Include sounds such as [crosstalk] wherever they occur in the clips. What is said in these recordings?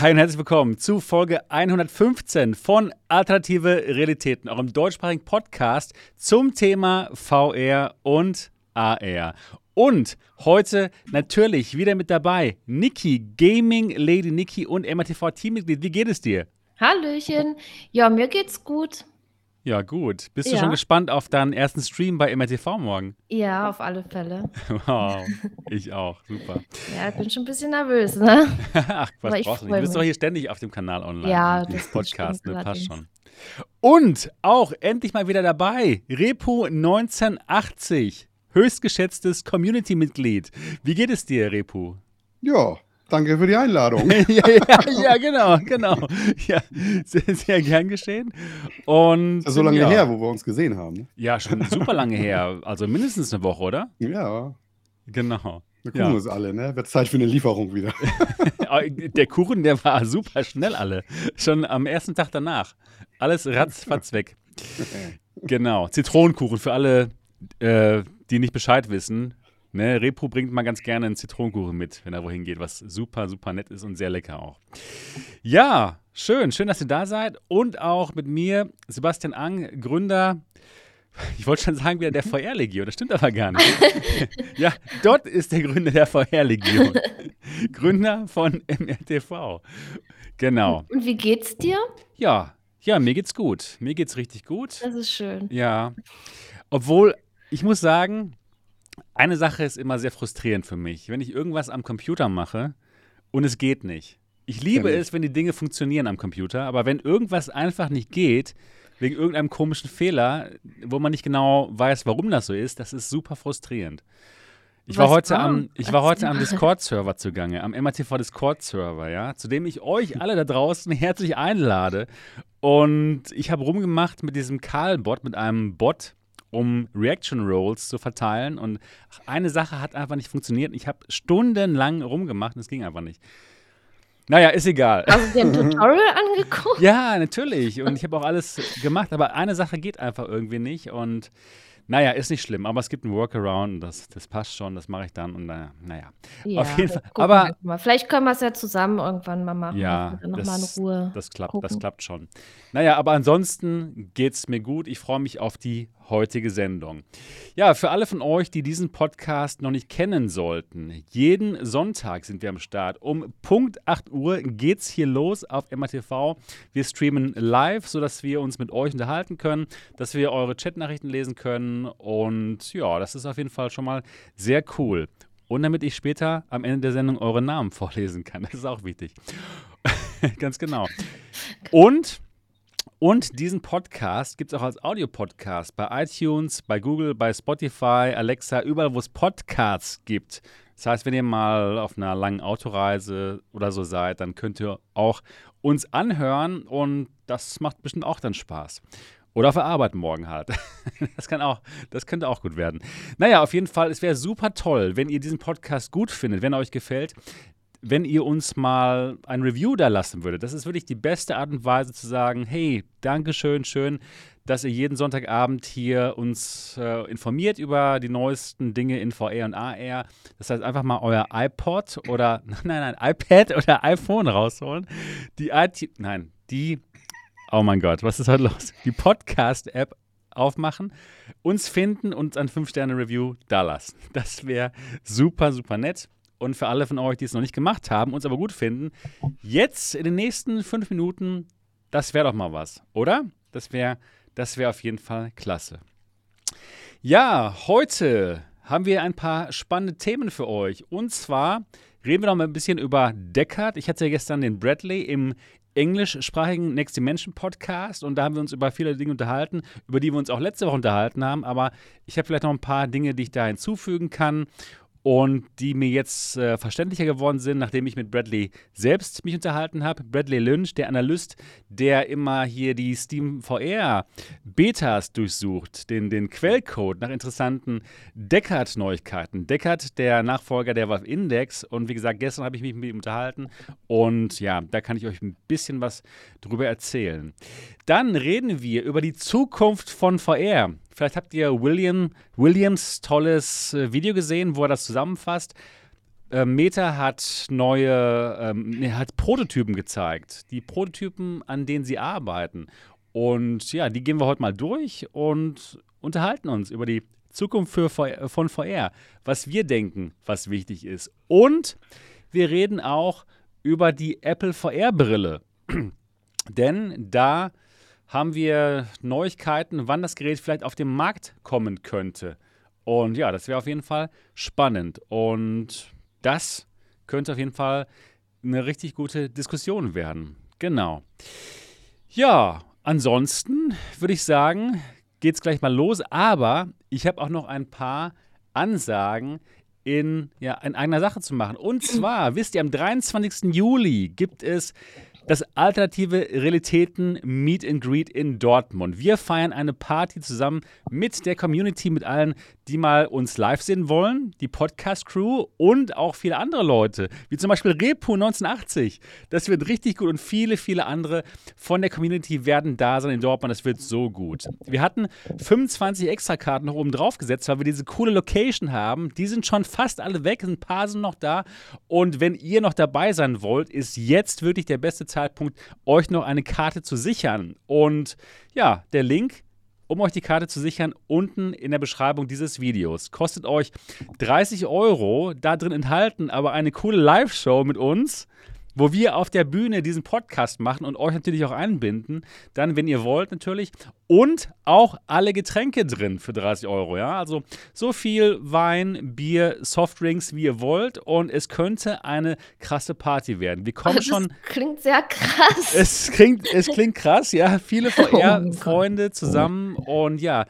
Hi und herzlich willkommen zu Folge 115 von Alternative Realitäten, eurem deutschsprachigen Podcast zum Thema VR und AR. Und heute natürlich wieder mit dabei Niki, Gaming Lady Niki und MRTV Teammitglied. Wie geht es dir? Hallöchen. Ja, mir geht's gut. Ja, gut. Bist du schon gespannt auf deinen ersten Stream bei MRTV morgen? Ja, auf alle Fälle. [laughs] Wow, ich auch. Super. Ja, ich bin schon ein bisschen nervös, ne? [laughs] Ach, was brauchst du nicht? Du bist doch hier ständig auf dem Kanal online. Ja, das Podcast, ne? Passt schon. Und auch endlich mal wieder dabei, Repo 1980, höchstgeschätztes Community-Mitglied. Wie geht es dir, Repo? Ja, Danke für die Einladung. [laughs] ja, ja, ja, genau, genau. Ja, sehr, sehr gern geschehen. Und, so lange ja. her, wo wir uns gesehen haben. Ne? Ja, schon super lange her. Also mindestens eine Woche, oder? Ja. Genau. Wir gucken ja. uns alle, ne? Wird Zeit für eine Lieferung wieder. [laughs] der Kuchen, der war super schnell alle. Schon am ersten Tag danach. Alles ratzfatz weg. [laughs] genau. Zitronenkuchen für alle, äh, die nicht Bescheid wissen. Ne, Repro bringt mal ganz gerne einen Zitronenkuchen mit, wenn er wohin geht, was super, super nett ist und sehr lecker auch. Ja, schön, schön, dass ihr da seid und auch mit mir Sebastian Ang, Gründer ich wollte schon sagen, wieder der VR-Legion, das stimmt aber gar nicht. [laughs] ja, dort ist der Gründer der VR-Legion. Gründer von MRTV. Genau. Und wie geht's dir? Ja, ja, mir geht's gut. Mir geht's richtig gut. Das ist schön. Ja. Obwohl, ich muss sagen, eine Sache ist immer sehr frustrierend für mich, wenn ich irgendwas am Computer mache und es geht nicht. Ich liebe ja, es, wenn die Dinge funktionieren am Computer, aber wenn irgendwas einfach nicht geht, wegen irgendeinem komischen Fehler, wo man nicht genau weiß, warum das so ist, das ist super frustrierend. Ich war, heute am, ich war heute am [laughs] Discord-Server zugange, am MATV Discord-Server, ja, zu dem ich euch [laughs] alle da draußen herzlich einlade. Und ich habe rumgemacht mit diesem Karl-Bot, mit einem Bot, um Reaction Rolls zu verteilen. Und eine Sache hat einfach nicht funktioniert. Ich habe stundenlang rumgemacht und es ging einfach nicht. Naja, ist egal. Hast du dir ein Tutorial [laughs] angeguckt? Ja, natürlich. Und ich habe auch alles gemacht, aber eine Sache geht einfach irgendwie nicht. Und naja, ist nicht schlimm, aber es gibt einen Workaround, das, das passt schon, das mache ich dann und naja, naja. Ja, auf jeden Fall. Aber vielleicht können wir es ja zusammen irgendwann mal machen. Ja, noch mal in Ruhe das klappt, das klappt schon. Naja, aber ansonsten geht es mir gut. Ich freue mich auf die heutige Sendung. Ja, für alle von euch, die diesen Podcast noch nicht kennen sollten, jeden Sonntag sind wir am Start. Um Punkt 8 Uhr geht es hier los auf MATV. Wir streamen live, sodass wir uns mit euch unterhalten können, dass wir eure Chatnachrichten lesen können. Und ja, das ist auf jeden Fall schon mal sehr cool. Und damit ich später am Ende der Sendung eure Namen [laughs] vorlesen kann. Das ist auch wichtig. [laughs] Ganz genau. Und und diesen Podcast gibt es auch als Audiopodcast bei iTunes, bei Google, bei Spotify, Alexa, überall, wo es Podcasts gibt. Das heißt, wenn ihr mal auf einer langen Autoreise oder so seid, dann könnt ihr auch uns anhören und das macht bestimmt auch dann Spaß. Oder auf der Arbeit morgen halt. [laughs] Das kann auch, das könnte auch gut werden. Naja, auf jeden Fall, es wäre super toll, wenn ihr diesen Podcast gut findet, wenn er euch gefällt, wenn ihr uns mal ein Review da lassen würdet. Das ist wirklich die beste Art und Weise zu sagen, hey, Dankeschön, schön, dass ihr jeden Sonntagabend hier uns äh, informiert über die neuesten Dinge in VR und AR. Das heißt, einfach mal euer iPod oder, [laughs] nein, nein, iPad oder iPhone rausholen. Die IT, nein, die, oh mein Gott, was ist heute los? Die Podcast-App aufmachen, uns finden und ein 5-Sterne-Review da lassen. Das wäre super, super nett. Und für alle von euch, die es noch nicht gemacht haben, uns aber gut finden, jetzt in den nächsten fünf Minuten, das wäre doch mal was, oder? Das wäre das wär auf jeden Fall klasse. Ja, heute haben wir ein paar spannende Themen für euch. Und zwar reden wir noch mal ein bisschen über Deckard. Ich hatte ja gestern den Bradley im englischsprachigen Next Dimension Podcast und da haben wir uns über viele Dinge unterhalten, über die wir uns auch letzte Woche unterhalten haben. Aber ich habe vielleicht noch ein paar Dinge, die ich da hinzufügen kann und die mir jetzt äh, verständlicher geworden sind, nachdem ich mit Bradley selbst mich unterhalten habe. Bradley Lynch, der Analyst, der immer hier die Steam VR Betas durchsucht, den, den Quellcode nach interessanten Deckard-Neuigkeiten. Deckard, der Nachfolger der Valve Index. Und wie gesagt, gestern habe ich mich mit ihm unterhalten und ja, da kann ich euch ein bisschen was drüber erzählen. Dann reden wir über die Zukunft von VR. Vielleicht habt ihr William, Williams tolles äh, Video gesehen, wo er das zusammenfasst. äh, Meta hat neue, ähm, hat Prototypen gezeigt. Die Prototypen, an denen sie arbeiten. Und ja, die gehen wir heute mal durch und unterhalten uns über die Zukunft für, von VR, was wir denken, was wichtig ist. Und wir reden auch über die Apple VR-Brille. [clears throat] Denn da haben wir Neuigkeiten, wann das Gerät vielleicht auf den Markt kommen könnte. Und ja, das wäre auf jeden Fall spannend. Und das könnte auf jeden Fall eine richtig gute Diskussion werden. Genau. Ja, ansonsten würde ich sagen, geht es gleich mal los. Aber ich habe auch noch ein paar Ansagen in, ja, in eigener Sache zu machen. Und zwar, wisst ihr, am 23. Juli gibt es das alternative Realitäten Meet and Greet in Dortmund. Wir feiern eine Party zusammen mit der Community, mit allen, die mal uns live sehen wollen, die Podcast-Crew und auch viele andere Leute, wie zum Beispiel Repu 1980. Das wird richtig gut und viele, viele andere von der Community werden da sein in Dortmund. Das wird so gut. Wir hatten 25 Extrakarten noch oben drauf gesetzt, weil wir diese coole Location haben. Die sind schon fast alle weg, ein paar sind noch da. Und wenn ihr noch dabei sein wollt, ist jetzt wirklich der beste Zeitpunkt, euch noch eine Karte zu sichern. Und ja, der Link um euch die Karte zu sichern, unten in der Beschreibung dieses Videos. Kostet euch 30 Euro, da drin enthalten aber eine coole Live-Show mit uns wo wir auf der Bühne diesen Podcast machen und euch natürlich auch einbinden. Dann, wenn ihr wollt, natürlich. Und auch alle Getränke drin für 30 Euro. Ja, also so viel Wein, Bier, Softdrinks, wie ihr wollt. Und es könnte eine krasse Party werden. Wir kommen das schon. Klingt sehr krass. Es klingt, es klingt krass, ja. Viele VR-Freunde [laughs] oh zusammen. Und ja.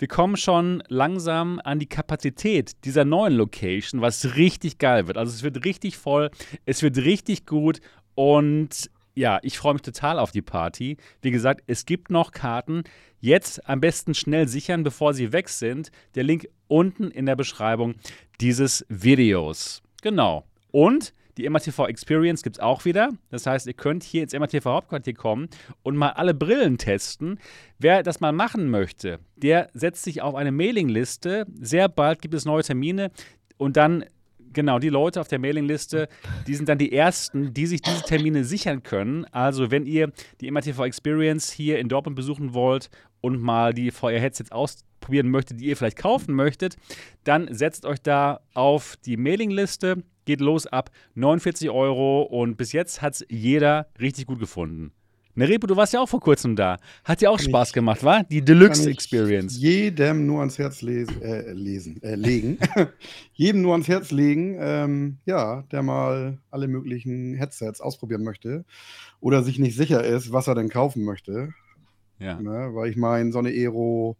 Wir kommen schon langsam an die Kapazität dieser neuen Location, was richtig geil wird. Also es wird richtig voll, es wird richtig gut und ja, ich freue mich total auf die Party. Wie gesagt, es gibt noch Karten. Jetzt am besten schnell sichern, bevor sie weg sind. Der Link unten in der Beschreibung dieses Videos. Genau. Und die MATV Experience gibt es auch wieder. Das heißt, ihr könnt hier ins MATV Hauptquartier kommen und mal alle Brillen testen. Wer das mal machen möchte, der setzt sich auf eine Mailingliste. Sehr bald gibt es neue Termine und dann Genau, die Leute auf der Mailingliste, die sind dann die Ersten, die sich diese Termine sichern können. Also, wenn ihr die MATV Experience hier in Dortmund besuchen wollt und mal die VR-Headsets ausprobieren möchtet, die ihr vielleicht kaufen möchtet, dann setzt euch da auf die Mailingliste geht los ab 49 Euro und bis jetzt hat es jeder richtig gut gefunden. Nerepo, du warst ja auch vor kurzem da. Hat dir auch kann Spaß ich, gemacht, war? Die Deluxe Experience. Jedem nur ans Herz lesen, äh, lesen äh, legen. [laughs] jedem nur ans Herz legen, ähm, ja, der mal alle möglichen Headsets ausprobieren möchte oder sich nicht sicher ist, was er denn kaufen möchte. Ja. Ne, weil ich meine, so eine Aero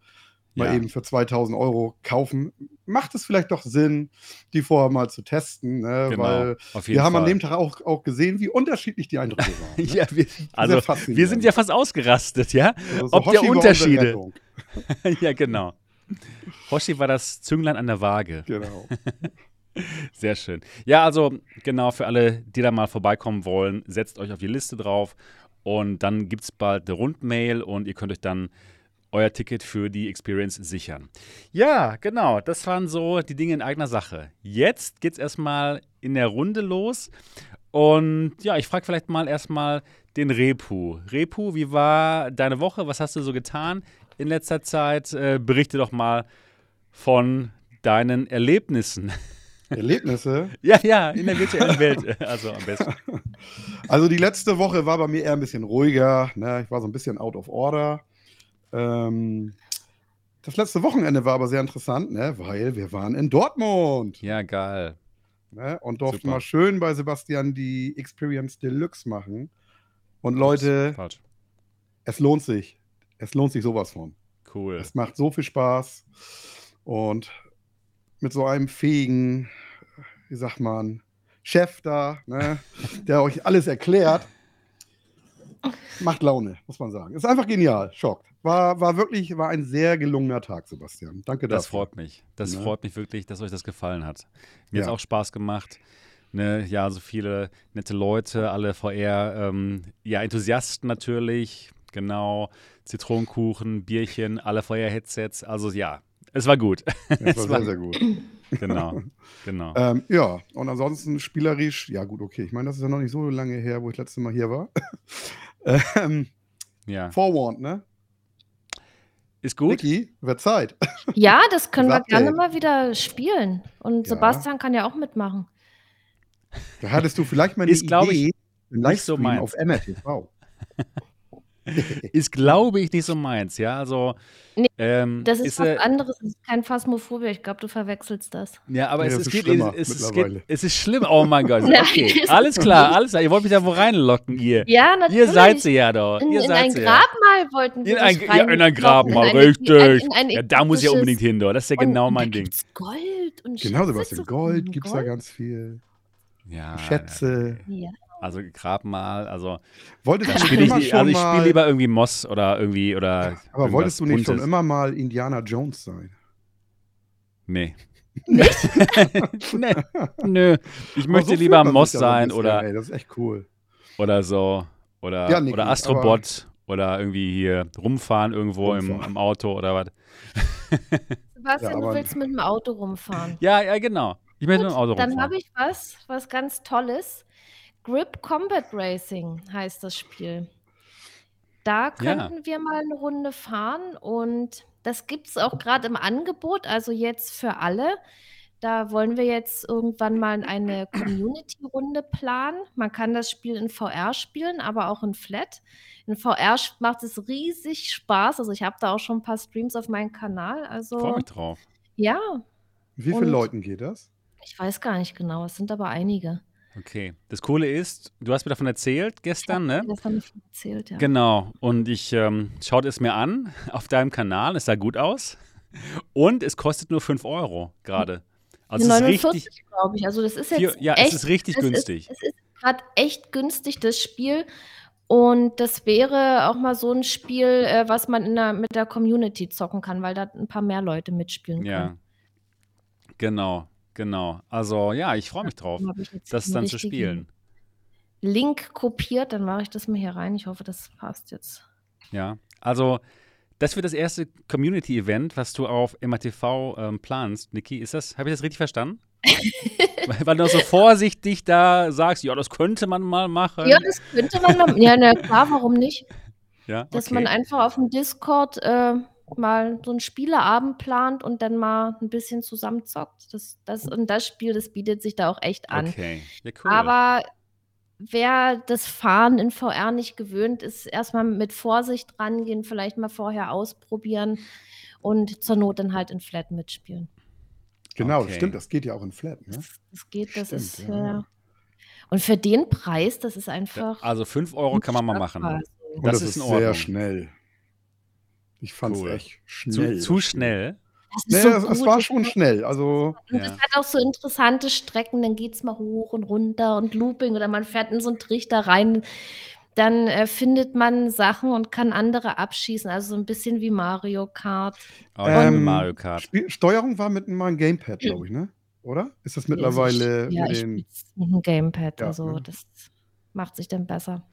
mal ja. eben für 2000 Euro kaufen, macht es vielleicht doch Sinn, die vorher mal zu testen, ne? genau, weil wir haben Fall. an dem Tag auch, auch gesehen, wie unterschiedlich die Eindrücke waren. [laughs] Ne? ja, wir, also wir sind ja fast ausgerastet, ja, also so ob Hoshi der Unterschiede. [laughs] ja, genau. Hoshi war das Zünglein an der Waage. Genau. [laughs] Sehr schön. Ja, also genau für alle, die da mal vorbeikommen wollen, setzt euch auf die Liste drauf und dann gibt es bald eine Rundmail und ihr könnt euch dann euer Ticket für die Experience sichern. Ja, genau, das waren so die Dinge in eigener Sache. Jetzt geht es erstmal in der Runde los. Und ja, ich frage vielleicht mal erstmal den Repu. Repu, wie war deine Woche? Was hast du so getan in letzter Zeit? Äh, berichte doch mal von deinen Erlebnissen. Erlebnisse? [laughs] ja, ja, in der virtuellen Welt, also am besten. [laughs] Also die letzte Woche war bei mir eher ein bisschen ruhiger. Ne? Ich war so ein bisschen out of order. Ähm, das letzte Wochenende war aber sehr interessant, ne? weil wir waren in Dortmund. Ja, geil. Ne? Und durften Super. mal schön bei Sebastian die Experience Deluxe machen. Und Leute, es lohnt sich. Es lohnt sich sowas von. Cool. Es macht so viel Spaß. Und mit so einem fähigen, wie sagt man, Chef da, ne, [laughs] der euch alles erklärt, macht Laune, muss man sagen. Ist einfach genial. Schockt. War, war wirklich, war ein sehr gelungener Tag, Sebastian. Danke dafür. Das freut mich. Das ja. freut mich wirklich, dass euch das gefallen hat. Mir ja. hat es auch Spaß gemacht. Ne, ja, so viele nette Leute, alle VR, ähm, ja, Enthusiasten natürlich, genau, Zitronenkuchen, Bierchen, alle VR-Headsets. Also ja, Es war gut. Es war [laughs] sehr, sehr gut. [laughs] Genau, genau. ähm, ja, und ansonsten spielerisch, ja gut, okay. Ich meine, das ist ja noch nicht so lange her, wo ich letztes Mal hier war. Ähm, ja. Forewarned, ne? Ist gut. Niki, wird Zeit. Ja, das können wir gerne mal wieder spielen. Und ja. Sebastian kann ja auch mitmachen. Da hattest du vielleicht mal eine ist, Idee, ich, nicht so auf MRTV. [laughs] [laughs] ist, glaube ich, nicht so meins, ja. Also, nee, ähm, das ist, ist was äh, anderes, das ist kein Phasmophobia. Ich glaube, du verwechselst das. Ja, aber nee, es, es, geht, es, es, geht, es ist schlimm. Oh mein Gott. [laughs] Okay, alles klar, alles klar. Ihr wollt mich da wo reinlocken, ihr. Ja, natürlich. Ihr seid sie ja doch. In, ihr in ein Grabmal ja. wollten wir in ein, ja, in ein Grabmal, richtig. ja, da muss ich ja unbedingt hin, doch. Das ist ja genau und, mein Ding. Gold und Genau, Sebastian. Gold gibt es da ganz viel. Ja. Schätze. Ja. Also Grabmal, also wolltest du spiel ich, schon Also ich spiele lieber irgendwie Moss oder irgendwie oder. Aber wolltest du nicht Buntes. schon immer mal Indiana Jones sein? Nee. [laughs] Nicht? [laughs] nee. Nö. Ich aber möchte so lieber Moss sein bisschen, oder. Ey, das ist echt cool. Oder so. Oder, ja, Niki, oder Astrobot oder irgendwie hier rumfahren irgendwo rumfahren. Im, im, Auto oder was. [laughs] Sebastian, ja, du willst mit dem Auto rumfahren. Ja, ja, genau. Ich möchte mit dem Auto rumfahren. Dann habe ich was, was ganz Tolles. Grip Combat Racing heißt das Spiel. Da könnten ja. wir mal eine Runde fahren und das gibt es auch gerade im Angebot, also jetzt für alle. Da wollen wir jetzt irgendwann mal eine Community-Runde planen. Man kann das Spiel in VR spielen, aber auch in Flat. In VR macht es riesig Spaß. Also ich habe da auch schon ein paar Streams auf meinem Kanal. Also Freue mich drauf. Ja. Wie viele Leuten geht das? Ich weiß gar nicht genau. Es sind aber einige. Okay. Das Coole ist, du hast mir davon erzählt gestern, ne? Davon erzählt, ja. Genau. Und ich ähm, schaute es mir an [laughs] auf deinem Kanal. Es sah gut aus. Und es kostet nur 5 Euro gerade. Also 49, glaube ich. Also das ist jetzt vier, ja, echt, es ist richtig es günstig. Ist, es ist gerade echt günstig, das Spiel. Und das wäre auch mal so ein Spiel, äh, was man der, mit der Community zocken kann, weil da ein paar mehr Leute mitspielen können. Ja, genau. Genau. Also ja, ich freue mich drauf, das dann zu spielen. Link kopiert, dann mache ich das mal hier rein. Ich hoffe, das passt jetzt. Ja, also das wird das erste Community-Event, was du auf MATV ähm, planst, Niki. Ist das, habe ich das richtig verstanden? [laughs] Weil du so vorsichtig da sagst, ja, das könnte man mal machen. Ja, das könnte man mal. Ja, na klar, warum nicht? [laughs] Ja, okay. Dass man einfach auf dem Discord äh, mal so einen Spieleabend plant und dann mal ein bisschen zusammen zockt. Das, das, und das Spiel, das bietet sich da auch echt an. Okay, ja, cool. Aber wer das Fahren in VR nicht gewöhnt ist, erstmal mit Vorsicht rangehen, vielleicht mal vorher ausprobieren und zur Not dann halt in Flat mitspielen. Genau, okay. stimmt, das geht ja auch in Flat. Ne? Das, das geht, das stimmt, ist. Ja. Äh, und für den Preis, das ist einfach. Also 5 Euro kann man mal machen. Also. Das, das, ist, ist sehr schnell. Ich fand es cool. echt schnell. Zu, zu schnell? Nee, so es, es, war schon schnell. Also, und es hat auch so interessante Strecken, dann geht es mal hoch und runter und Looping oder man fährt in so einen Trichter rein. Dann äh, findet man Sachen und kann andere abschießen. Also so ein bisschen wie Mario Kart. Oh, ähm, Mario Kart. Spiel Steuerung war mit einem Gamepad, glaube ich, ne? Oder? Ist das mittlerweile ja, mit, ich den... mit einem Gamepad? Ja, also ne? das macht sich dann besser.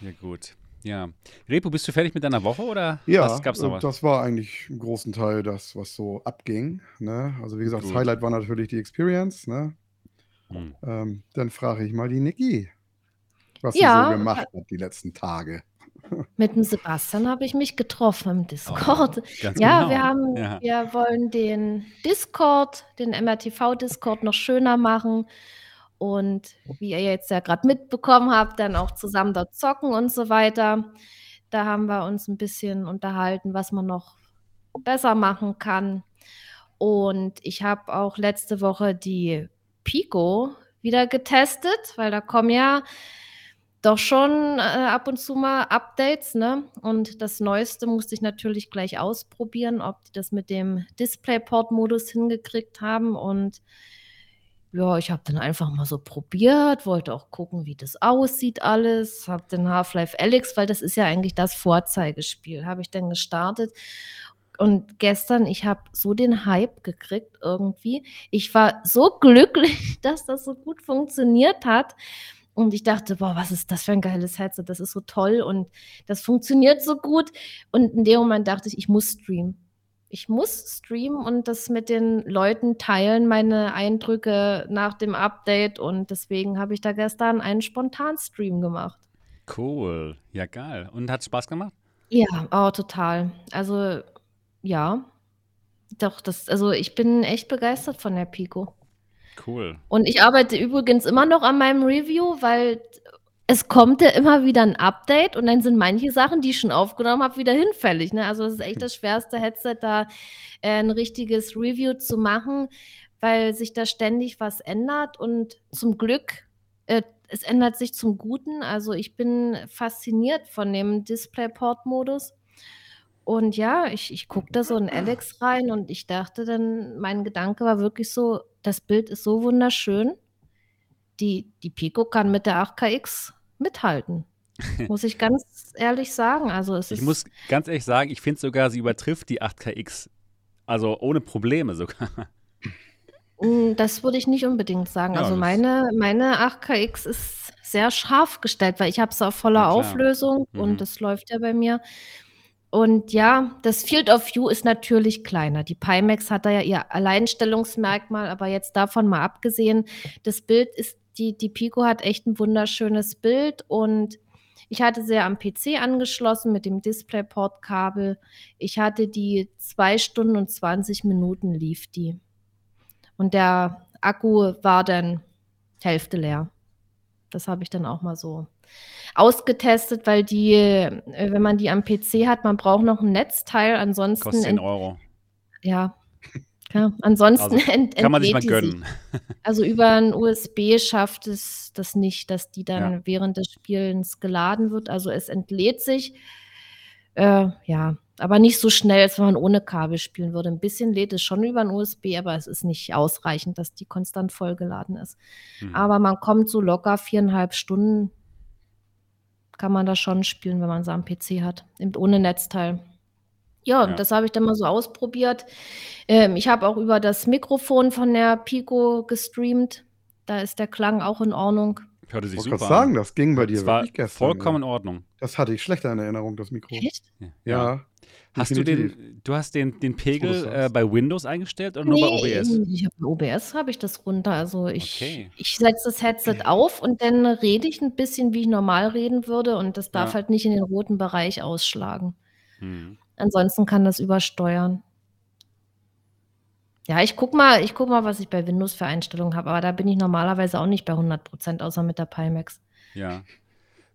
Ja, gut. Ja. Repo, bist du fertig mit deiner Woche oder ja, was gab's noch was? das war eigentlich im großen Teil das, was so abging. Ne? Also wie gesagt, Gut. das Highlight war natürlich die Experience. Ne? Hm. Ähm, dann frage ich mal die Niki, was ja, sie so gemacht hat die letzten Tage. [laughs] Mit dem Sebastian habe ich mich getroffen im Discord. Oh, ja, genau. wir haben, ja. wir wollen den Discord, den MRTV-Discord noch schöner machen und wie ihr jetzt ja gerade mitbekommen habt, dann auch zusammen dort zocken und so weiter. Da haben wir uns ein bisschen unterhalten, was man noch besser machen kann. Und ich habe auch letzte Woche die Pico wieder getestet, weil da kommen ja doch schon äh, ab und zu mal Updates, ne? Und das Neueste musste ich natürlich gleich ausprobieren, ob die das mit dem DisplayPort-Modus hingekriegt haben. Und ja, ich habe dann einfach mal so probiert, wollte auch gucken, wie das aussieht alles. Habe den Half-Life Alyx, weil das ist ja eigentlich das Vorzeigespiel, habe ich dann gestartet. Und gestern, ich habe so den Hype gekriegt irgendwie. Ich war so [laughs] glücklich, dass das so gut funktioniert hat. Und ich dachte, boah, was ist das für ein geiles Headset? Das ist so toll und das funktioniert so gut. Und in dem Moment dachte ich, ich muss streamen. Ich muss streamen und das mit den Leuten teilen, meine Eindrücke nach dem Update. Und deswegen habe ich da gestern einen Spontan-Stream gemacht. Cool. Ja, geil. Und hat Spaß gemacht? Ja, oh, total. Also, ja. Doch, das, also ich bin echt begeistert von der Pico. Cool. Und ich arbeite übrigens immer noch an meinem Review, weil es kommt ja immer wieder ein Update und dann sind manche Sachen, die ich schon aufgenommen habe, wieder hinfällig. Ne? Also, das ist echt das schwerste Headset, da äh, ein richtiges Review zu machen, weil sich da ständig was ändert und zum Glück, äh, es ändert sich zum Guten. Also, ich bin fasziniert von dem Displayport-Modus. Und ja, ich, ich gucke da so in Alex rein und ich dachte dann, mein Gedanke war wirklich so, das Bild ist so wunderschön. Die, die Pico kann mit der 8KX mithalten. [laughs] muss ich ganz ehrlich sagen. Also es ich muss ganz ehrlich sagen, ich finde sogar, sie übertrifft die 8KX. Also ohne Probleme sogar. Mm, das würde ich nicht unbedingt sagen. Ja, also meine, meine 8KX ist sehr scharf gestellt, weil ich habe es auf voller ja, Auflösung mhm. und das läuft ja bei mir. Und ja, das Field of View ist natürlich kleiner. Die Pimax hat da ja ihr Alleinstellungsmerkmal, aber jetzt davon mal abgesehen, das Bild ist die, die Pico hat echt ein wunderschönes Bild und ich hatte sie am PC angeschlossen mit dem DisplayPort-Kabel. Ich hatte die zwei Stunden und 20 Minuten lief die. Und der Akku war dann Hälfte leer. Das habe ich dann auch mal so ausgetestet, weil die, äh, wenn man die am PC hat, man braucht noch ein Netzteil, ansonsten. Kostet 10 Euro. Ja, ja, ansonsten also, [laughs] ent kann man sich mal gönnen. Sich. [laughs] Also über ein USB schafft es das nicht, dass die dann ja. während des Spielens geladen wird. Also es entlädt sich. Äh, ja, aber nicht so schnell, als wenn man ohne Kabel spielen würde. Ein bisschen lädt es schon über ein USB, aber es ist nicht ausreichend, dass die konstant vollgeladen ist. Mhm. Aber man kommt so locker viereinhalb Stunden, kann man da schon spielen, wenn man es am PC hat, ohne Netzteil. Ja, Ja. das habe ich dann mal so ausprobiert. Ähm, ich habe auch über das Mikrofon von der Pico gestreamt. Da ist der Klang auch in Ordnung. Hörte sich Ich wollte super sagen, das ging bei dir Das war gestern. vollkommen in Ordnung. Das hatte ich schlechter in Erinnerung, das Mikro. Echt? Ja. Ja. Hast du den, du hast den, den Pegel äh, bei Windows eingestellt oder nur bei OBS? ich habe bei OBS habe ich das runter. Also ich, Okay. ich setze das Headset auf und dann rede ich ein bisschen, wie ich normal reden würde und das darf Ja. halt nicht in den roten Bereich ausschlagen. Mhm. Ansonsten kann das übersteuern. Ja, ich gucke mal, ich guck mal, was ich bei Windows für Einstellungen habe, aber da bin ich normalerweise auch nicht bei 100% außer mit der Pimax. Ja.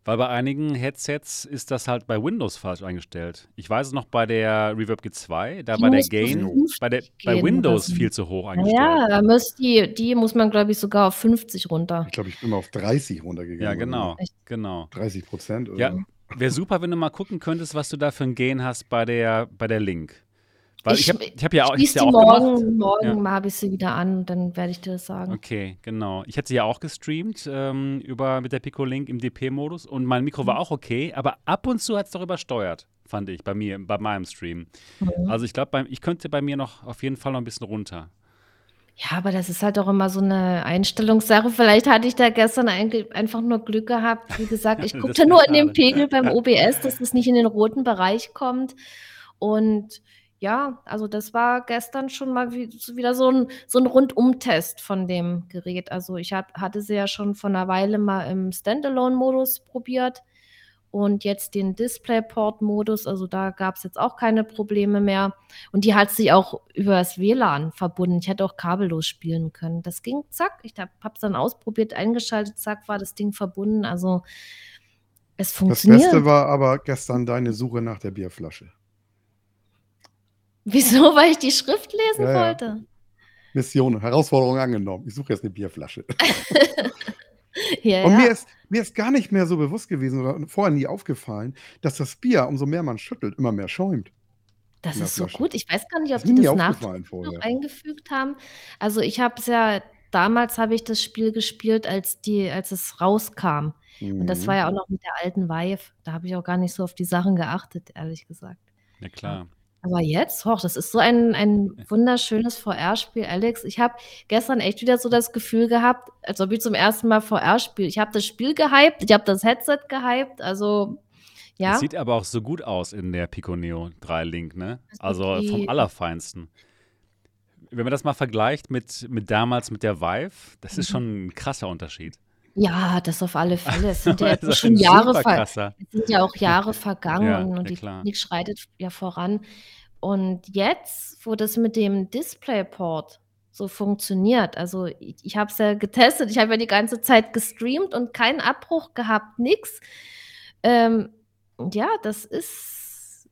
Weil bei einigen Headsets ist das halt bei Windows falsch eingestellt. Ich weiß es noch bei der Reverb G2, da die war der Gain bei, der, bei Windows lassen. viel zu hoch eingestellt. Ja, da muss die, die muss man, glaube ich, sogar auf 50 runter. Ich glaube, ich bin mal auf 30 runtergegangen. Ja, genau. genau. 30 Prozent. Ja, Wäre super, wenn du mal gucken könntest, was du da für ein Gain hast bei der, bei der Link. Weil ich, ich habe ich hab ja auch, ich ja auch morgen, gemacht. Morgen ja. habe ich sie wieder an dann werde ich dir das sagen. Okay, genau. Ich hatte sie ja auch gestreamt ähm, über, mit der Pico Link im DP-Modus und mein Mikro war mhm. auch okay, aber ab und zu hat es doch übersteuert, fand ich, bei mir, bei meinem Stream. Mhm. Also ich glaube, ich könnte bei mir noch auf jeden Fall noch ein bisschen runter. Ja, aber das ist halt auch immer so eine Einstellungssache. Vielleicht hatte ich da gestern einfach nur Glück gehabt. Wie gesagt, ich [laughs] guckte nur in den Pegel beim [laughs] OBS, dass es nicht in den roten Bereich kommt. Und ja, also das war gestern schon mal wieder so ein, so ein Rundum-Test von dem Gerät. Also ich hatte sie ja schon vor einer Weile mal im Standalone-Modus probiert und jetzt den DisplayPort-Modus. Also da gab es jetzt auch keine Probleme mehr. Und die hat sich auch über das WLAN verbunden. Ich hätte auch kabellos spielen können. Das ging zack. Ich habe es dann ausprobiert, eingeschaltet, zack, war das Ding verbunden. Also es funktioniert. Das Beste war aber gestern deine Suche nach der Bierflasche. Wieso? [laughs] Weil ich die Schrift lesen ja, wollte. Ja. Mission, Herausforderung angenommen. Ich suche jetzt eine Bierflasche. [laughs] ja, und mir ist, mir ist gar nicht mehr so bewusst gewesen oder vorher nie aufgefallen, dass das Bier, umso mehr man schüttelt, immer mehr schäumt. Das ist so gut. Ich weiß gar nicht, ob die das noch eingefügt haben. Also ich habe es ja, damals habe ich das Spiel gespielt, als, die, als es rauskam. Mhm. Und das war ja auch mhm. noch mit der alten Vive. Da habe ich auch gar nicht so auf die Sachen geachtet, ehrlich gesagt. Ja, klar. Aber jetzt, hoch, das ist so ein, ein wunderschönes VR-Spiel, Alex. Ich habe gestern echt wieder so das Gefühl gehabt, als ob ich zum ersten Mal VR spiele. Ich habe das Spiel gehypt, ich habe das Headset gehypt. Also Ja? Das sieht aber auch so gut aus in der Pico Neo 3 Link, ne? Also vom Allerfeinsten. Wenn man das mal vergleicht mit, mit damals mit der Vive, das ist mhm. schon ein krasser Unterschied. Ja, das auf alle Fälle. Es sind [laughs] ja jetzt schon Jahre, es sind ja auch Jahre vergangen ja, und, und die Technik schreitet ja voran. Und jetzt, wo das mit dem DisplayPort so funktioniert, also ich, ich habe es ja getestet, ich habe ja die ganze Zeit gestreamt und keinen Abbruch gehabt, nix. Ähm, ja, das ist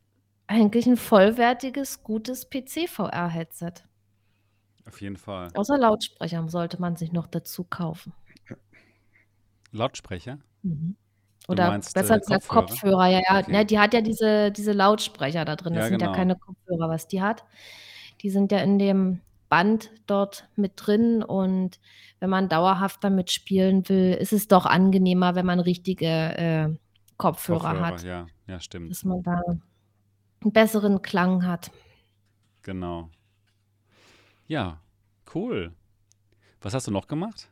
eigentlich ein vollwertiges, gutes PC-VR-Headset. Auf jeden Fall. Außer Lautsprecher sollte man sich noch dazu kaufen. Lautsprecher? Mhm. Oder meinst, besser äh, gesagt Kopfhörer? Kopfhörer, ja, ja. Okay. Ne, die hat ja diese, diese Lautsprecher da drin. Das ja, sind genau. ja keine Kopfhörer, was die hat. Die sind ja in dem Band dort mit drin und wenn man dauerhaft damit spielen will, ist es doch angenehmer, wenn man richtige äh, Kopfhörer, Kopfhörer, hat. Ja, ja, stimmt. Dass man da einen besseren Klang hat. Genau. Ja, cool. Was hast du noch gemacht?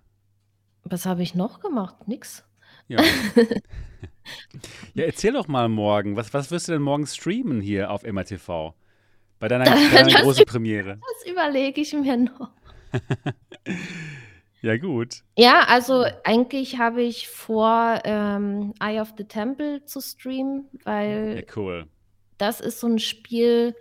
Was habe ich noch gemacht? Nix. Ja. [laughs] ja, erzähl doch mal morgen. Was, was wirst du denn morgen streamen hier auf MRTV? Bei deiner, [laughs] deiner großen Premiere. Das überlege ich mir noch. [laughs] ja, gut. Ja, also eigentlich habe ich vor, ähm, Eye of the Temple zu streamen, weil ja, cool. das ist so ein Spiel,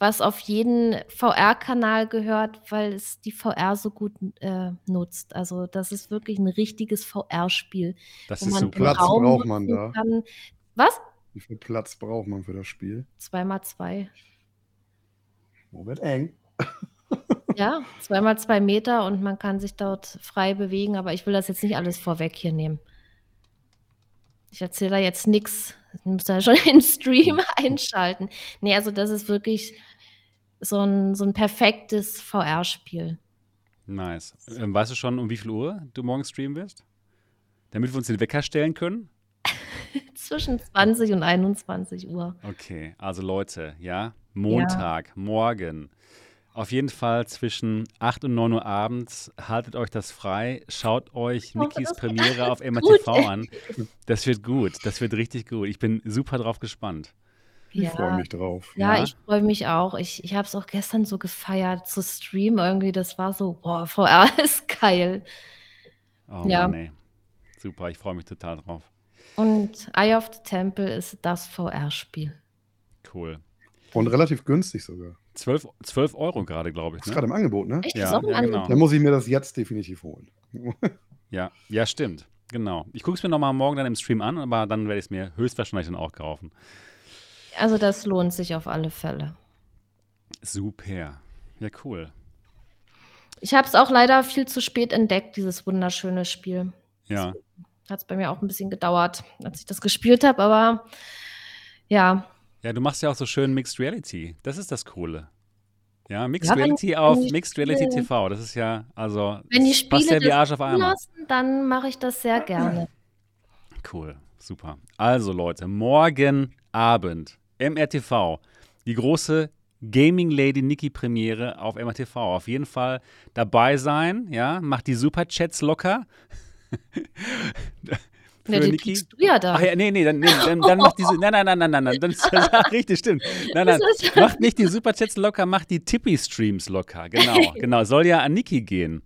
was auf jeden VR-Kanal gehört, weil es die VR so gut äh, nutzt. Also das ist wirklich ein richtiges VR-Spiel. Das ist so Platz Raum braucht man da. Kann. Was? Wie viel Platz braucht man für das Spiel? Zweimal zwei. Oh, wird eng. [laughs] ja, zweimal zwei Meter und man kann sich dort frei bewegen, aber ich will das jetzt nicht alles vorweg hier nehmen. Ich erzähle da jetzt nichts. Ich muss da schon [laughs] den Stream einschalten. Nee, also das ist wirklich so ein, so ein perfektes VR-Spiel. Nice. Ähm, weißt du schon, um wie viel Uhr du morgen streamen wirst? Damit wir uns den Wecker stellen können? [laughs] Zwischen 20 und 21 Uhr. Okay, also Leute, ja, Montag, ja. morgen. Auf jeden Fall zwischen 8 und 9 Uhr abends. Haltet euch das frei. Schaut euch Nikis Premiere auf MRTV an. Das wird gut. Das wird richtig gut. Ich bin super drauf gespannt. Ich ja. freue mich drauf. Ja, ja. ich freue mich auch. Ich, ich habe es auch gestern so gefeiert zu streamen. Irgendwie, das war so, boah, VR [laughs] ist geil. Oh ja. Mann, ey. Super, ich freue mich total drauf. Und Eye of the Temple ist das VR-Spiel. Cool. Und relativ günstig sogar. 12, 12 Euro gerade, glaube ich. Ne? Ist gerade im Angebot, ne? Echt? Ja, ja genau. Dann muss ich mir das jetzt definitiv holen. [laughs] ja, ja, stimmt. Genau. Ich gucke es mir nochmal morgen dann im Stream an, aber dann werde ich es mir höchstwahrscheinlich dann auch kaufen. Also das lohnt sich auf alle Fälle. Super. Ja, cool. Ich habe es auch leider viel zu spät entdeckt, dieses wunderschöne Spiel. Ja. Hat es bei mir auch ein bisschen gedauert, als ich das gespielt habe, aber ja. Ja, du machst ja auch so schön Mixed Reality. Das ist das Coole. Ja, Mixed ja, Reality auf Mixed Reality TV. Das ist ja, also, wenn die Spiele passt ja wie Arsch auf einmal. Lassen, dann mache ich das sehr gerne. Cool, super. Also Leute, morgen Abend MRTV, die große Gaming Lady Nikki Premiere auf MRTV. Auf jeden Fall dabei sein, ja, macht die Superchats locker. [laughs] Für ja, Niki. du ja da. Ach ja, nee, nee, dann, nee, dann, dann macht diese. Nein, nein, nein, nein, nein, nein. Ist [laughs] richtig, stimmt. Nein, nein. Macht nicht die Superchats locker, macht die Tippi-Streams locker. Genau, [laughs] genau. Soll ja an Niki gehen.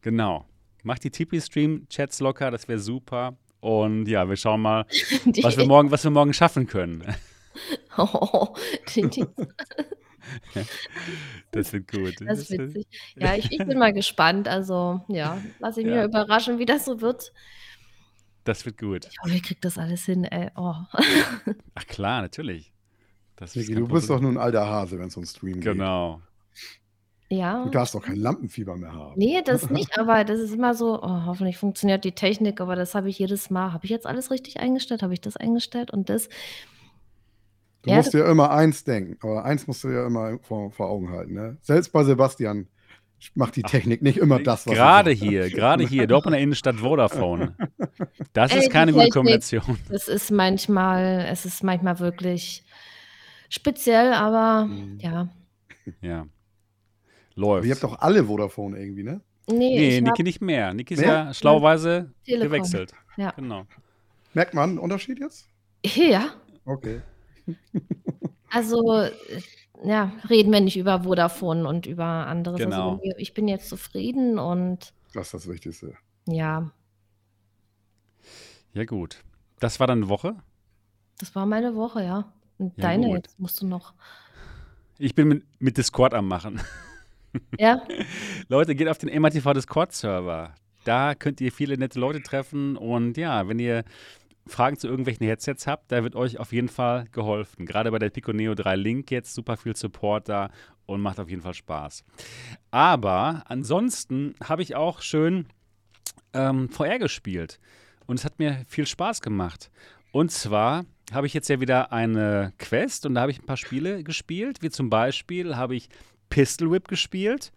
Genau. Macht die Tippi-Stream-Chats locker, das wäre super. Und ja, wir schauen mal, was wir morgen, was wir morgen schaffen können. Oh, [laughs] das wird gut. Das ist witzig. Ja, ich, ich, bin [laughs] mal gespannt. Also, ja, lass ich mich ja. überraschen, wie das so wird. Das wird gut. Ich hoffe, ihr kriegt das alles hin, ey. Oh. [laughs] Ach klar, natürlich. Niki, du bist doch nun ein alter Hase, wenn es um Stream geht. Genau. Ja. Du darfst doch kein Lampenfieber mehr haben. Nee, das nicht, aber das ist immer so, oh, hoffentlich funktioniert die Technik, aber das habe ich jedes Mal. Habe ich jetzt alles richtig eingestellt? Habe ich das eingestellt und das? Du ja, musst dir immer eins denken, aber eins musst du ja immer vor, vor Augen halten. Ne? Selbst bei Sebastian macht die Technik Ach, nicht immer das, was Gerade hier, gerade hier, dort in der Innenstadt Vodafone. [laughs] Das ist keine gute Kombination. Es ist manchmal, es ist manchmal wirklich speziell, aber mhm. ja. Ja. Läuft. Aber ihr habt doch alle Vodafone irgendwie, ne? Nee, nee Niki nicht mehr. Niki ist ja schlauweise gewechselt. Ja. Genau. Merkt man einen Unterschied jetzt? Ja. Okay. Also, ja, reden wir nicht über Vodafone und über anderes. Also, Genau. ich bin jetzt zufrieden und Das ist das Wichtigste. ja, Ja, gut. Das war dann eine Woche. das war meine Woche, ja. Und Ja, deine gut. jetzt musst du noch. Ich bin mit, mit Discord am Machen. Ja, [laughs] Leute, geht auf den MATV Discord-Server. Da könnt ihr viele nette Leute treffen und ja, wenn ihr Fragen zu irgendwelchen Headsets habt, da wird euch auf jeden Fall geholfen. Gerade bei der Pico Neo 3 Link jetzt super viel Support da und macht auf jeden Fall Spaß. Aber ansonsten habe ich auch schön ähm, VR gespielt und es hat mir viel Spaß gemacht. Und zwar habe ich jetzt ja wieder eine Quest und da habe ich ein paar Spiele gespielt, wie zum Beispiel habe ich Pistol Whip gespielt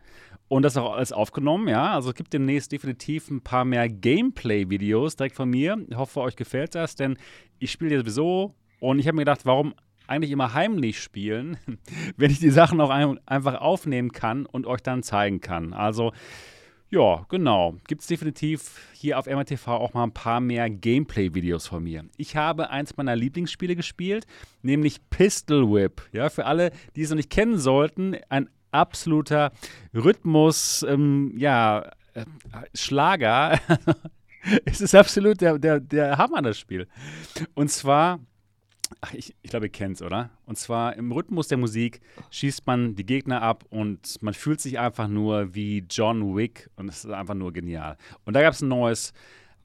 und das auch alles aufgenommen, ja. Also es gibt demnächst definitiv ein paar mehr Gameplay-Videos direkt von mir. Ich hoffe, euch gefällt das, denn ich spiele ja sowieso und ich habe mir gedacht, warum eigentlich immer heimlich spielen, [laughs] wenn ich die Sachen auch ein einfach aufnehmen kann und euch dann zeigen kann. Also ja, genau. Gibt es definitiv hier auf MRTV auch mal ein paar mehr Gameplay-Videos von mir. Ich habe eins meiner Lieblingsspiele gespielt, nämlich Pistol Whip. Ja, für alle, die es noch nicht kennen sollten, ein absoluter Rhythmus, ähm, ja, äh, Schlager. [laughs] es ist absolut der, der, der Hammer, das Spiel. Und zwar Ach, ich, ich glaube, ihr kennt es, oder? Und zwar im Rhythmus der Musik schießt man die Gegner ab und man fühlt sich einfach nur wie John Wick und es ist einfach nur genial. Und da gab es ein neues,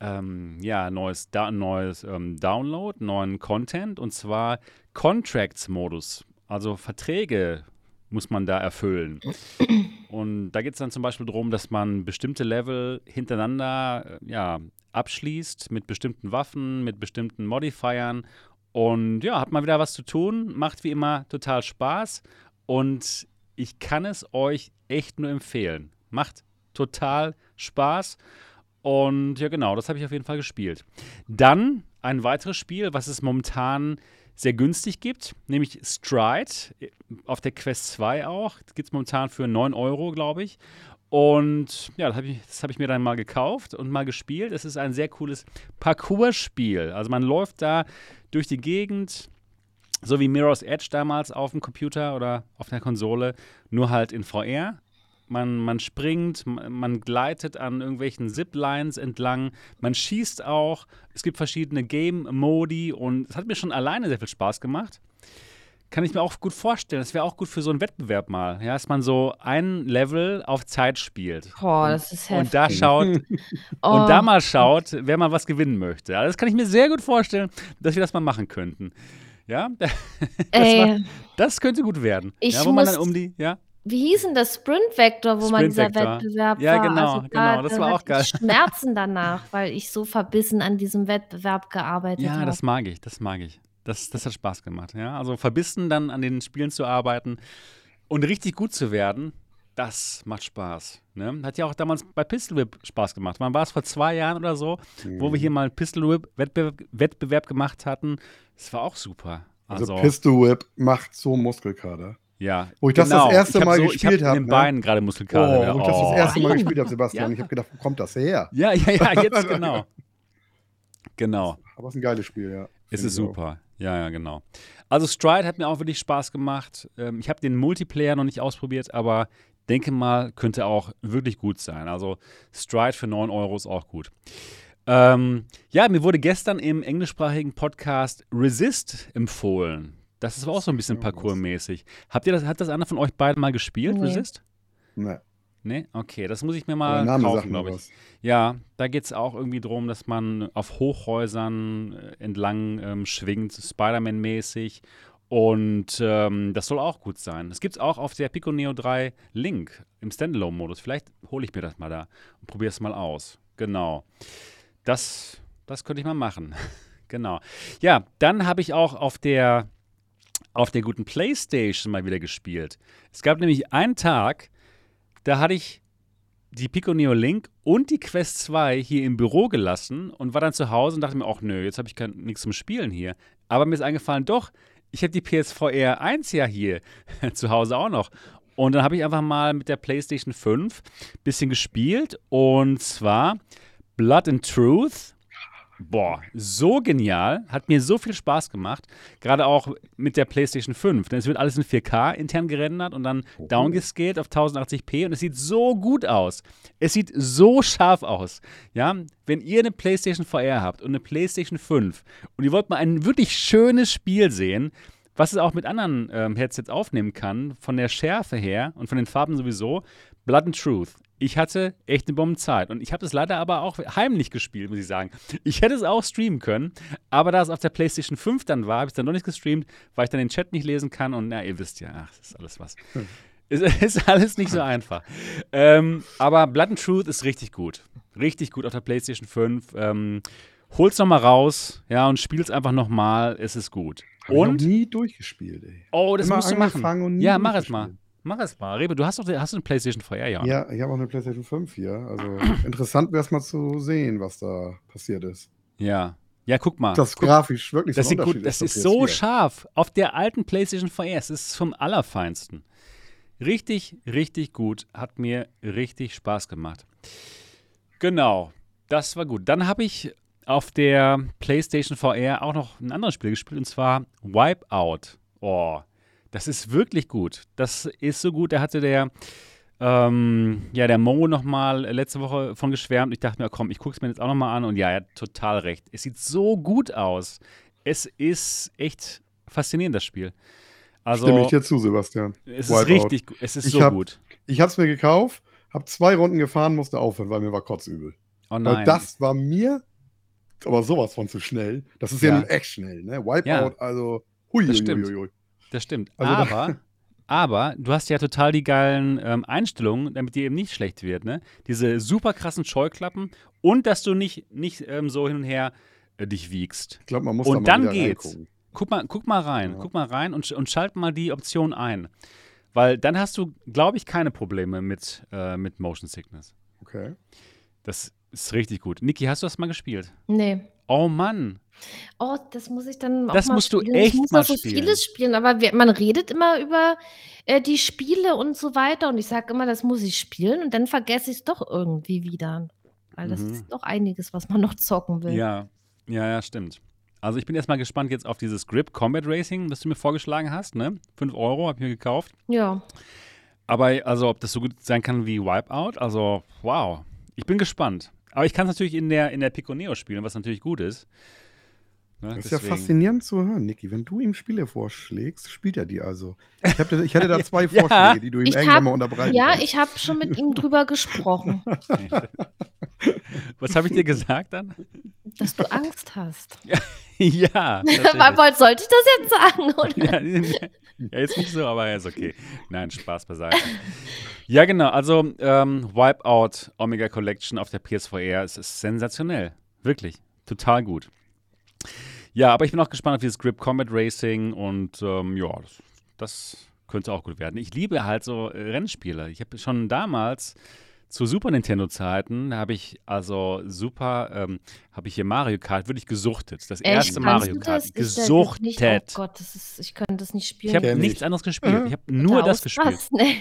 ähm, ja, neues, da, neues ähm, Download, neuen Content und zwar Contracts-Modus. Also Verträge muss man da erfüllen. Und da geht es dann zum Beispiel darum, dass man bestimmte Level hintereinander äh, ja, abschließt mit bestimmten Waffen, mit bestimmten Modifiern und ja, hat mal wieder was zu tun, macht wie immer total Spaß und ich kann es euch echt nur empfehlen. Macht total Spaß und ja genau, das habe ich auf jeden Fall gespielt. Dann ein weiteres Spiel, was es momentan sehr günstig gibt, nämlich Stride auf der Quest 2 auch. Gibt es momentan für 9 Euro, glaube ich. Und ja, das habe ich, hab ich mir dann mal gekauft und mal gespielt. Es ist ein sehr cooles Parcours-Spiel. Also man läuft da durch die Gegend, so wie Mirror's Edge damals auf dem Computer oder auf der Konsole, nur halt in VR. Man, man springt, man, gleitet an irgendwelchen Ziplines entlang, man schießt auch. Es gibt verschiedene Game-Modi und es hat mir schon alleine sehr viel Spaß gemacht kann ich mir auch gut vorstellen. Das wäre auch gut für so einen Wettbewerb mal, ja, dass man so ein Level auf Zeit spielt. Boah, das ist heftig. Und da schaut Oh. [laughs] und da mal schaut, wer mal was gewinnen möchte. Ja, das kann ich mir sehr gut vorstellen, dass wir das mal machen könnten. Ja, [laughs] das, war, das könnte gut werden. Ich ja, wo man dann um die, ja, wie hieß denn das Sprint Vector, wo man dieser Sprint Vector. Wettbewerb Ja, war? genau, also genau, das da war auch geil. Ich [laughs] Schmerzen danach, weil ich so verbissen an diesem Wettbewerb gearbeitet ja, habe. das mag ich, das mag ich. Das, das hat Spaß gemacht. Ja, also verbissen dann an den Spielen zu arbeiten und richtig gut zu werden. Das macht Spaß. Ne? Hat ja auch damals bei Pistol Whip Spaß gemacht. Wann war es vor zwei Jahren oder so, wo wir hier mal einen Pistol Whip Wettbewerb, Wettbewerb gemacht hatten? Das war auch super. Also, Also, Pistol Whip macht so Muskelkater. Ja. Wo ich das das erste Mal so, gespielt ich hab hab, den ne? Beinen gerade Oh, Muskelkater. wo ich das das erste Mal gespielt habe, Sebastian. Ja. Ich habe gedacht, wo kommt das her? Ja, ja, ja, jetzt [laughs] genau. Genau. Aber es ist ein geiles Spiel, ja. Es ist auch. super. Ja, ja, genau. Also Stride hat mir auch wirklich Spaß gemacht. Ähm, ich habe den Multiplayer noch nicht ausprobiert, aber denke mal, könnte auch wirklich gut sein. Also Stride für 9 Euro ist auch gut. Ähm, ja, mir wurde gestern im englischsprachigen Podcast Resist empfohlen. Das ist auch so ein bisschen parkourmäßig. Habt ihr das, hat das einer von euch beiden mal gespielt, Nee. Resist? Ne, Nee? Okay, das muss ich mir mal Name kaufen, glaube ich. was. Ja, da geht es auch irgendwie darum, dass man auf Hochhäusern äh, entlang ähm, schwingt, Spider-Man-mäßig. Und ähm, das soll auch gut sein. Es gibt es auch auf der Pico Neo 3 Link im Standalone-Modus. Vielleicht hole ich mir das mal da und probiere es mal aus. Genau. Das, das könnte ich mal machen. [laughs] genau. Ja, dann habe ich auch auf der, auf der guten Playstation mal wieder gespielt. Es gab nämlich einen Tag, da hatte ich die Pico Neo Link und die Quest 2 hier im Büro gelassen und war dann zu Hause und dachte mir, ach nö, jetzt habe ich nichts zum Spielen hier. Aber mir ist eingefallen, doch, ich habe die PSVR 1 ja hier [laughs] zu Hause auch noch. Und dann habe ich einfach mal mit der PlayStation 5 ein bisschen gespielt und zwar Blood and Truth. Boah, so genial, hat mir so viel Spaß gemacht, gerade auch mit der PlayStation 5, denn es wird alles in 4K intern gerendert und dann oh. downgescaled auf 1080p und es sieht so gut aus. Es sieht so scharf aus. Ja, wenn ihr eine PlayStation VR habt und eine PlayStation 5 und ihr wollt mal ein wirklich schönes Spiel sehen, was es auch mit anderen ähm, Headsets aufnehmen kann, von der Schärfe her und von den Farben sowieso, Blood and Truth. Ich hatte echt eine Bombenzeit. Und ich habe es leider aber auch heimlich gespielt, muss ich sagen. Ich hätte es auch streamen können, aber da es auf der PlayStation 5 dann war, habe ich es dann noch nicht gestreamt, weil ich dann den Chat nicht lesen kann. Und na, ihr wisst ja, ach, das ist alles was. Hm. Ist, [laughs] ist alles nicht so einfach. Ähm, aber Blood and Truth ist richtig gut. Richtig gut auf der PlayStation 5. Ähm, hol's nochmal raus, ja, und spiel's einfach nochmal. Es ist gut. Hab und ich nie durchgespielt, ey. Oh, das Immer musst du machen. ja, mach es mal. Mach es mal. Rebe, du hast doch hast du eine PlayStation VR, ja? Ja, ich habe auch eine PlayStation 5 hier. Also [clears throat] interessant wäre es mal zu sehen, was da passiert ist. Ja. Ja, guck mal. Das guck, grafisch wirklich das so sieht gut, Das ist so scharf. Auf der alten PlayStation VR. Es ist vom Allerfeinsten. Richtig, richtig gut. Hat mir richtig Spaß gemacht. Genau. Das war gut. Dann habe ich auf der PlayStation VR auch noch ein anderes Spiel gespielt und zwar Wipeout. Oh, das ist wirklich gut. Das ist so gut. Da hatte der, ähm, ja, der Mo nochmal letzte Woche von geschwärmt. Ich dachte mir, komm, ich gucke es mir jetzt auch nochmal an. Und ja, er hat total recht. Es sieht so gut aus. Es ist echt faszinierend, das Spiel. Also, Stimme ich dir zu, Sebastian. Es Wipeout. ist richtig gut. Es ist ich so hab, gut. Ich habe es mir gekauft, habe zwei Runden gefahren, musste aufhören, weil mir war kotzübel. Oh nein. Weil das war mir aber sowas von zu schnell. Das ist ja, ja nun echt schnell, ne? Wipeout, ja. also hui, das stimmt. Hui, hui. Das stimmt. Also aber, aber du hast ja total die geilen ähm, Einstellungen, damit die eben nicht schlecht wird, ne? Diese super krassen Scheuklappen und dass du nicht, nicht ähm, so hin und her äh, dich wiegst. Ich glaube, man muss und da dann geht's. Guck mal, guck mal rein, ja. guck mal rein und, und schalt mal die Option ein. Weil dann hast du, glaube ich, keine Probleme mit, äh, mit Motion Sickness. Okay. Das ist richtig gut. Niki, hast du das mal gespielt? Nee. Oh Mann. Oh, das muss ich dann auch Das mal musst du echt Ich muss mal so spielen. vieles spielen, aber wir, man redet immer über äh, die Spiele und so weiter und ich sage immer, das muss ich spielen und dann vergesse ich es doch irgendwie wieder. Weil das mhm. ist doch einiges, was man noch zocken will. Ja, ja, ja, stimmt. Also ich bin erstmal gespannt jetzt auf dieses Grip Combat Racing, das du mir vorgeschlagen hast, ne? 5 Euro habe ich mir gekauft. Ja. Aber also, ob das so gut sein kann wie Wipeout, also wow. Ich bin gespannt. Aber ich kann es natürlich in der, in der Piconeo spielen, was natürlich gut ist. Ne, das ist deswegen. ja faszinierend zu hören, Niki. Wenn du ihm Spiele vorschlägst, spielt er die also. Ich, hab, ich hatte [laughs] da zwei Vorschläge, ja, die du ihm irgendwann hab, mal unterbreiten Ja, kannst. ich habe schon mit ihm drüber gesprochen. [laughs] Was habe ich dir gesagt dann? Dass du Angst hast. [laughs] ja. Sollte ich das jetzt sagen? Oder? Ja, ja, ist nicht so, aber ist okay. Nein, Spaß beiseite. ja, genau. Also, ähm, Wipeout Omega Collection auf der PSVR, es ist sensationell. Wirklich. Total gut. Ja, aber ich bin auch gespannt auf dieses Grip Combat Racing und ähm, ja, das, das, könnte auch gut werden. Ich liebe halt so Rennspiele. Ich habe schon damals zu Super Nintendo-Zeiten habe ich also super, ähm, habe ich hier Mario Kart wirklich gesuchtet. Das Echt? erste Mario Kart. Das? Gesuchtet. Nicht, oh Gott, das ist, ich könnte das nicht spielen. Ich habe nichts anderes gespielt. Ich habe nur das gespielt. Was? Nee.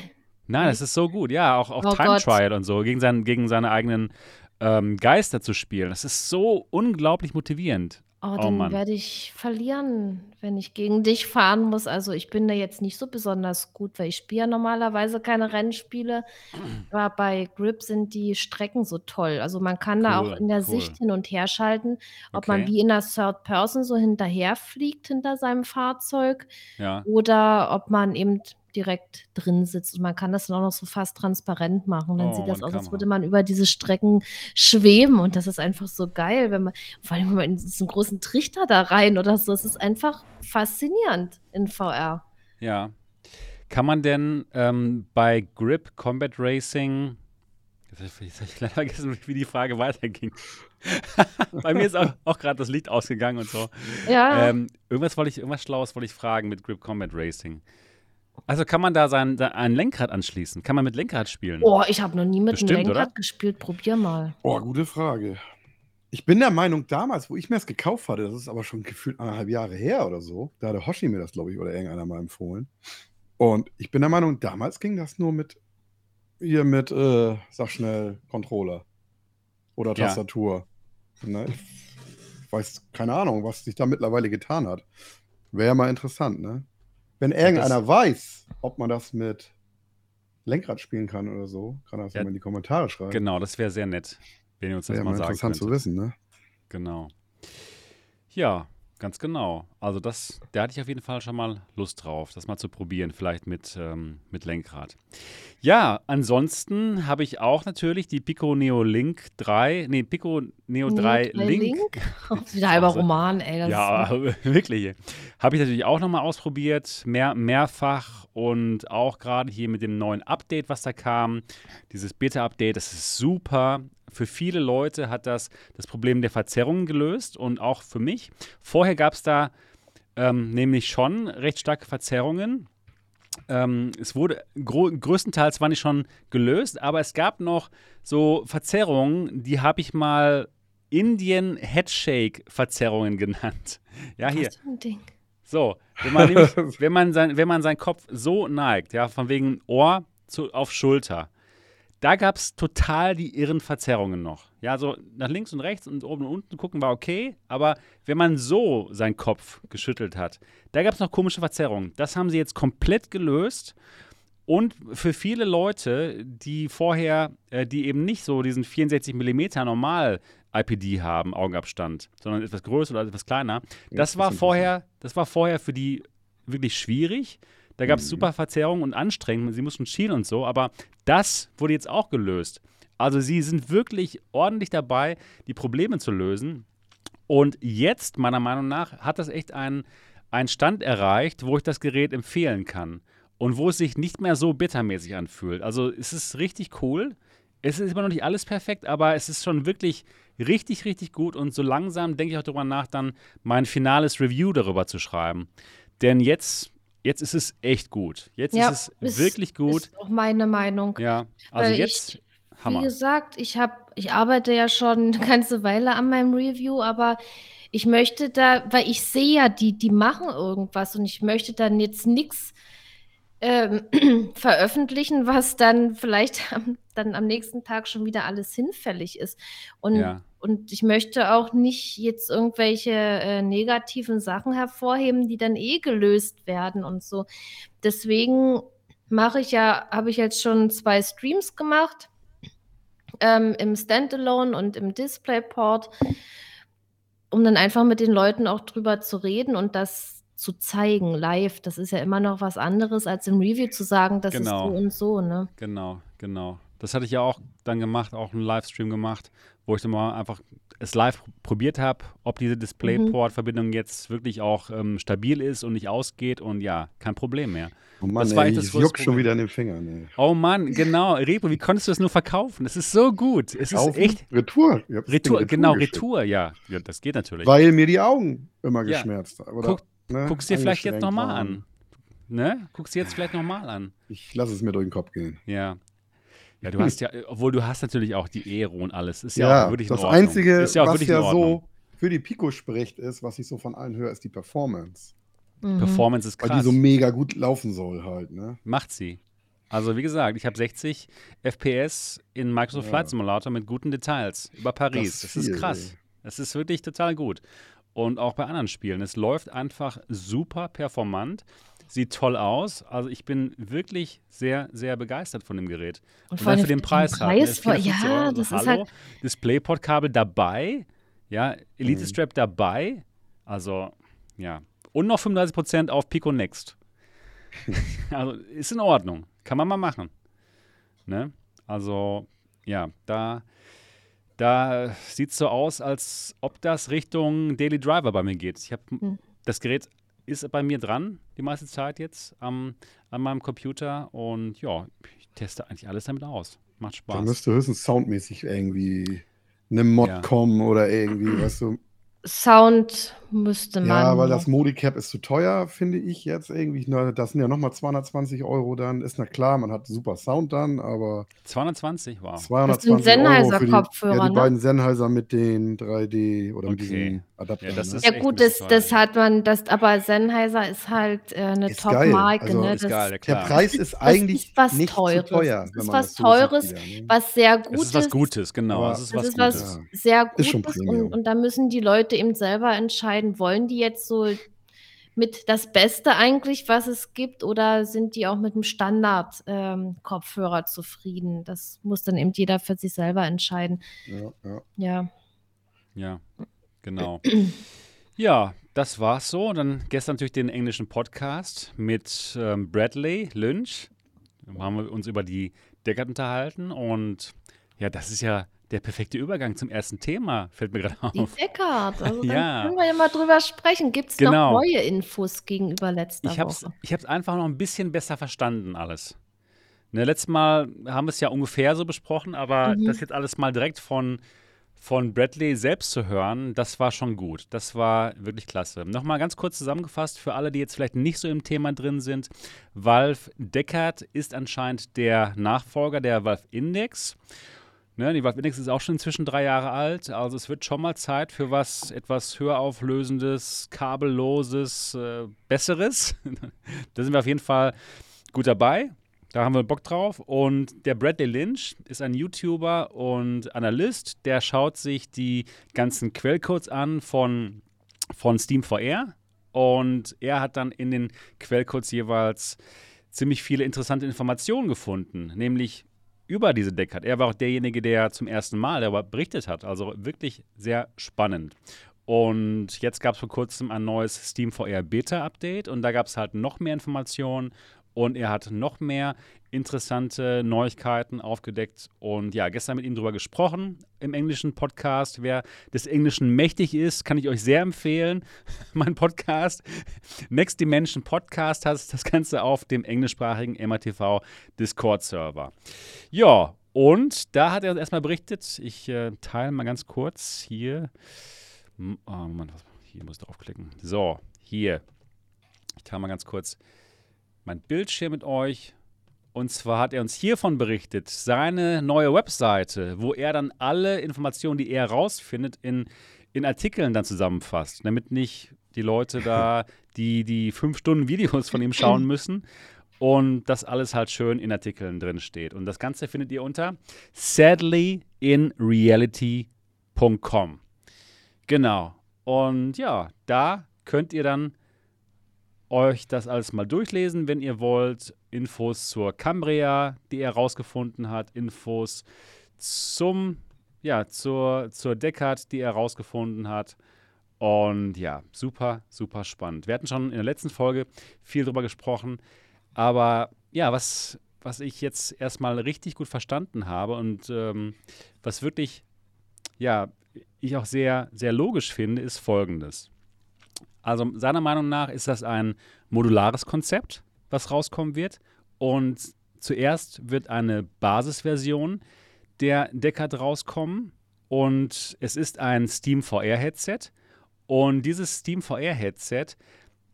Nein, das ist so gut. Ja, auch, auch oh Time Gott. Trial und so, gegen, sein, gegen seine eigenen ähm, Geister zu spielen. Das ist so unglaublich motivierend. Oh, Oh dann werde ich verlieren, wenn ich gegen dich fahren muss. Also ich bin da jetzt nicht so besonders gut, weil ich spiele ja normalerweise keine Rennspiele. [clears throat] Aber bei Grip sind die Strecken so toll. Also man kann da auch in der cool. Sicht hin und her schalten, ob man wie in der Third Person so hinterherfliegt hinter seinem Fahrzeug Ja. oder ob man eben direkt drin sitzt. Und man kann das dann auch noch so fast transparent machen. Dann oh, sieht das aus, als würde man über diese Strecken schweben. Und das ist einfach so geil, wenn man, vor allem wenn man in diesen großen Trichter da rein oder so. Es ist einfach faszinierend in VR. Ja. Kann man denn ähm, bei Grip Combat Racing Jetzt habe ich leider vergessen, wie die Frage weiterging. [laughs] Bei mir ist auch, auch gerade das Licht ausgegangen und so. Ja. Ähm, irgendwas wollte ich, irgendwas Schlaues wollte ich fragen mit Grip Combat Racing. Also kann man da sein, ein Lenkrad anschließen? Kann man mit Lenkrad spielen? Oh, ich habe noch nie mit Bestimmt, einem Lenkrad oder? gespielt. Probier mal. Oh, gute Frage. Ich bin der Meinung, damals, wo ich mir das gekauft hatte, das ist aber schon gefühlt anderthalb Jahre her oder so, da hatte Hoshi mir das, glaube ich, oder irgendeiner mal empfohlen. Und ich bin der Meinung, damals ging das nur mit, hier mit, äh, sag schnell, Controller oder Tastatur. Ja. Ne? weiß keine Ahnung, was sich da mittlerweile getan hat. Wäre ja mal interessant, ne? Wenn irgendeiner das, weiß, ob man das mit Lenkrad spielen kann oder so, kann das ja, mal in die Kommentare schreiben. Genau, das wäre sehr nett, wenn ihr uns das mal, mal sagen interessant könnte. zu wissen, ne? Genau. Ja, Ganz genau. Also das, da hatte ich auf jeden Fall schon mal Lust drauf, das mal zu probieren, vielleicht mit, ähm, mit Lenkrad. Ja, ansonsten habe ich auch natürlich die Pico Neo Link 3, nee, Pico Neo 3 Link. Link? [laughs] Oh, wieder halber Roman, ey. ja, [laughs] wirklich. Habe ich natürlich auch nochmal ausprobiert, mehr, mehrfach und auch gerade hier mit dem neuen Update, was da kam, dieses Beta-Update, das ist super für viele Leute hat das das Problem der Verzerrungen gelöst und auch für mich. Vorher gab es da ähm, nämlich schon recht starke Verzerrungen. Ähm, es wurde größtenteils waren die schon gelöst, aber es gab noch so Verzerrungen, die habe ich mal Indian Headshake Verzerrungen [laughs] genannt. Ja, hier. So, wenn man, [laughs] nämlich, wenn, man sein, wenn man seinen Kopf so neigt, ja, von wegen Ohr zu, auf Schulter, da gab es total die irren Verzerrungen noch. Ja, so nach links und rechts und oben und unten gucken war okay, aber wenn man so seinen Kopf geschüttelt hat, da gab es noch komische Verzerrungen. Das haben sie jetzt komplett gelöst. Und für viele Leute, die vorher, äh, die eben nicht so diesen 64 mm normal IPD haben, Augenabstand, sondern etwas größer oder etwas kleiner, das war vorher, das war vorher für die wirklich schwierig. Da gab es mhm. super Verzerrungen und Anstrengungen. Sie mussten schielen und so, aber das wurde jetzt auch gelöst. Also sie sind wirklich ordentlich dabei, die Probleme zu lösen. Und jetzt, meiner Meinung nach, hat das echt einen, einen Stand erreicht, wo ich das Gerät empfehlen kann. Und wo es sich nicht mehr so bittermäßig anfühlt. Also es ist richtig cool. Es ist immer noch nicht alles perfekt, aber es ist schon wirklich richtig, richtig gut. Und so langsam denke ich auch darüber nach, dann mein finales Review darüber zu schreiben. Denn jetzt Jetzt ist es echt gut. Jetzt ja, ist es ist, wirklich gut. Ist auch meine Meinung. Ja, also Weil jetzt ich, Hammer. Wie gesagt, ich habe, ich arbeite ja schon eine ganze Weile an meinem Review, aber ich möchte da, weil ich sehe ja, die, die machen irgendwas und ich möchte dann jetzt nichts ähm, [clears throat] veröffentlichen, was dann vielleicht am, dann am nächsten Tag schon wieder alles hinfällig ist. Und, ja. Und ich möchte auch nicht jetzt irgendwelche äh, negativen Sachen hervorheben, die dann eh gelöst werden und so. Deswegen mache ich ja, habe ich jetzt schon zwei Streams gemacht. Ähm, im Standalone und im DisplayPort, um dann einfach mit den Leuten auch drüber zu reden und das zu zeigen live, das ist ja immer noch was anderes, als im Review zu sagen, das genau. ist so und so, ne? Genau, genau. Das hatte ich ja auch dann gemacht, auch einen Livestream gemacht, wo ich dann mal einfach es live probiert habe, ob diese DisplayPort-Verbindung jetzt wirklich auch ähm, stabil ist und nicht ausgeht und ja, kein Problem mehr. Oh Mann, das ey, ich juck schon wieder an den Fingern. Ey. Oh Mann, genau. Repo, wie konntest du das nur verkaufen? Es ist so gut. Es Kaufen? ist echt. Retour. Retour, Retour genau, Retour, ja. ja. Das geht natürlich. Weil mir die Augen immer geschmerzt haben. Guck, Ne? Guckst dir vielleicht jetzt nochmal an. Ne? Guckst dir jetzt vielleicht nochmal an. Ich lasse es mir durch den Kopf gehen. Ja. Ja, du [laughs] hast ja, obwohl du hast natürlich auch die Ehre und alles. Ist ja, ja auch wirklich Das Einzige, ja was ja so für die Pico spricht, ist, was ich so von allen höre, ist die Performance. Mhm. Performance ist krass. Weil die so mega gut laufen soll halt, ne? Macht sie. Also wie gesagt, ich habe 60 FPS in Microsoft ja. Flight Simulator mit guten Details über Paris. Das das ist krass. Ey. Das ist wirklich total gut und auch bei anderen Spielen. Es läuft einfach super performant, sieht toll aus. Also ich bin wirklich sehr, sehr begeistert von dem Gerät. Und, und für den Preis, den Preis. Ne? Ja, das Hallo, ist halt DisplayPort-Kabel dabei, ja, Elite mhm. Dabei. Also, ja. Und noch 35% auf Pico Next. [laughs] also ist in Ordnung. Kann man mal machen. Ne? Also, ja, da da sieht es so aus, als ob das Richtung Daily Driver bei mir geht. Ich habe hm. das Gerät ist bei mir dran die meiste Zeit jetzt am, an meinem Computer und ja, ich teste eigentlich alles damit aus. Macht Spaß. Da müsste höchstens soundmäßig irgendwie eine Mod ja. kommen oder irgendwie, weißt du, Sound müsste man. Ja, weil das Modicap ist zu teuer, finde ich jetzt irgendwie. Das sind ja nochmal 220 Euro dann. Ist na klar, man hat super Sound dann, aber. 220, wow. 220 das sind Sennheiser-Kopfhörer. Ja, die ne? beiden Sennheiser mit den 3D oder okay. mit diesen Adaptern. Ja, ne? ja gut, das, das hat man, das, aber Sennheiser ist halt äh, eine Top-Marke. Also, ne? ist geil, der Preis ist eigentlich ist nicht Teures. zu teuer. Das ist was Teures, wieder, ne? was sehr Gutes. Das ist was Gutes, genau. Das ist was, das ist was sehr Gutes. Und, und da müssen die Leute eben selber entscheiden, wollen die jetzt so mit das Beste eigentlich, was es gibt, oder sind die auch mit dem Standard-Kopfhörer ähm, zufrieden? Das muss dann eben jeder für sich selber entscheiden. Ja, ja. Ja, ja genau. [clears throat] ja, das war's so. dann gestern natürlich den englischen Podcast mit ähm, Bradley Lynch. Da haben wir uns über die Deckard unterhalten und ja, das ist ja der perfekte Übergang zum ersten Thema, fällt mir gerade auf. Die Deckard, also [laughs] ja. können wir ja mal drüber sprechen. Gibt es genau. noch neue Infos gegenüber letzter ich Woche? Ich habe es einfach noch ein bisschen besser verstanden alles. Ne, letztes Mal haben wir es ja ungefähr so besprochen, aber mhm. das jetzt alles mal direkt von, von Bradley selbst zu hören, das war schon gut. Das war wirklich klasse. Nochmal ganz kurz zusammengefasst für alle, die jetzt vielleicht nicht so im Thema drin sind. Valve Deckard ist anscheinend der Nachfolger der Valve Index. Ne, die Index ist auch schon inzwischen drei Jahre alt, also es wird schon mal Zeit für was etwas höher auflösendes, kabelloses, äh, besseres. [laughs] da sind wir auf jeden Fall gut dabei. Da haben wir Bock drauf. Und der Bradley Lynch ist ein YouTuber und Analyst, der schaut sich die ganzen Quellcodes an von, von SteamVR. Und er hat dann in den Quellcodes jeweils ziemlich viele interessante Informationen gefunden, nämlich über diese Deck hat. Er war auch derjenige, der zum ersten Mal darüber berichtet hat. Also wirklich sehr spannend. Und jetzt gab es vor kurzem ein neues Steam VR Beta Update und da gab es halt noch mehr Informationen und er hat noch mehr interessante Neuigkeiten aufgedeckt. Und ja, gestern mit ihm drüber gesprochen im englischen Podcast. Wer des Englischen mächtig ist, kann ich euch sehr empfehlen. [laughs] mein Podcast, Next Dimension Podcast, hat das Ganze auf dem englischsprachigen MRTV Discord-Server. Ja, und da hat er uns erstmal berichtet. Ich äh, teile mal ganz kurz hier. Oh, Moment, hier muss ich draufklicken. So, hier. Ich teile mal ganz kurz mein Bildschirm mit euch. Und zwar hat er uns hiervon berichtet, seine neue Webseite, wo er dann alle Informationen, die er rausfindet, in, in Artikeln dann zusammenfasst, damit nicht die Leute da [laughs] die, die fünf Stunden Videos von ihm schauen müssen und das alles halt schön in Artikeln drin steht. Und das Ganze findet ihr unter sadlyinreality.com. Genau. Und ja, da könnt ihr dann euch das alles mal durchlesen, wenn ihr wollt. Infos zur Cambria, die er rausgefunden hat, Infos zum, ja, zur, zur Deckard, die er rausgefunden hat. Und ja, super, super spannend. Wir hatten schon in der letzten Folge viel drüber gesprochen, aber ja, was, was ich jetzt erstmal richtig gut verstanden habe und ähm, was wirklich, ja, ich auch sehr, sehr logisch finde, ist folgendes. Also seiner Meinung nach ist das ein modulares Konzept, was rauskommen wird. Und zuerst wird eine Basisversion der Deckard rauskommen. Und es ist ein Steam VR-Headset. Und dieses Steam VR-Headset,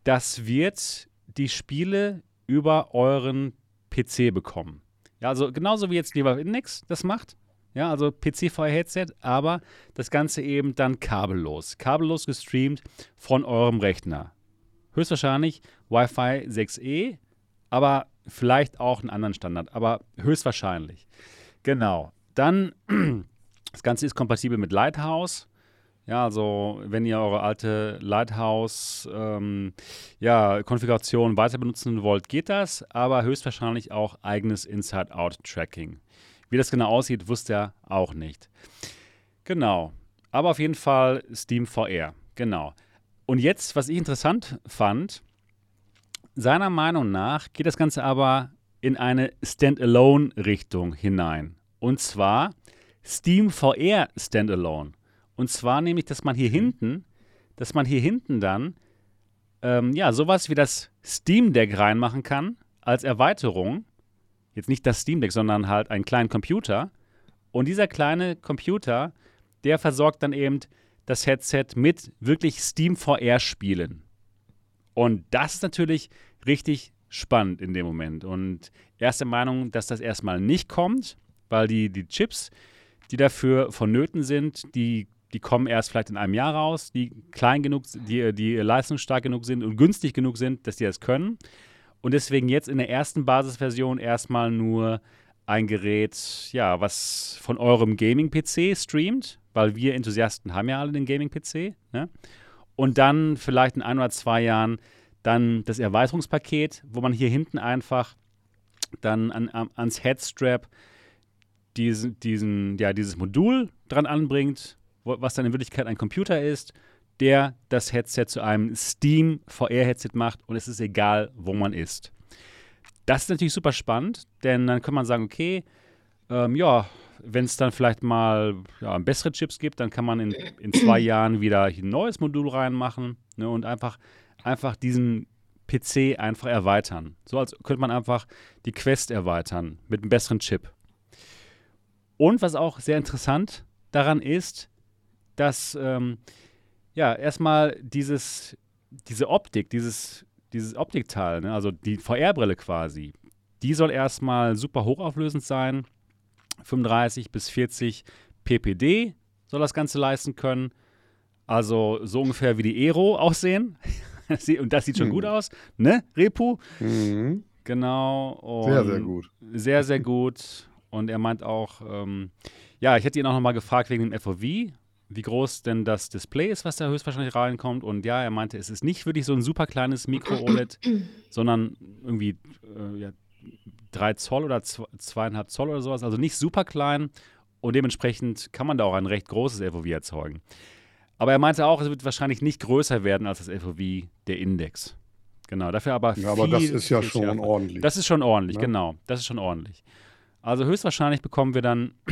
das wird die Spiele über euren PC bekommen. Ja, also genauso wie jetzt Lever Index das macht. Ja, also PC-VR-Headset, aber das Ganze eben dann kabellos. Kabellos gestreamt von eurem Rechner. Höchstwahrscheinlich Wi-Fi 6E, aber vielleicht auch einen anderen Standard, aber höchstwahrscheinlich. Genau. Dann, [clears throat] das Ganze ist kompatibel mit Lighthouse. Ja, also wenn ihr eure alte Lighthouse-Konfiguration ähm, ja, weiter benutzen wollt, geht das, aber höchstwahrscheinlich auch eigenes Inside-Out-Tracking. Wie das genau aussieht, wusste er auch nicht. Genau. Aber auf jeden Fall Steam VR. Genau. Und jetzt, was ich interessant fand, seiner Meinung nach geht das Ganze aber in eine Standalone-Richtung hinein. Und zwar Steam VR Standalone. Und zwar nämlich, dass man hier hinten, dass man hier hinten dann ähm, ja sowas wie das Steam Deck reinmachen kann als Erweiterung Jetzt nicht das Steam Deck, sondern halt einen kleinen Computer. Und dieser kleine Computer, der versorgt dann eben das Headset mit wirklich Steam VR-Spielen. Und das ist natürlich richtig spannend in dem Moment. Und erste Meinung, dass das erstmal nicht kommt, weil die, die Chips, die dafür vonnöten sind, die, die kommen erst vielleicht in einem Jahr raus, die klein genug, die, die leistungsstark genug sind und günstig genug sind, dass die das können. Und deswegen jetzt in der ersten Basisversion erstmal nur ein Gerät, ja, was von eurem Gaming-PC streamt, weil wir Enthusiasten haben ja alle den Gaming-PC. Ne? Und dann vielleicht in ein oder zwei Jahren dann das Erweiterungspaket, wo man hier hinten einfach dann an, an, ans Headstrap diesen, diesen, ja, dieses Modul dran anbringt, was dann in Wirklichkeit ein Computer ist, der das Headset zu einem Steam VR-Headset macht und es ist egal, wo man ist. Das ist natürlich super spannend, denn dann kann man sagen, okay, ähm, ja, wenn es dann vielleicht mal ja, bessere Chips gibt, dann kann man in, in zwei [clears throat] Jahren wieder ein neues Modul reinmachen ne, und einfach, einfach diesen PC einfach erweitern. So als könnte man einfach die Quest erweitern mit einem besseren Chip. Und was auch sehr interessant daran ist, dass ähm, ja erstmal dieses, diese Optik, dieses, dieses Optikteil, ne, also die VR-Brille quasi, die soll erstmal super hochauflösend sein. 35 bis 40 ppd soll das Ganze leisten können. Also so ungefähr wie die Aero aussehen. [laughs] Und das sieht schon mhm. gut aus, ne, Repu? Mhm. Genau. Und sehr, sehr gut. Sehr, sehr gut. Und er meint auch, ähm, ja, ich hätte ihn auch nochmal gefragt wegen dem FOV, wie groß denn das Display ist, was da höchstwahrscheinlich reinkommt. Und ja, er meinte, es ist nicht wirklich so ein super kleines Mikro-OLED, [clears throat] sondern irgendwie äh, ja, 3 Zoll oder 2,5 Zoll oder sowas. Also nicht super klein. Und dementsprechend kann man da auch ein recht großes FOV erzeugen. Aber er meinte auch, es wird wahrscheinlich nicht größer werden als das FOV der Index. Genau, dafür aber Ja, aber das ist ja schon schärfer. ordentlich. Das ist schon ordentlich, ja? genau. Das ist schon ordentlich. Also höchstwahrscheinlich bekommen wir dann [clears throat]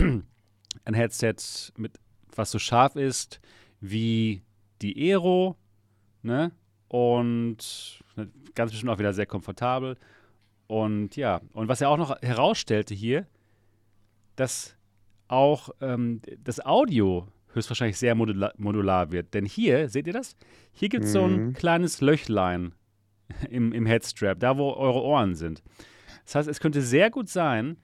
ein Headset, mit, was so scharf ist wie die Aero, ne? Und ganz bestimmt auch wieder sehr komfortabel. Und ja, und was er auch noch herausstellte hier, dass auch ähm, das Audio höchstwahrscheinlich sehr modular, modular, wird. Denn hier, seht ihr das? Hier gibt es mhm. so ein mhm. kleines Löchlein im, im Headstrap, da wo eure Ohren sind. Das heißt, es könnte sehr gut sein,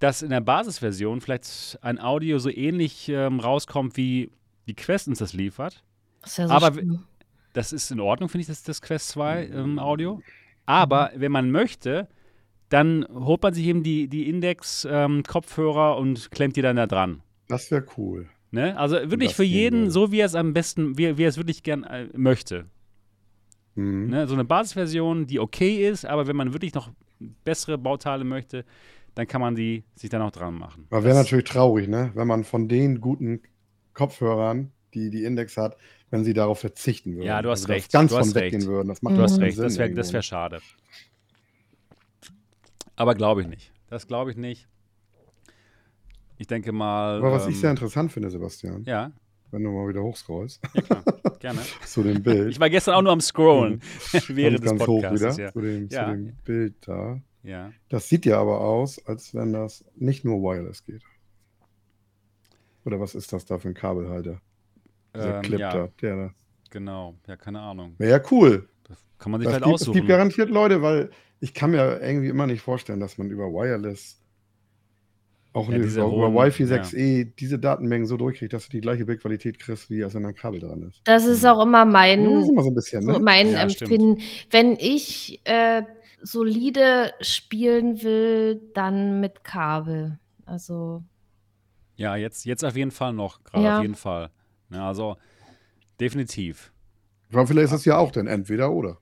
dass in der Basisversion vielleicht ein Audio so ähnlich ähm, rauskommt, wie die Quest uns das liefert. Das ist ja so Aber schlimm. das ist in Ordnung, finde ich, das, das Quest 2 ähm, Audio. Aber wenn man möchte, dann holt man sich eben die, die Index-Kopfhörer ähm, und klemmt die dann da dran. Das wäre cool. Ne? Also wirklich für jeden würde. so, wie er es am besten, wie, wie er es wirklich gern äh, möchte. Mhm. Ne? So eine Basisversion, die okay ist, aber wenn man wirklich noch bessere Bauteile möchte, dann kann man die sich dann auch dran machen. Aber wäre natürlich traurig, ne? wenn man von den guten Kopfhörern, die die Index hat, wenn sie darauf verzichten würden. Ja, du hast also recht. Ganz du von weggehen würden. Das macht du hast recht. Sinn das wäre wär schade. Aber glaube ich nicht. Das glaube ich nicht. Ich denke mal. Aber was ähm, ich sehr interessant finde, Sebastian. Ja. Wenn du mal wieder hochscrollst. Ja, klar. Gerne. [laughs] zu dem Bild. Ich war gestern auch nur am Scrollen. [laughs] während des ganz Podcasts, hoch wieder. Ja. Zu, dem, ja. zu dem Bild da. Ja. Das sieht ja aber aus, als wenn das nicht nur wireless geht. Oder was ist das da für ein Kabelhalter? Dieser ähm, Clip ja. da, der da. Genau, ja, keine Ahnung. Wäre ja cool. Das kann man sich das halt gibt, aussuchen. Es gibt garantiert Leute, weil ich kann mir irgendwie immer nicht vorstellen, dass man über Wireless auch ja, diese über Wi-Fi 6E ja. diese Datenmengen so durchkriegt, dass du die gleiche Bildqualität kriegst, wie als wenn ein Kabel dran ist. Das ist auch immer mein, ja, immer so ein bisschen, ne? mein Empfinden. Wenn ich äh, solide spielen will, dann mit Kabel. Also. Ja, jetzt, jetzt auf jeden Fall noch, gerade auf jeden Fall. Ja, also definitiv. Aber vielleicht ist das ja auch dann entweder oder.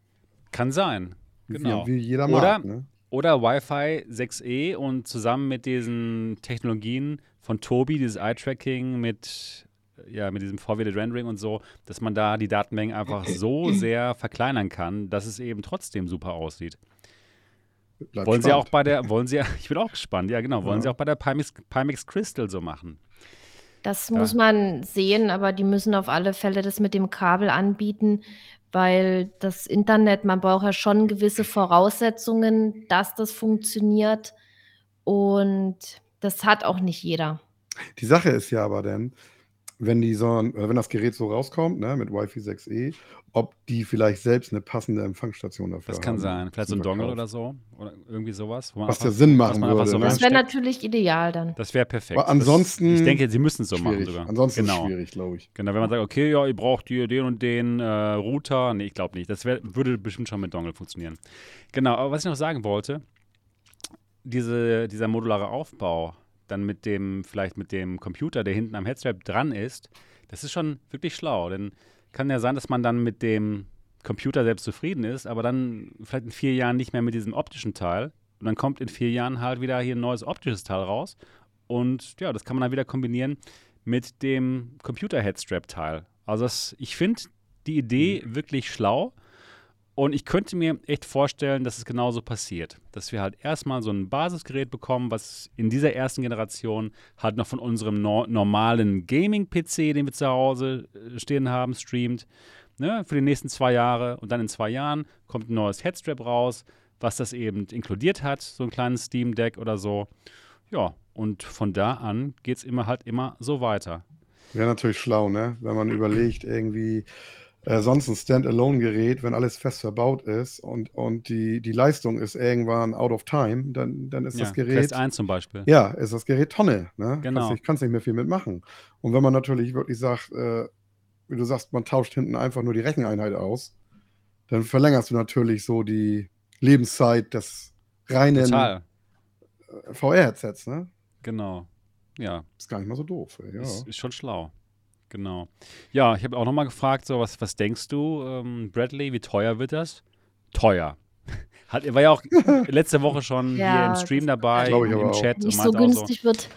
Kann sein. Genau. Wie, wie jeder oder, mag. Ne? Oder Wi-Fi 6E und zusammen mit diesen Technologien von Tobi, dieses Eye-Tracking mit, ja, mit diesem Forwarded Rendering und so, dass man da die Datenmengen einfach so sehr verkleinern kann, dass es eben trotzdem super aussieht. Bleibt wollen spannend. Sie auch bei der, wollen Sie, [laughs] ich bin auch gespannt, ja genau, wollen ja. Sie auch bei der Pimax, Pimax Crystal so machen? Das ja. muss man sehen, aber die müssen auf alle Fälle das mit dem Kabel anbieten, weil das Internet, man braucht ja schon gewisse Voraussetzungen, dass das funktioniert. Und das hat auch nicht jeder. Die Sache ist ja aber dann, wenn die so, wenn das Gerät so rauskommt, ne, mit Wi-Fi 6E, ob die vielleicht selbst eine passende Empfangsstation dafür haben. Das kann haben, sein. Vielleicht so ein Dongle oder so. Oder irgendwie sowas. was ja Sinn machen würde. So ne? Das wäre natürlich ideal dann. Das wäre perfekt. Aber ansonsten. Das, ich denke, sie müssen es so schwierig. machen sogar. Ansonsten genau. ist es schwierig, glaube ich. Genau, wenn man sagt, okay, ja, ihr braucht hier den und den äh, Router. Nee, ich glaube nicht. Das wär, würde bestimmt schon mit Dongle funktionieren. Genau, aber was ich noch sagen wollte, diese, dieser modulare Aufbau dann mit dem, vielleicht mit dem Computer, der hinten am Headstrap dran ist, das ist schon wirklich schlau. Denn kann ja sein, dass man dann mit dem Computer selbst zufrieden ist, aber dann vielleicht in vier Jahren nicht mehr mit diesem optischen Teil. Und dann kommt in vier Jahren halt wieder hier ein neues optisches Teil raus. Und ja, das kann man dann wieder kombinieren mit dem Computer-Headstrap-Teil. Also das, ich finde die Idee mhm. wirklich schlau. Und ich könnte mir echt vorstellen, dass es genauso passiert. Dass wir halt erstmal so ein Basisgerät bekommen, was in dieser ersten Generation halt noch von unserem no normalen Gaming-PC, den wir zu Hause äh, stehen haben, streamt. Ne, für die nächsten zwei Jahre. Und dann in zwei Jahren kommt ein neues Headstrap raus, was das eben inkludiert hat, so ein kleines Steam Deck oder so. Ja, und von da an geht es immer halt immer so weiter. Wäre natürlich schlau, ne? Wenn man überlegt, irgendwie äh, sonst ein Standalone-Gerät, wenn alles fest verbaut ist und, und die, die Leistung ist irgendwann out of time, dann, dann ist ja, das Gerät. Quest 1 zum Beispiel. Ja, ist das Gerät Tonne. Ne? Genau. Kannst nicht, kannst nicht mehr viel mitmachen. Und wenn man natürlich wirklich sagt, äh, wie du sagst, man tauscht hinten einfach nur die Recheneinheit aus, dann verlängerst du natürlich so die Lebenszeit des reinen äh, VR-Headsets, ne? Genau. Ja. Ist gar nicht mal so doof. Ey. Ja. Ist, ist schon schlau. Genau. Ja, ich habe auch nochmal gefragt, so, was, was denkst du, ähm, Bradley, wie teuer wird das? Teuer. [laughs] Hat, er war ja auch [laughs] letzte Woche schon ja, hier im Stream dabei, im, Chat. Nicht so günstig so, wird.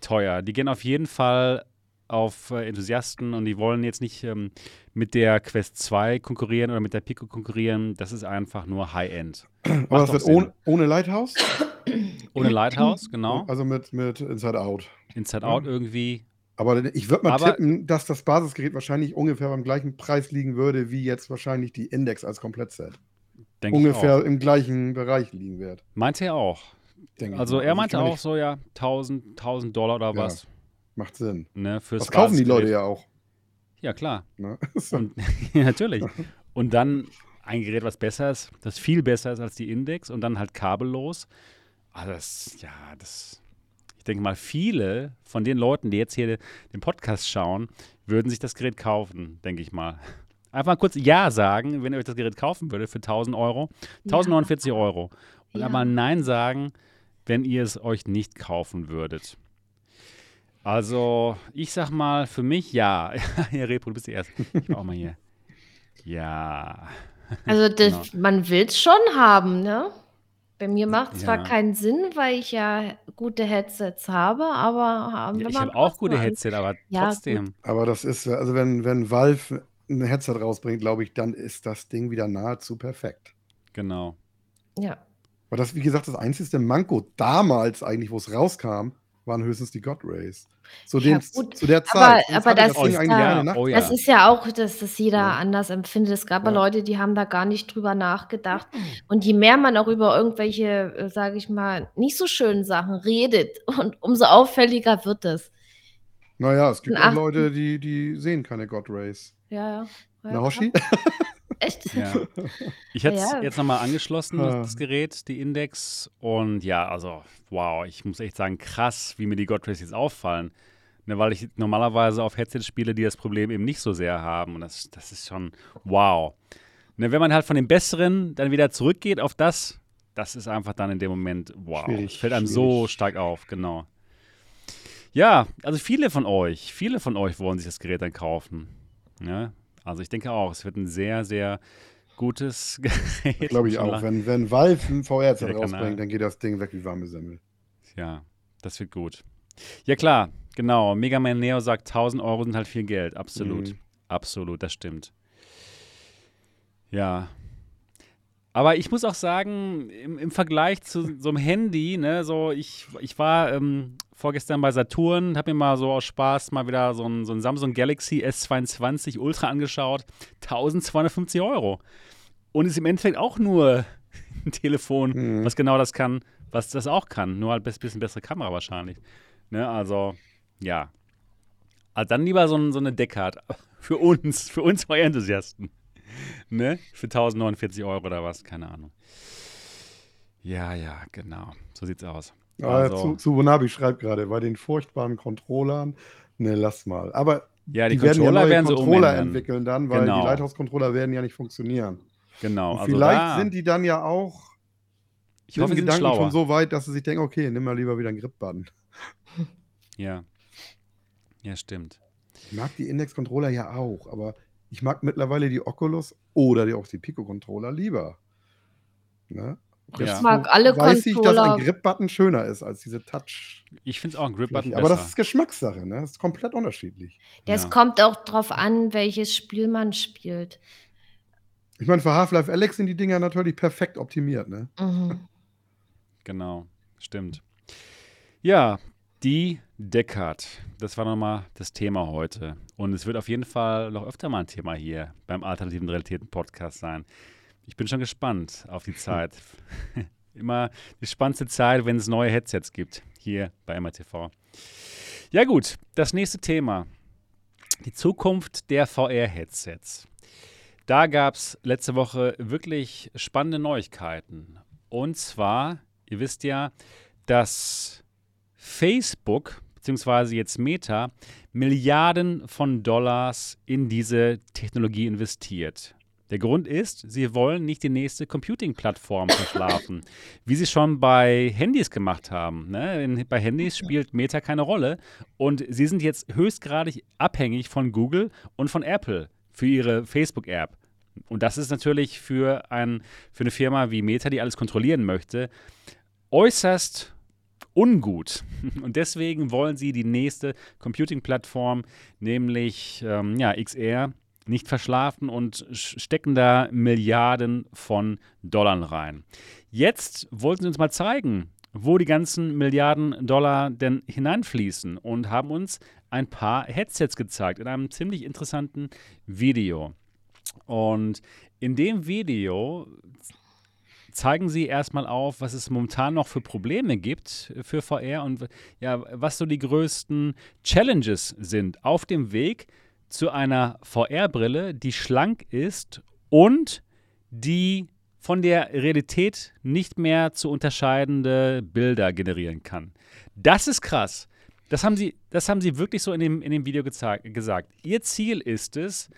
Teuer. Die gehen auf jeden Fall auf äh, Enthusiasten und die wollen jetzt nicht ähm, mit der Quest 2 konkurrieren oder mit der Pico konkurrieren. Das ist einfach nur High-End. Aber das wird ohne, ohne Lighthouse? ohne Lighthouse, genau. Also mit, mit Inside Out. Inside Out irgendwie. Aber ich würde mal Aber tippen, dass das Basisgerät wahrscheinlich ungefähr beim gleichen Preis liegen würde, wie jetzt wahrscheinlich die Index als Komplettset. ungefähr im gleichen Bereich liegen wird. Meinte er auch. Denk also er meinte auch so, ja, 1000, 1000 Dollar oder ja, was. Macht Sinn. Ne, das kaufen die Leute ja auch. Ja, klar. Ne? [laughs] Und, [laughs] natürlich. [laughs] Und dann ein Gerät, was besser ist, das viel besser ist als die Index und dann halt kabellos. Also das, ja, das denke mal, viele von den Leuten, die jetzt hier den Podcast schauen, würden sich das Gerät kaufen, denke ich mal. Einfach mal kurz Ja sagen, wenn ihr euch das Gerät kaufen würdet für 1000 Euro, 1049 ja. Euro. Und ja. einmal Nein sagen, wenn ihr es euch nicht kaufen würdet. Also, ich sag mal, für mich ja. [laughs] Herr Repro, du bist der Erste. Ich auch mal hier. Ja. Also, das, genau. man will es schon haben, ne? Bei mir macht es zwar keinen Sinn, weil ich ja gute Headsets habe, aber haben ja, ich habe auch gute Headsets, aber ja, trotzdem. Gut. Aber das ist, also wenn, wenn Valve ein Headset rausbringt, glaube ich, dann ist das Ding wieder nahezu perfekt. Genau. Ja. Aber das, wie gesagt, das einzige Manko damals eigentlich, wo es rauskam, waren höchstens die God Rays. Zu, ja, zu der Zeit. Aber, aber das, das, ist da, oh, ja. das ist ja auch, dass das jeder ja. anders empfindet. Es gab ja. Leute, die haben da gar nicht drüber nachgedacht. Und je mehr man auch über irgendwelche, äh, sage ich mal, nicht so schönen Sachen redet, [laughs] und umso auffälliger wird es. Naja, es gibt auch Leute, die, die sehen keine God Rays. Ja, ja. Na, Hoshi? [laughs] Echt? Ja. Ich hätte es ja. jetzt nochmal angeschlossen, das, das, Gerät, die Index. Und ja, also, wow, ich muss echt sagen, krass, wie mir die God Rays jetzt auffallen. Ne, weil ich normalerweise auf Headsets spiele, die das Problem eben nicht so sehr haben. Und das, das ist schon wow. Ne, wenn man halt von dem Besseren dann wieder zurückgeht auf das, das ist einfach dann in dem Moment wow. Es fällt einem schwierig. so stark auf, genau. Ja, also viele von euch, viele von euch wollen sich das Gerät dann kaufen. Ja, also ich denke auch, es wird ein sehr, sehr gutes [laughs] Gerät. Glaube ich auch. Wenn, wenn Valve ein VR-Set rausbringt, dann geht das Ding weg wie warme Semmel. Ja, das wird gut. Ja klar, genau. Mega Man Neo sagt, 1000 Euro sind halt viel Geld. Absolut. Mhm. Absolut, das stimmt. Ja. Aber ich muss auch sagen, im, im Vergleich zu so einem Handy, ne, so ich, ich war ähm, vorgestern bei Saturn, habe mir mal so aus Spaß mal wieder so ein, so ein Samsung Galaxy S22 Ultra angeschaut. 1250 Euro. Und ist im Endeffekt auch nur [laughs] ein Telefon, mhm. was genau das kann, was das auch kann. Nur halt ein bisschen bessere Kamera wahrscheinlich. Ne, also, ja. Also dann lieber so, so eine Deckard. [laughs] Für uns, für uns Enthusiasten. [laughs] Ne? Für 1049 Euro oder was, keine Ahnung. Ja, ja, genau. So sieht's aus. Also, zu, zu schreibt gerade, bei den furchtbaren Controllern, ne, lass mal. Aber ja, die, die werden ja neue werden Controller entwickeln dann, weil genau. die Lighthouse-Controller werden ja nicht funktionieren. Genau. Also vielleicht da, sind die dann ja auch ich hoffe, Gedanken schon so weit, dass sie sich denken, okay, nimm mal lieber wieder einen Grip-Button. Ja. Ja, stimmt. Ich mag die Index-Controller ja auch, aber ich mag mittlerweile die Oculus oder die, auch die Pico-Controller lieber. Ne? Ich ja. mag alle weiß Controller. ich, dass ein Grip-Button schöner ist als diese Touch. Ich finde es auch ein Grip-Button Aber das ist Geschmackssache, ne? Das ist komplett unterschiedlich. Das ja. kommt auch drauf an, welches Spiel man spielt. Ich meine, für Half-Life Alex sind die Dinger natürlich perfekt optimiert, ne? Mhm. Genau, stimmt. Ja, die Deckard. Das war nochmal das Thema heute. Und es wird auf jeden Fall noch öfter mal ein Thema hier beim Alternativen Realitäten Podcast sein. Ich bin schon gespannt auf die Zeit. [laughs] Immer die spannendste Zeit, wenn es neue Headsets gibt, hier bei MRTV. Ja gut, das nächste Thema. Die Zukunft der VR-Headsets. Da gab es letzte Woche wirklich spannende Neuigkeiten. Und zwar, ihr wisst ja, dass Facebook beziehungsweise jetzt Meta Milliarden von Dollars in diese Technologie investiert. Der Grund ist, sie wollen nicht die nächste Computing-Plattform verschlafen, [coughs] wie sie schon bei Handys gemacht haben. Ne? In, bei Handys spielt Meta keine Rolle und sie sind jetzt höchstgradig abhängig von Google und von Apple für ihre Facebook-App. Und das ist natürlich für, ein, für eine Firma wie Meta, die alles kontrollieren möchte, äußerst ungut. [laughs] Und deswegen wollen sie die nächste Computing-Plattform, nämlich ähm, ja, XR, nicht verschlafen und stecken da Milliarden von Dollar rein. Jetzt wollten sie uns mal zeigen, wo die ganzen Milliarden Dollar denn hineinfließen und haben uns ein paar Headsets gezeigt in einem ziemlich interessanten Video. Und in dem Video zeigen sie erstmal auf, was es momentan noch für Probleme gibt für VR und ja, was so die größten Challenges sind auf dem Weg zu einer VR-Brille, die schlank ist und die von der Realität nicht mehr zu unterscheidende Bilder generieren kann. Das ist krass. Das haben sie, das haben sie wirklich so in dem, in dem Video gesagt. Ihr Ziel ist es,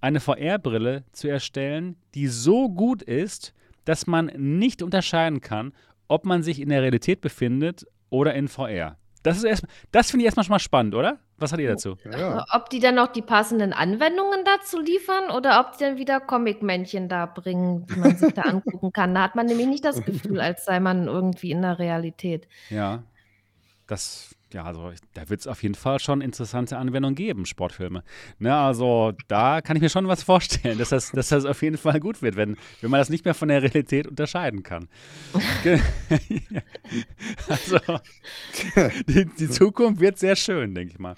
eine VR-Brille zu erstellen, die so gut ist, dass man nicht unterscheiden kann, ob man sich in der Realität befindet oder in VR. Das, das finde ich erstmal schon mal spannend, oder? Was hat ihr dazu? Ja. Ob die dann auch die passenden Anwendungen dazu liefern oder ob die dann wieder Comic-Männchen da bringen, die man sich da [laughs] angucken kann. Da hat man nämlich nicht das Gefühl, als sei man irgendwie in der Realität. Ja, das ja, also da wird es auf jeden Fall schon interessante Anwendungen geben, Sportfilme. Ne, also da kann ich mir schon was vorstellen, dass das, dass das auf jeden Fall gut wird, wenn, wenn man das nicht mehr von der Realität unterscheiden kann. [laughs] [laughs] also die, die, Zukunft wird sehr schön, denke ich mal.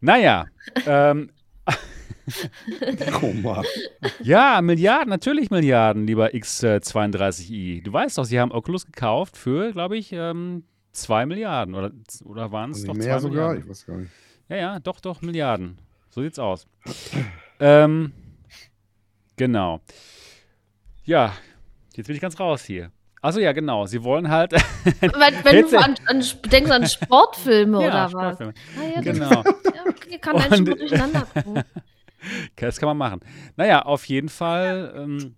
Naja, ähm. [laughs] Ja, Milliarden, natürlich Milliarden, lieber X32i. Du weißt doch, sie haben Oculus gekauft für, glaube ich, ähm, Zwei Milliarden oder, oder waren es doch mehr zwei sogar? Milliarden? Ich weiß gar nicht. Ja, ja, doch, doch, Milliarden. So sieht's aus. ähm, genau. Ja, jetzt bin ich ganz raus hier. Also ja, genau. Sie wollen halt. [laughs] wenn, wenn du an, an, denkst an Sportfilme ja, oder Sportfilme. was? Ah, ja, genau. Ja, okay, kann man schon durcheinander gucken. [laughs] Das kann man machen. Naja, auf jeden Fall. Ähm,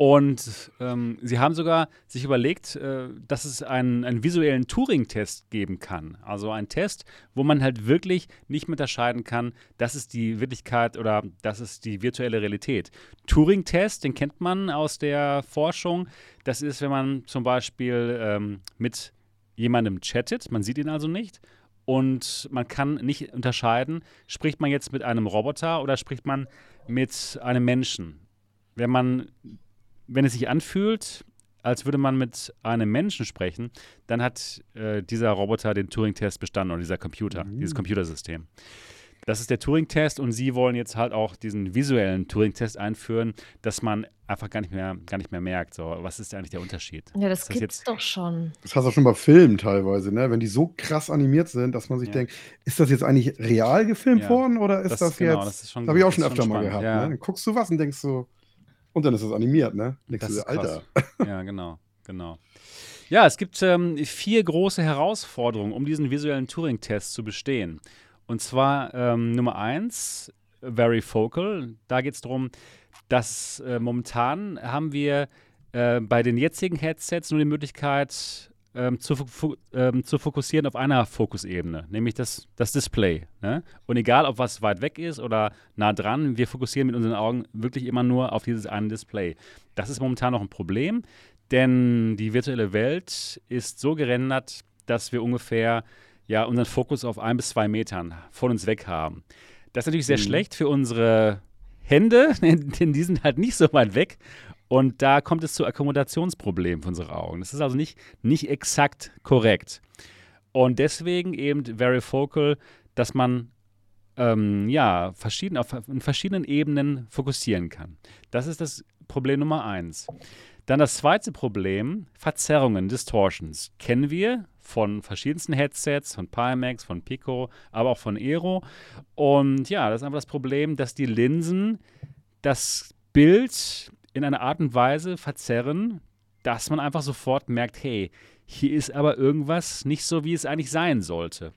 und ähm, sie haben sogar sich überlegt, äh, dass es einen, einen visuellen Turing-Test geben kann. Also ein Test, wo man halt wirklich nicht unterscheiden kann, das ist die Wirklichkeit oder das ist die virtuelle Realität. Turing-Test, den kennt man aus der Forschung. Das ist, wenn man zum Beispiel ähm, mit jemandem chattet, man sieht ihn also nicht. Und man kann nicht unterscheiden, spricht man jetzt mit einem Roboter oder spricht man mit einem Menschen. Wenn man wenn es sich anfühlt, als würde man mit einem Menschen sprechen, dann hat äh, dieser Roboter den Turing-Test bestanden oder dieser Computer, mhm. dieses Computersystem. Das ist der Turing-Test und sie wollen jetzt halt auch diesen visuellen Turing-Test einführen, dass man einfach gar nicht mehr, gar nicht mehr merkt, so, was ist eigentlich der Unterschied? Ja, das, das gibt's doch schon. Das hast du auch schon bei Filmen teilweise, ne? Wenn die so krass animiert sind, dass man sich ja. denkt, ist das jetzt eigentlich real gefilmt ja. worden oder ist das, das genau, jetzt? Das, das habe ich auch schon öfter mal gehabt. Ja. Ne? Dann guckst du was und denkst so, und dann ist es animiert, ne? Das Alter. [laughs] Ja, genau, genau. Ja, es gibt ähm, vier große Herausforderungen, um diesen visuellen Turing-Test zu bestehen. Und zwar ähm, Nummer eins, Very Focal. Da geht es darum, dass äh, momentan haben wir äh, bei den jetzigen Headsets nur die Möglichkeit, ähm, zu, ähm, zu fokussieren auf einer Fokusebene, nämlich das, das Display. Ne? Und egal, ob was weit weg ist oder nah dran, wir fokussieren mit unseren Augen wirklich immer nur auf dieses eine Display. Das ist momentan noch ein Problem, denn die virtuelle Welt ist so gerendert, dass wir ungefähr ja, unseren Fokus auf ein bis zwei Metern von uns weg haben. Das ist natürlich sehr mhm. schlecht für unsere Hände, [laughs] denn die sind halt nicht so weit weg. Und da kommt es zu Akkommodationsproblemen für unsere Augen. Das ist also nicht, nicht exakt korrekt. Und deswegen eben very focal, dass man ähm, ja, verschieden, auf verschiedenen Ebenen fokussieren kann. Das ist das Problem Nummer eins. Dann das zweite Problem, Verzerrungen, Distortions. Kennen wir von verschiedensten Headsets, von Pimax, von Pico, aber auch von Aero. Und ja, das ist einfach das Problem, dass die Linsen das Bild in einer Art und Weise verzerren, dass man einfach sofort merkt, hey, hier ist aber irgendwas nicht so, wie es eigentlich sein sollte.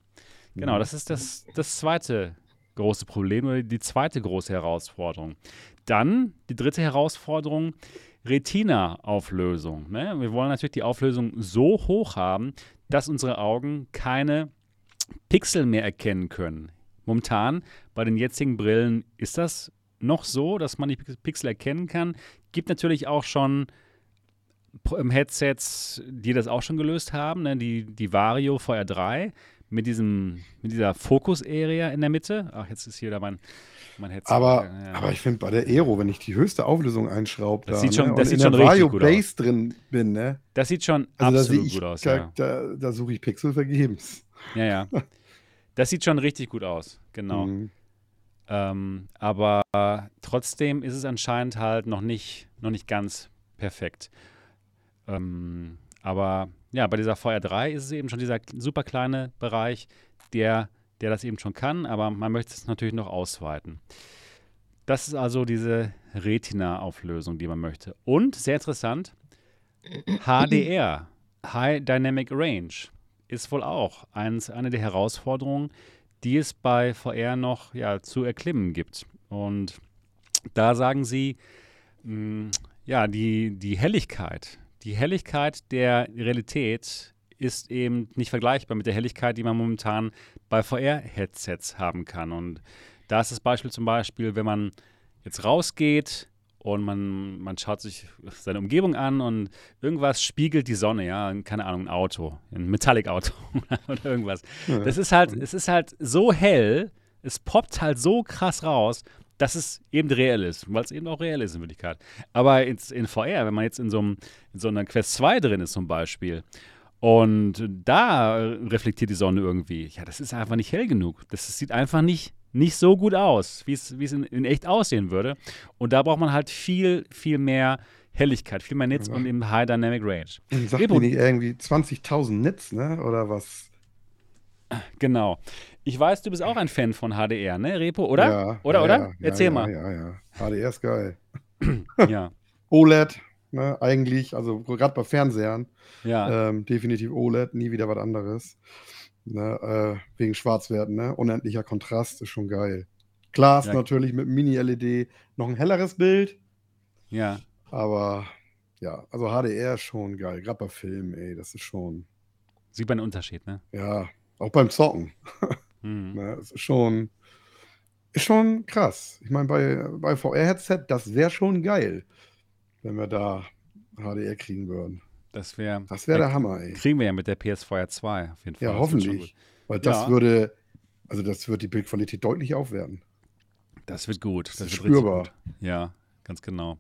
Genau, das ist das, das zweite große Problem oder die zweite große Herausforderung. Dann die dritte Herausforderung, Retina-Auflösung. Ne? Wir wollen natürlich die Auflösung so hoch haben, dass unsere Augen keine Pixel mehr erkennen können. Momentan bei den jetzigen Brillen ist das noch so, dass man die Pixel erkennen kann. Gibt natürlich auch schon Headsets, die das auch schon gelöst haben. Ne? Die, die Vario VR3 mit, diesem, mit dieser Fokus-Area in der Mitte. Ach, jetzt ist hier da mein, mein Headset. Aber, ja. aber ich finde bei der Aero, wenn ich die höchste Auflösung einschraube, das da, sieht schon, ne, das sieht schon richtig gut Base aus. drin bin, ne? Das sieht schon also absolut ich, gut aus. Da, ja. da, da suche ich Pixel vergebens. Ja, ja. [laughs] Das sieht schon richtig gut aus, genau. Mhm. Ähm, aber trotzdem ist es anscheinend halt noch nicht, noch nicht ganz perfekt. Ähm, aber ja, bei dieser VR3 ist es eben schon dieser super kleine Bereich, der, der das eben schon kann, aber man möchte es natürlich noch ausweiten. Das ist also diese Retina-Auflösung, die man möchte. Und sehr interessant, HDR, High Dynamic Range, ist wohl auch eins, eine der Herausforderungen, die es bei VR noch ja, zu erklimmen gibt. Und da sagen sie, mh, hm, ja, die, die Helligkeit, die Helligkeit der Realität ist eben nicht vergleichbar mit der Helligkeit, die man momentan bei VR-Headsets haben kann. Und da ist das Beispiel zum Beispiel, wenn man jetzt rausgeht und man, man schaut sich seine Umgebung an und irgendwas spiegelt die Sonne, ja, keine Ahnung, ein Auto, ein Metallic-Auto [laughs] oder irgendwas. Das ist halt, es ist halt so hell, es poppt halt so krass raus, dass es eben reell ist, weil es eben auch reell ist in Wirklichkeit. Aber in, in VR, wenn man jetzt in so, einem, in so einer Quest 2 drin ist zum Beispiel und da reflektiert die Sonne irgendwie, ja, das ist einfach nicht hell genug. Das sieht einfach nicht nicht so gut aus, wie es in, in echt aussehen würde. Und da braucht man halt viel, viel mehr Helligkeit, viel mehr Nits ja. und im High Dynamic Range. Sagt Repo, nicht irgendwie 20.000 Nits, ne? Oder was? Genau. Ich weiß, du bist auch ein Fan von HDR, ne, Repo, oder? Ja. Oder, ja, oder? Ja, Erzähl mal. Ja, ja. HDR ist geil. [clears throat] ja. [clears throat] OLED, ne, eigentlich, also gerade bei Fernsehern. Ja. Ähm, definitiv OLED, nie wieder was anderes. Ne, äh, wegen Schwarzwerten, ne? Unendlicher Kontrast ist schon geil. Glas ja. natürlich mit Mini-LED, noch ein helleres Bild. Ja. Aber ja, also HDR ist schon geil. Gerade bei Filmen, ey, das ist schon. Sieht man einen Unterschied, ne? Ja, auch beim Zocken. Mhm. [laughs] ne, das ist schon, ist schon krass. Ich meine, bei, bei VR-Headset, das wäre schon geil, wenn wir da HDR kriegen würden. Das wäre das wär der Hammer, ey. Kriegen wir ja mit der PS4 2 auf jeden Fall. Ja, hoffentlich. Weil das ja. würde, also das wird die Bildqualität deutlich aufwerten. Das wird gut. Das, das ist spürbar. Gut. Ja, ganz genau.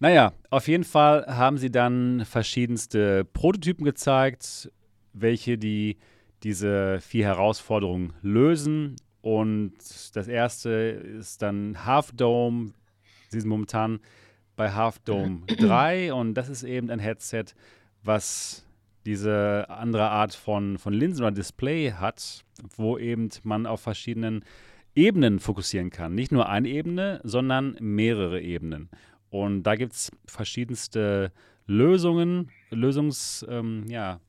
Naja, auf jeden Fall haben sie dann verschiedenste Prototypen gezeigt, welche die diese vier Herausforderungen lösen. Und das erste ist dann Half Dome. Sie sind momentan bei Half Dome 3 und das ist eben ein Headset, was diese andere Art von, von Linsen oder Display hat, wo eben man auf verschiedenen Ebenen fokussieren kann. Nicht nur eine Ebene, sondern mehrere Ebenen. Und da gibt es verschiedenste Lösungen, Lösungs, ähm, ja,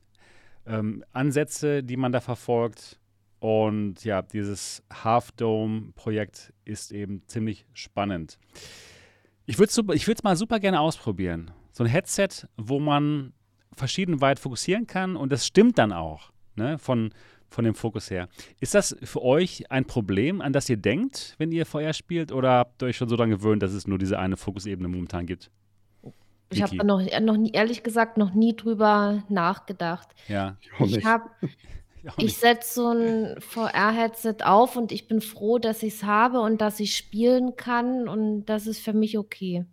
ähm, die man da verfolgt. Und ja, dieses Half Dome-Projekt ist eben ziemlich spannend. Ich würde es ich mal super gerne ausprobieren. So ein Headset, wo man verschieden weit fokussieren kann und das stimmt dann auch, ne, von, von dem Fokus her. Ist das für euch ein Problem, an das ihr denkt, wenn ihr VR spielt, oder habt ihr euch schon so daran gewöhnt, dass es nur diese eine Fokusebene momentan gibt? Ich habe noch, noch nie, ehrlich gesagt, noch nie drüber nachgedacht. Ja. Ich habe [laughs] ich setze so ein VR-Headset auf und ich bin froh, dass ich es habe und dass ich spielen kann und das ist für mich okay.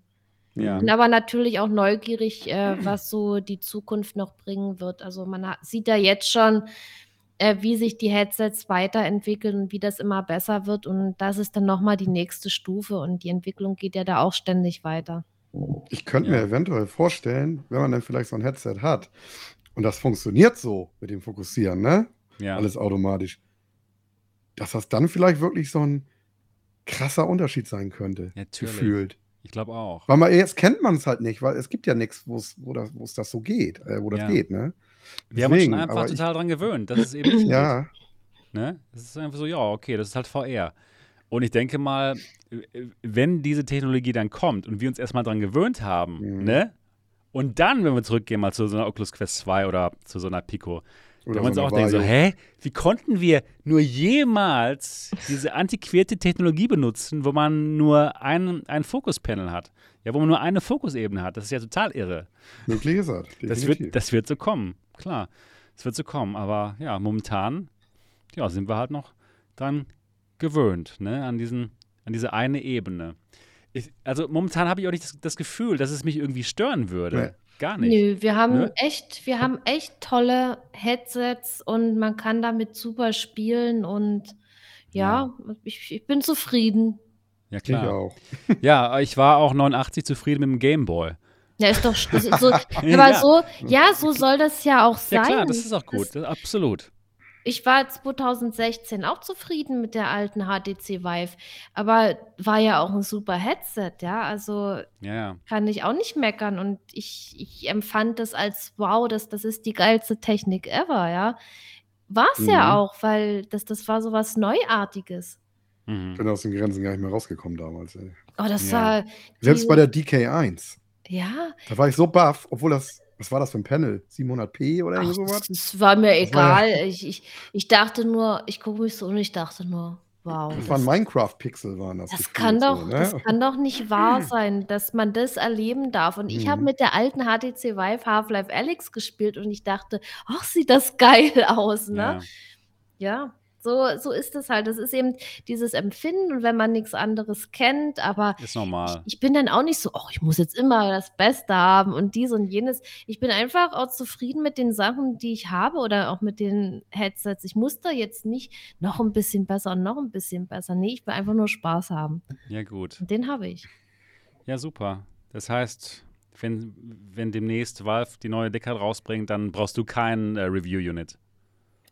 Ja. Bin aber natürlich auch neugierig, äh, was so die Zukunft noch bringen wird. Also man hat, sieht ja jetzt schon, äh, wie sich die Headsets weiterentwickeln und wie das immer besser wird. Und das ist dann nochmal die nächste Stufe und die Entwicklung geht ja da auch ständig weiter. Ich könnte ja. mir eventuell vorstellen, wenn man dann vielleicht so ein Headset hat und das funktioniert so mit dem Fokussieren, ne? Ja. Alles automatisch. Dass das dann vielleicht wirklich so ein krasser Unterschied sein könnte. Ja, gefühlt. Ich glaube auch. Weil man, jetzt kennt man es halt nicht, weil es gibt ja nichts, wo es das so geht, äh, wo das ja. geht, ne? Wir haben uns schon einfach total ich, dran gewöhnt, dass es eben [clears throat] Ja. Ne? Es ist einfach so, ja, okay, das ist halt VR. Und ich denke mal, wenn diese Technologie dann kommt und wir uns erstmal dran gewöhnt haben, mhm. ne? Und dann, wenn wir zurückgehen mal zu so einer Oculus Quest 2 oder zu so einer Pico, oder wenn man so auch denkt, so, hä, wie konnten wir nur jemals diese antiquierte Technologie benutzen, wo man nur ein, ein Fokuspanel hat? Ja, wo man nur eine Fokusebene hat. Das ist ja total irre. Möglich ist das. Das wird, das wird so kommen, klar. Das wird so kommen. Aber ja, momentan ja, sind wir halt noch dran gewöhnt, ne, an, diesen, an diese eine Ebene. Ich, also momentan habe ich auch nicht das, das, Gefühl, dass es mich irgendwie stören würde. Gar nicht. Nö, wir haben ne? echt, wir haben echt tolle Headsets und man kann damit super spielen und ja, ja. Ich, ich, bin zufrieden. Ja, klar. Ich auch. [laughs] ja, ich war auch 89 zufrieden mit dem Gameboy. Ja, ist doch [laughs] so, aber ja. so, ja, so soll das ja auch sein. Ja, klar, das ist auch gut, das, absolut. Ich war 2016 auch zufrieden mit der alten HTC Vive, aber war ja auch ein super Headset, ja. Also ja. kann ich auch nicht meckern. Und ich, ich empfand das als wow, das, das ist die geilste Technik ever, ja. War es mhm. ja auch, weil das, das war so was Neuartiges. Mhm. Ich bin aus den Grenzen gar nicht mehr rausgekommen damals, ey. Oh, das ja. war. Selbst bei der DK1. Ja. Da war ich so baff, obwohl das was war das für ein Panel? 700p oder Ach, sowas? Das war mir egal. War ich, ich, ich dachte nur, ich gucke mich so und ich dachte nur, wow. Das, das waren Minecraft-Pixel, waren das. Das kann, doch, so, ne? das kann doch nicht wahr [laughs] sein, dass man das erleben darf. Und ich mhm. habe mit der alten HTC Vive Half-Life Alex gespielt und ich dachte, ach, sieht das geil aus, ne? Ja. ja. So, so ist es halt. Das ist eben dieses Empfinden und wenn man nichts anderes kennt, aber ist normal. Ich, ich, bin dann auch nicht so, oh, ich muss jetzt immer das Beste haben und dies und jenes. Ich bin einfach auch zufrieden mit den Sachen, die ich habe oder auch mit den Headsets. Ich muss da jetzt nicht noch ein bisschen besser und noch ein bisschen besser. Nee, ich will einfach nur Spaß haben. Ja, gut. Und den habe ich. Ja, super. Das heißt, wenn, wenn demnächst Valve die neue Decke rausbringt, dann brauchst du kein äh, Review-Unit.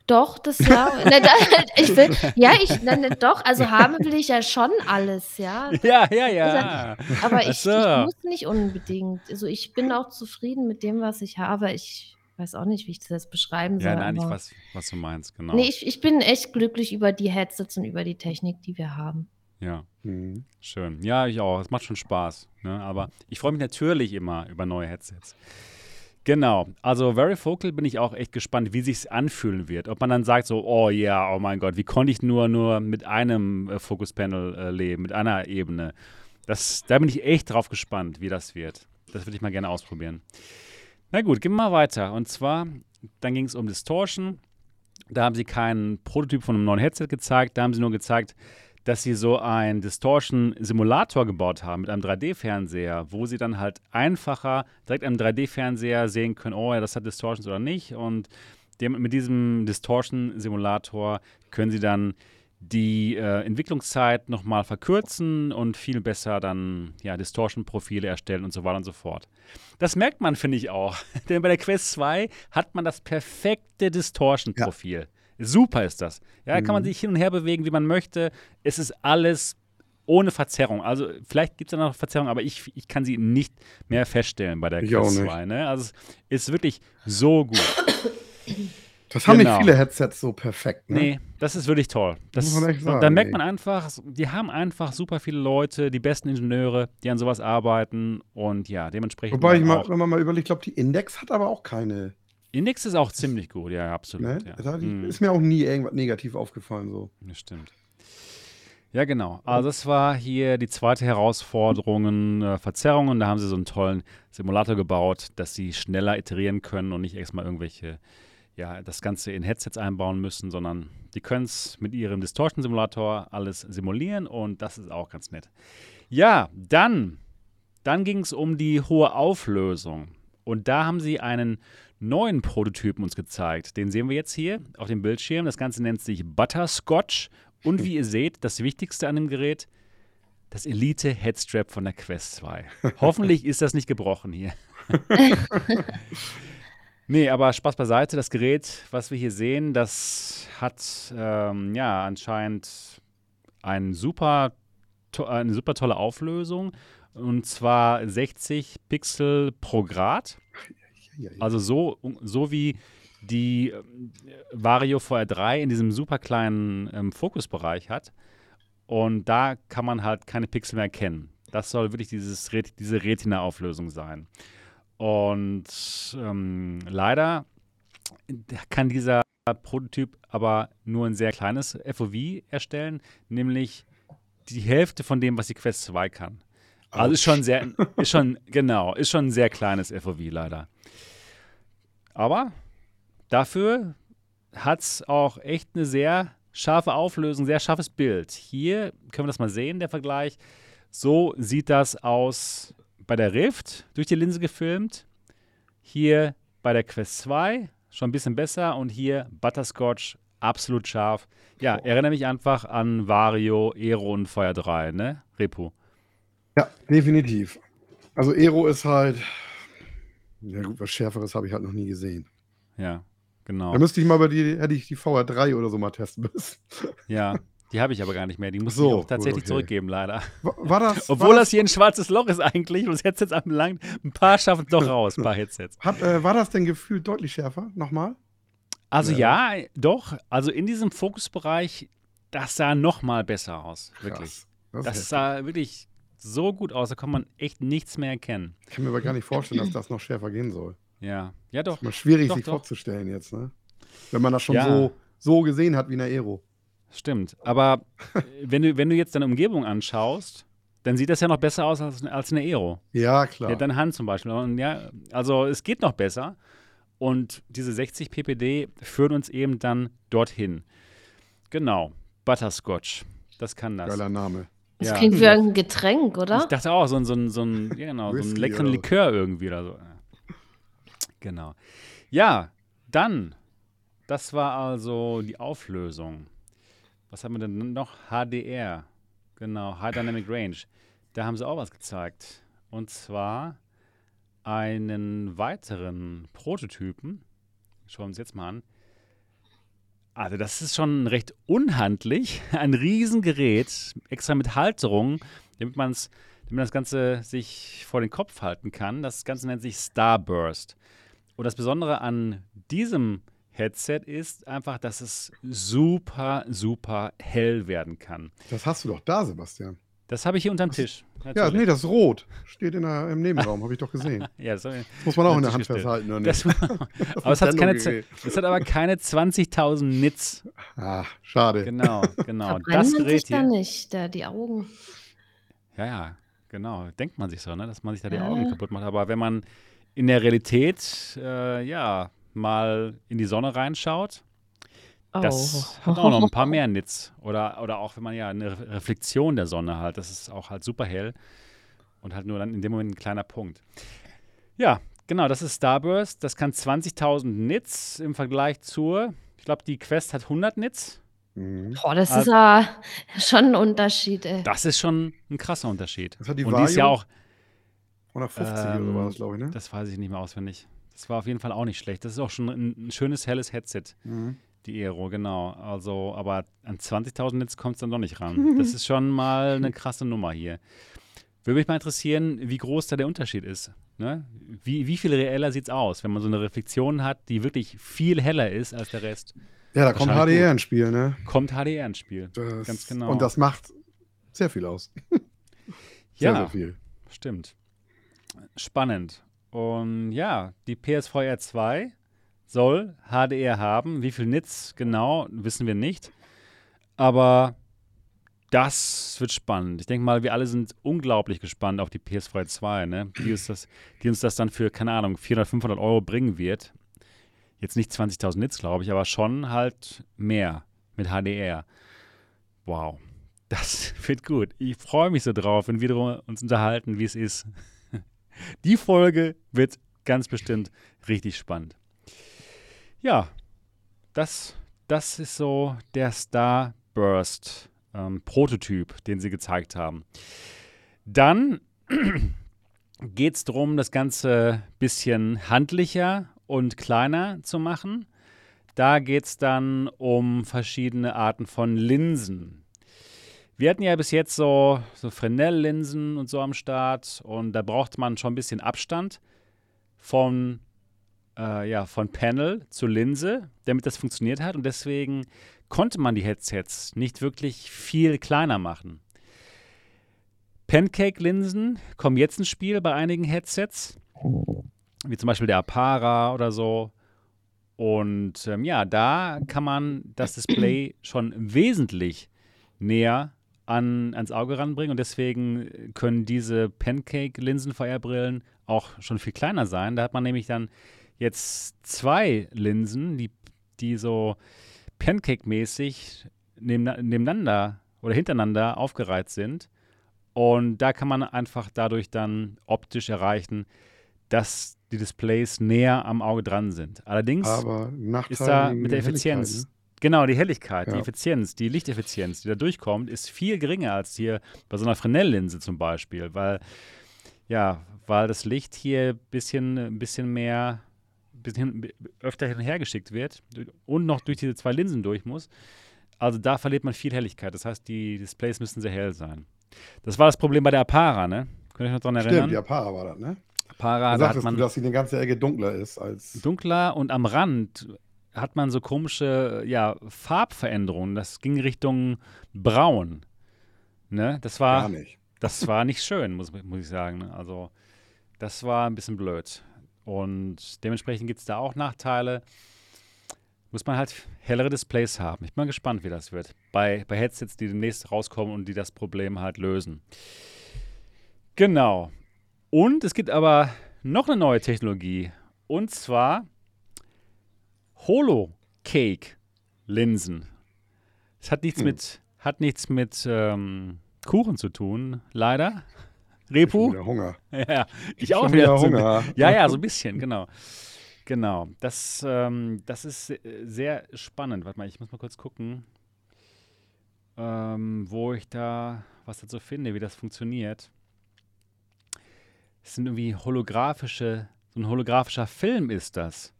Doch, das ja. ne, da, ich will, [laughs] ja, ich, ne, ne, doch, also haben will ich ja schon alles, ja. Ja, ja, ja. Aber ich, so. ich muss nicht unbedingt. Also ich bin auch zufrieden mit dem, was ich habe. Ich weiß auch nicht, wie ich das jetzt beschreiben soll. Ja, nein, ich weiß, was du meinst, genau. Nee, ich, ich bin echt glücklich über die Headsets und über die Technik, die wir haben. Ja, mhm. schön. Ja, ich auch. Es macht schon Spaß. Ne? Aber ich freue mich natürlich immer über neue Headsets. Genau, also Very Focal bin ich auch echt gespannt, wie sich anfühlen wird. Ob man dann sagt so, oh ja, yeah, oh mein Gott, wie konnte ich nur, nur mit einem äh, Focus-Panel äh, leben, mit einer Ebene. Das, da bin ich echt drauf gespannt, wie das wird. Das würde ich mal gerne ausprobieren. Na gut, gehen wir mal weiter. Und zwar, dann ging es um Distortion. Da haben sie keinen Prototyp von einem neuen Headset gezeigt, da haben sie nur gezeigt, dass sie so einen Distortion-Simulator gebaut haben mit einem 3D-Fernseher, wo sie dann halt einfacher direkt am 3D-Fernseher sehen können, oh ja, das hat Distortions oder nicht. Und dem, mit diesem Distortion-Simulator können sie dann die äh, Entwicklungszeit nochmal verkürzen und viel besser dann ja, Distortion-Profile erstellen und so weiter und so fort. Das merkt man, finde ich auch. [laughs] Denn bei der Quest 2 hat man das perfekte Distortion-Profil. Ja. Super ist das. Ja, da kann man mhm. sich hin und her bewegen, wie man möchte. Es ist alles ohne Verzerrung. Also vielleicht gibt es da noch Verzerrung, aber ich, ich kann sie nicht mehr feststellen bei der Quest 2. Ne? Also es ist wirklich so gut. [coughs] Das haben genau. nicht viele Headsets so perfekt. Ne? Nee, das ist wirklich toll. Das, Muss man echt sagen, da merkt man einfach, die haben einfach super viele Leute, die besten Ingenieure, die an sowas arbeiten und ja, dementsprechend. Wobei ich mal, wenn man mal überlegt, ich glaube, die Index hat aber auch keine. Index ist auch ziemlich gut, ja, absolut. Ne? Ja. Mhm. Ist mir auch nie irgendwas negativ aufgefallen so. Das stimmt. Ja, genau. Also das war hier die zweite Herausforderung, äh, Verzerrungen. Da haben sie so einen tollen Simulator gebaut, dass sie schneller iterieren können und nicht erstmal irgendwelche, ja, das Ganze in Headsets einbauen müssen, sondern die können es mit ihrem Distortion-Simulator alles simulieren und das ist auch ganz nett. Ja, dann, dann ging es um die hohe Auflösung. Und da haben sie einen neuen Prototypen uns gezeigt. Den sehen wir jetzt hier auf dem Bildschirm. Das Ganze nennt sich Butterscotch und wie ihr seht, das Wichtigste an dem Gerät, das Elite Headstrap von der Quest 2. [laughs] Hoffentlich ist das nicht gebrochen hier. [laughs] nee, aber Spaß beiseite. Das Gerät, was wir hier sehen, das hat ähm, ja anscheinend ein super, eine super tolle Auflösung. Und zwar 60 Pixel pro Grad. Also so, so wie die äh, Vario VR3 in diesem super kleinen ähm, Fokusbereich hat. Und da kann man halt keine Pixel mehr erkennen. Das soll wirklich dieses, diese Retina-Auflösung sein. Und ähm, leider kann dieser Prototyp aber nur ein sehr kleines FOV erstellen, nämlich die Hälfte von dem, was die Quest 2 kann. Also ist schon sehr, ist schon, genau, ist schon ein sehr kleines FOV leider. Aber Dafür hat es auch echt eine sehr scharfe Auflösung, sehr scharfes Bild. Hier können wir das mal sehen, der Vergleich. So sieht das aus bei der Rift, durch die Linse gefilmt. Hier bei der Quest 2 schon ein bisschen besser und hier Butterscotch absolut scharf. Ja, erinnere mich einfach an Vario, Aero und Feuer 3, ne? Repo. Ja, definitiv. Also Aero ist halt, ja gut, was Schärferes habe ich halt noch nie gesehen. Ja. Genau. Da müsste ich mal bei die, hätte ich die VR3 oder so mal testen müssen. [laughs] Ja, die habe ich aber gar nicht mehr. Die muss so, ich auch tatsächlich okay. zurückgeben, leider. War, war das, [laughs] Obwohl war das, hier ein schwarzes Loch ist eigentlich und das Headset anbelangt, ein paar schaffen es doch raus, ein paar Headsets. Hat, äh, war das denn gefühlt deutlich schärfer? Nochmal? Also ja. ja, doch. Also in diesem Fokusbereich, das sah nochmal besser aus. Krass. Wirklich. Das, das sah wirklich so gut aus, da kann man echt nichts mehr erkennen. Ich kann mir aber gar nicht vorstellen, dass das noch schärfer gehen soll. Ja, ja doch. Ist mal schwierig, doch, sich doch. vorzustellen jetzt, ne? Wenn man das schon ja. so, so gesehen hat wie in der Aero. Stimmt. Aber [laughs] wenn, du, wenn du jetzt deine Umgebung anschaust, dann sieht das ja noch besser aus als, als eine Aero. Ja, klar. Ja, deine Hand zum Beispiel. Und ja, also es geht noch besser. Und diese 60 ppd führen uns eben dann dorthin. Genau. Butterscotch. Das kann das. Geiler Name. Das ja. klingt wie ein Getränk, oder? Ich dachte auch, so ein, so ein, so ein, ja, genau, so einen leckeren Likör irgendwie oder so. Genau. Ja, dann, das war also die Auflösung. Was haben wir denn noch? HDR. Genau, High Dynamic Range. Da haben sie auch was gezeigt. Und zwar einen weiteren Prototypen. Schauen wir uns jetzt mal an. Also das ist schon recht unhandlich. [laughs] Ein Riesengerät, extra mit Halterung, damit man damit das Ganze sich vor den Kopf halten kann. Das Ganze nennt sich Starburst. Und das Besondere an diesem Headset ist einfach, dass es super, super hell werden kann. Das hast du doch da, Sebastian. Das habe ich hier unterm Tisch. Natürlich. Ja, nee, das ist rot. Steht in der, im Nebenraum, habe ich doch gesehen. [laughs] ja, das, das, muss man auch in der Hand festhalten, oder nicht? Das, [laughs] aber es hat, keine, es hat aber keine 20.000 Nits. Ah, schade. Genau, genau. das Gerät sich hier. da nicht, da die Augen. Ja, ja, genau. Denkt man sich so, ne, dass man sich da die ja. Augen kaputt macht. Aber wenn man in der Realität, äh, ja, mal in die Sonne reinschaut, oh. das hat auch noch ein paar mehr Nits. Oder, oder auch, wenn man ja eine Reflexion der Sonne hat, das ist auch halt super hell und halt nur dann in dem Moment ein kleiner Punkt. Ja, genau, das ist Starburst. Das kann 20.000 Nits im Vergleich zur, ich glaube, die Quest hat 100 Nits. Mhm. Boah, das also, ist ja schon ein Unterschied, ey. Das ist schon ein krasser Unterschied. Das hat die und die ist ja auch, 150 ähm, oder war das, glaube ich, ne? Das weiß ich nicht mehr auswendig. Das war auf jeden Fall auch nicht schlecht. Das ist auch schon ein, ein schönes, helles Headset. Mhm. Die Aero, genau. Also, aber an 20.000 Nits kommt es dann doch nicht ran. [laughs] Das ist schon mal eine krasse Nummer hier. Würde mich mal interessieren, wie groß da der Unterschied ist. Ne? Wie, wie viel reeller sieht es aus, wenn man so eine Reflexion hat, die wirklich viel heller ist als der Rest? Ja, da kommt HDR gut. ins Spiel, ne? Kommt HDR ins Spiel. Das, Ganz genau. Und das macht sehr viel aus. [laughs] sehr, ja, sehr viel. Stimmt. Spannend. Und ja, die PSVR 2 soll HDR haben. Wie viel Nits genau, wissen wir nicht. Aber das wird spannend. Ich denke mal, wir alle sind unglaublich gespannt auf die PS4 2, ne? die, uns das, die uns das dann für, keine Ahnung, 400, 500 Euro bringen wird. Jetzt nicht 20.000 Nits, glaube ich, aber schon halt mehr mit HDR. Wow, das [laughs] wird gut. Ich freue mich so drauf, wenn wir uns unterhalten, wie es ist. [laughs] Die Folge wird ganz bestimmt richtig spannend. Ja, das, das ist so der Starburst ähm, den sie gezeigt haben. Dann [clears throat] geht es darum, das Ganze ein bisschen handlicher und kleiner zu machen. Da geht es dann um verschiedene Arten von Linsen. Wir hatten ja bis jetzt so, so Fresnel-Linsen und so am Start und da braucht man schon ein bisschen Abstand von, äh, ja, von Panel zu Linse, damit das funktioniert hat und deswegen konnte man die Headsets nicht wirklich viel kleiner machen. Pancake-Linsen kommen jetzt ins Spiel bei einigen Headsets, wie zum Beispiel der Apara oder so. Und ähm, ja, da kann man das Display schon wesentlich näher an, ans Auge ranbringen und deswegen können diese Pancake-Linsen-VR-Brillen auch schon viel kleiner sein. Da hat man nämlich dann jetzt zwei Linsen, die, die so Pancake-mäßig nebeneinander oder hintereinander aufgereiht sind. Und da kann man einfach dadurch dann optisch erreichen, dass die Displays näher am Auge dran sind. Allerdings ist da mit der Effizienz, ne? genau, die Helligkeit, ja. die Effizienz, die Lichteffizienz, die da durchkommt, ist viel geringer als hier bei so einer Fresnel-Linse zum Beispiel, weil, ja, weil das Licht hier ein bisschen, ein bisschen mehr bisschen öfter hin und her geschickt wird und noch durch diese zwei Linsen durch muss. Also da verliert man viel Helligkeit. Das heißt, die Displays müssen sehr hell sein. Das war das Problem bei der Apara, ne? Könnt ihr euch noch daran erinnern? Stimmt, die Apara war das, ne? Apara, da hat man du, dass sie eine ganze Ecke dunkler ist als. Dunkler und am Rand hat man so komische ja, Farbveränderungen. Das ging Richtung Braun. Ne? Das war. Gar nicht. Das war nicht schön, muss, muss ich sagen. Also, das war ein bisschen blöd. Und dementsprechend gibt es da auch Nachteile. Muss man halt hellere Displays haben. Ich bin mal gespannt, wie das wird. Bei, bei Headsets, die demnächst rauskommen und die das Problem halt lösen. Genau. Und es gibt aber noch eine neue Technologie. Und zwar Holo-Cake-Linsen. Es hat nichts hm. mit, hat nichts mit ähm, Kuchen zu tun, leider. Repu? Ich Hunger. [laughs] Ja, ich, auch wieder. wieder Hunger. Ja, ja, so ein bisschen, genau. Genau. Das, ähm, das ist sehr spannend. Warte mal, ich muss mal kurz gucken, ähm, wo ich da was dazu finde, wie das funktioniert. Es sind irgendwie holographische, so ein holographischer Film ist das.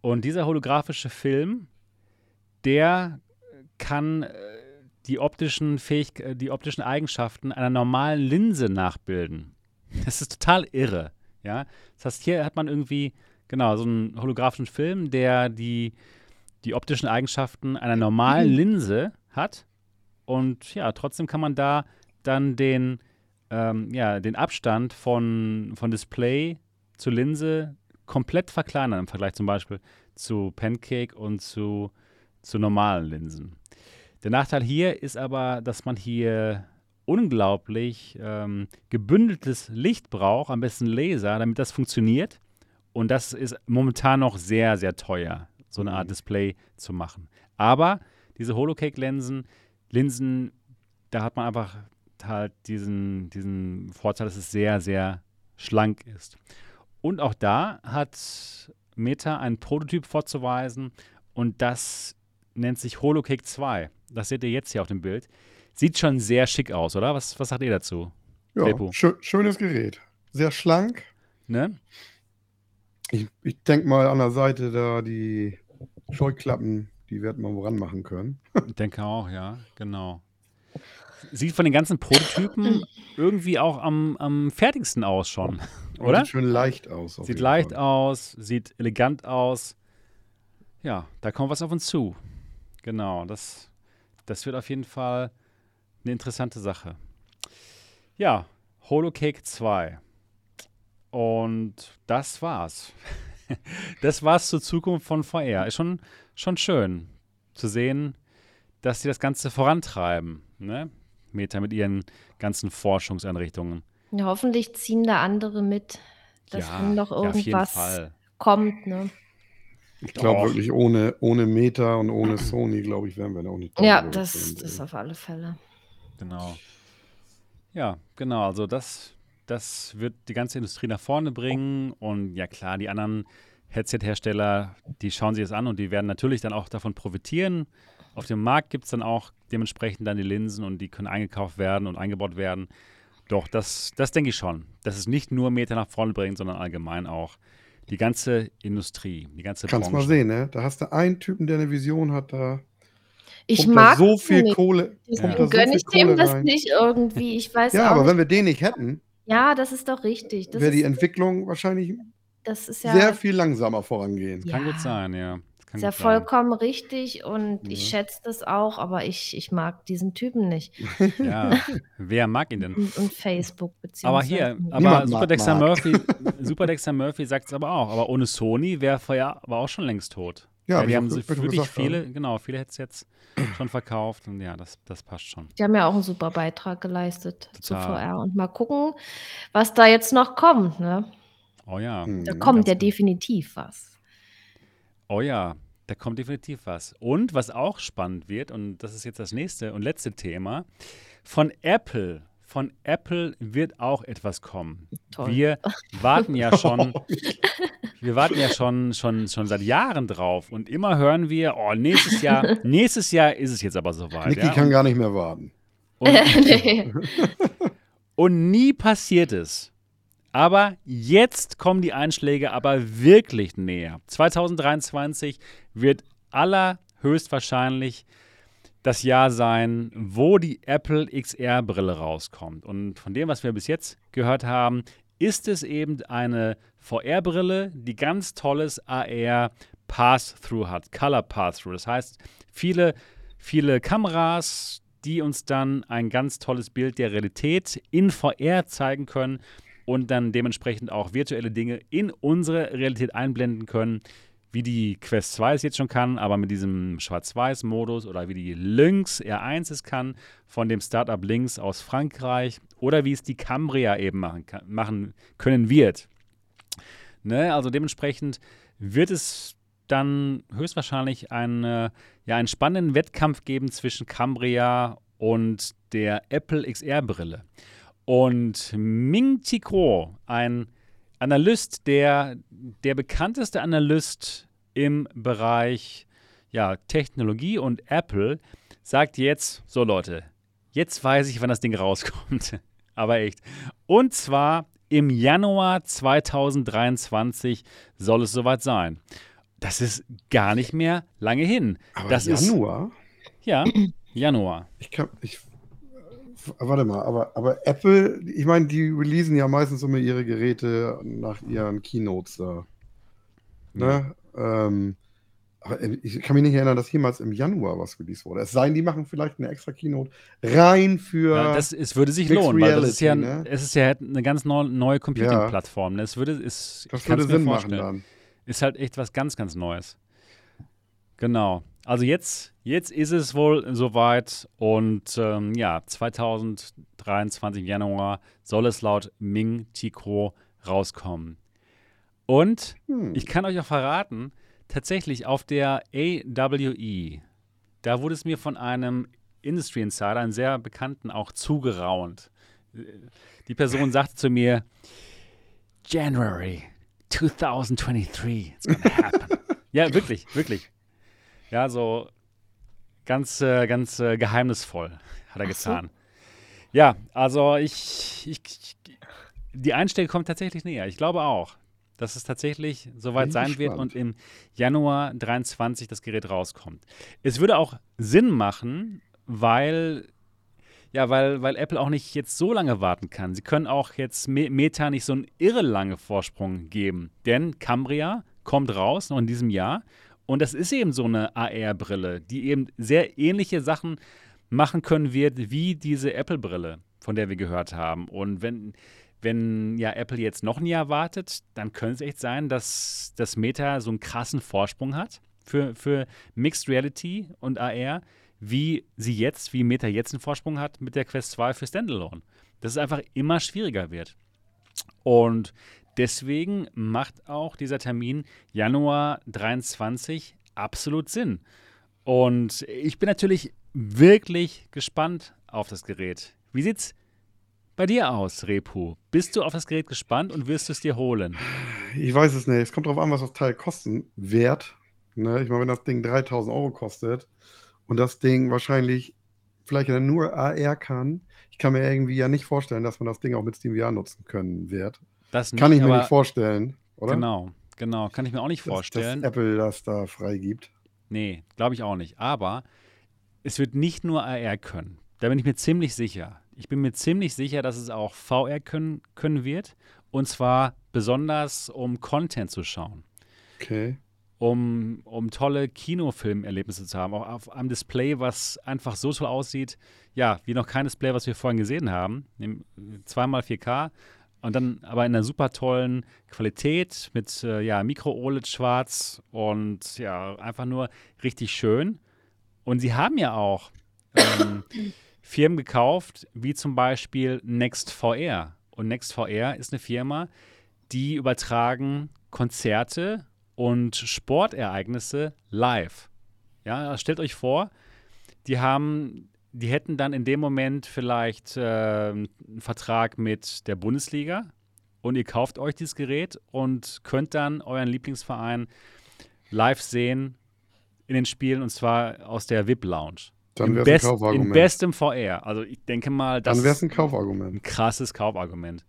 Und dieser holographische Film, der kann äh, die optischen, Fähig äh, die optischen Eigenschaften einer normalen Linse nachbilden. Das ist total irre. Ja? Das heißt, hier hat man irgendwie, genau, so einen holographischen Film, der die, die optischen Eigenschaften einer normalen mhm. Linse hat. Und ja, trotzdem kann man da dann den, ähm, ja, den Abstand von, von Display zur Linse komplett verkleinern im Vergleich zum Beispiel zu Pancake und zu, zu normalen Linsen. Der Nachteil hier ist aber, dass man hier unglaublich ähm, gebündeltes Licht braucht, am besten Laser, damit das funktioniert. Und das ist momentan noch sehr, sehr teuer, so eine Art mhm. Display zu machen. Aber diese Holocake-Linsen, Linsen, da hat man einfach halt diesen, diesen Vorteil, dass es sehr, sehr schlank ist. Und auch da hat Meta einen Prototyp vorzuweisen und das nennt sich Holocake 2 das seht ihr jetzt hier auf dem Bild. Sieht schon sehr schick aus, oder? Was, was sagt ihr dazu? Ja, schö schönes Gerät. Sehr schlank. Ne? Ich, ich denke mal an der Seite da die Scheuklappen, die werden wir woran machen können. [laughs] ich denke auch, ja, genau. sieht von den ganzen Prototypen [clears throat] irgendwie auch am, am fertigsten aus schon, [laughs] oder? Sieht schön leicht aus. Sieht leicht Fall. aus, sieht elegant aus. Ja, da kommt was auf uns zu. Genau, das, das wird auf jeden Fall eine interessante Sache. Ja, Holocake 2. Und das war's. [laughs] das war's zur Zukunft von VR. Ist schon, schon schön zu sehen, dass sie das Ganze vorantreiben. Ne? Meta mit ihren ganzen Forschungseinrichtungen. Ja, hoffentlich ziehen da andere mit, dass ja, noch irgendwas ja, kommt. Ne? Ich glaube wirklich, ohne, ohne Meta und ohne Sony, glaube ich, wären wir da auch nicht. Ja, das, das auf alle Fälle. Genau. Ja, genau. Also das, das wird die ganze Industrie nach vorne bringen. Und ja klar, die anderen Headset-Hersteller, die schauen sich das an und die werden natürlich dann auch davon profitieren. Auf dem Markt gibt es dann auch dementsprechend dann die Linsen und die können eingekauft werden und eingebaut werden. Doch, das, das denke ich schon. Dass es nicht nur Meter nach vorne bringt, sondern allgemein auch die ganze Industrie, die ganze Kannst Branche. mal sehen, ne? Da hast du einen Typen, der eine Vision hat, da ich mag so viel nicht. Kohle. Deswegen ja. gönne ich dem das rein. nicht irgendwie. Ich weiß Ja, aber nicht. wenn wir den nicht hätten, ja, das ist doch richtig. wäre die Entwicklung wahrscheinlich ja, sehr viel langsamer vorangehen. Ja. Kann gut sein, ja. Ist ja vollkommen sein. richtig und ja. ich schätze das auch, aber ich, ich mag diesen Typen nicht. Ja, [laughs] wer mag ihn denn? Und, und Facebook beziehungsweise. Aber hier, aber Super Dexter, Murphy, Super Dexter Murphy sagt es aber auch. Aber ohne Sony wäre ja aber auch schon längst tot. Ja, ja die haben so wirklich gesagt, viele, genau, viele Headsets schon verkauft und ja, das, das passt schon. Die haben ja auch einen super Beitrag geleistet Total. zu VR und mal gucken, was da jetzt noch kommt, ne? Oh ja. Da hm, kommt ja definitiv was. Oh ja, da kommt definitiv was. Und was auch spannend wird, und das ist jetzt das nächste und letzte Thema, von Apple. Von Apple wird auch etwas kommen. Toll. Wir warten ja schon, [laughs] wir warten ja schon, schon, schon seit Jahren drauf und immer hören wir, oh, nächstes Jahr, [laughs] nächstes Jahr ist es jetzt aber soweit. Niki ja? kann gar nicht mehr warten. Und, [laughs] und nie passiert es. Aber jetzt kommen die Einschläge aber wirklich näher. 2023 wird allerhöchstwahrscheinlich das Jahr sein, wo die Apple XR-Brille rauskommt. Und von dem, was wir bis jetzt gehört haben, ist es eben eine VR-Brille, die ganz tolles AR Pass-Through hat, Color Pass-Through. Das heißt, viele, viele Kameras, die uns dann ein ganz tolles Bild der Realität in VR zeigen können und dann dementsprechend auch virtuelle Dinge in unsere Realität einblenden können, wie die Quest 2 es jetzt schon kann, aber mit diesem Schwarz-Weiß-Modus oder wie die Lynx R1 es kann, von dem Startup Lynx aus Frankreich oder wie es die Cambria eben machen, kann, machen können wird. Ne? Also dementsprechend wird es dann höchstwahrscheinlich eine, ja, einen spannenden Wettkampf geben zwischen Cambria und der Apple XR-Brille. Und Ming Chi Kuo, ein Analyst, der, der bekannteste Analyst im Bereich ja, Technologie und Apple, sagt jetzt, so Leute, jetzt weiß ich, wann das Ding rauskommt. [laughs] Aber echt. Und zwar im Januar 2023 soll es soweit sein. Das ist gar nicht mehr lange hin. Aber das Januar? Ist, ja, Januar. Ich, kann, ich warte mal, aber, aber Apple, ich meine, die releasen ja meistens immer ihre Geräte nach ihren Keynotes da. Ne? Ja. Ähm, aber ich kann mich nicht erinnern, dass jemals im Januar was released wurde. Es sei denn, die machen vielleicht eine extra Keynote rein für. Ja, das, es würde sich lohnen, Reality, weil das ist ja, ne? es ist ja eine ganz neue Computing-Plattform. Ne? Es würde, es, das würde Sinn machen dann. Ist halt echt was ganz, ganz Neues. Genau. Also jetzt, jetzt ist es wohl soweit und ähm, ja, 2023 Januar soll es laut Ming Chico rauskommen. Und hm. ich kann euch auch verraten, tatsächlich auf der AWE, da wurde es mir von einem Industry Insider, einem sehr bekannten, auch zugeraunt. Die Person [laughs] sagte zu mir, January 2023, it's gonna happen. [laughs] ja, wirklich, wirklich. Ja, so ganz, äh, ganz äh, geheimnisvoll hat er Ach getan. So. Ja, also ich, ich, die Einstellung kommt tatsächlich näher. Ich glaube auch, dass es tatsächlich soweit sein gespannt. wird und im Januar 23 das Gerät rauskommt. Es würde auch Sinn machen, weil Ja, weil, weil Apple auch nicht jetzt so lange warten kann. Sie können auch jetzt Meta nicht so einen irre lange Vorsprung geben. Denn Cambria kommt raus noch in diesem Jahr. Und das ist eben so eine AR-Brille, die eben sehr ähnliche Sachen machen können wird wie diese Apple-Brille, von der wir gehört haben. Und wenn, wenn ja Apple jetzt noch ein Jahr wartet, dann könnte es echt sein, dass das Meta so einen krassen Vorsprung hat für, für Mixed Reality und AR wie sie jetzt, wie Meta jetzt einen Vorsprung hat mit der Quest 2 für Standalone. Dass es einfach immer schwieriger wird. Und deswegen macht auch dieser Termin Januar 23 absolut Sinn. Und ich bin natürlich wirklich gespannt auf das Gerät. Wie sieht's bei dir aus, Repu? Bist du auf das Gerät gespannt und wirst du es dir holen? Ich weiß es nicht. Es kommt darauf an, was das Teil kosten wird. Ne? Ich meine, wenn das Ding 3000 Euro kostet, und das Ding wahrscheinlich vielleicht nur AR kann. Ich kann mir irgendwie ja nicht vorstellen, dass man das Ding auch mit SteamVR nutzen können wird. Das nicht, kann ich mir nicht vorstellen, oder? Genau, genau, kann ich mir auch nicht vorstellen. Dass Apple das da freigibt. Nee, glaube ich auch nicht. Aber es wird nicht nur AR können. Da bin ich mir ziemlich sicher. Ich bin mir ziemlich sicher, dass es auch VR können, können wird. Und zwar besonders, um Content zu schauen. Okay um, um tolle Kinofilmerlebnisse zu haben. Auch auf einem Display, was einfach so toll aussieht, ja, wie noch kein Display, was wir vorhin gesehen haben. Zweimal 4K und dann aber in einer super tollen Qualität mit äh, ja, Micro-OLED schwarz und ja, einfach nur richtig schön. Und sie haben ja auch ähm, [clears throat] Firmen gekauft, wie zum Beispiel NextVR. Und NextVR ist eine Firma, die übertragen Konzerte und Sportereignisse live. Ja, stellt euch vor, die haben, die hätten dann in dem Moment vielleicht äh, einen Vertrag mit der Bundesliga und ihr kauft euch dieses Gerät und könnt dann euren Lieblingsverein live sehen in den Spielen und zwar aus der VIP Lounge. Dann wäre es ein Kaufargument. In bestem VR. Also ich denke mal, das Dann wäre es ein Kaufargument. Ein krasses Kaufargument.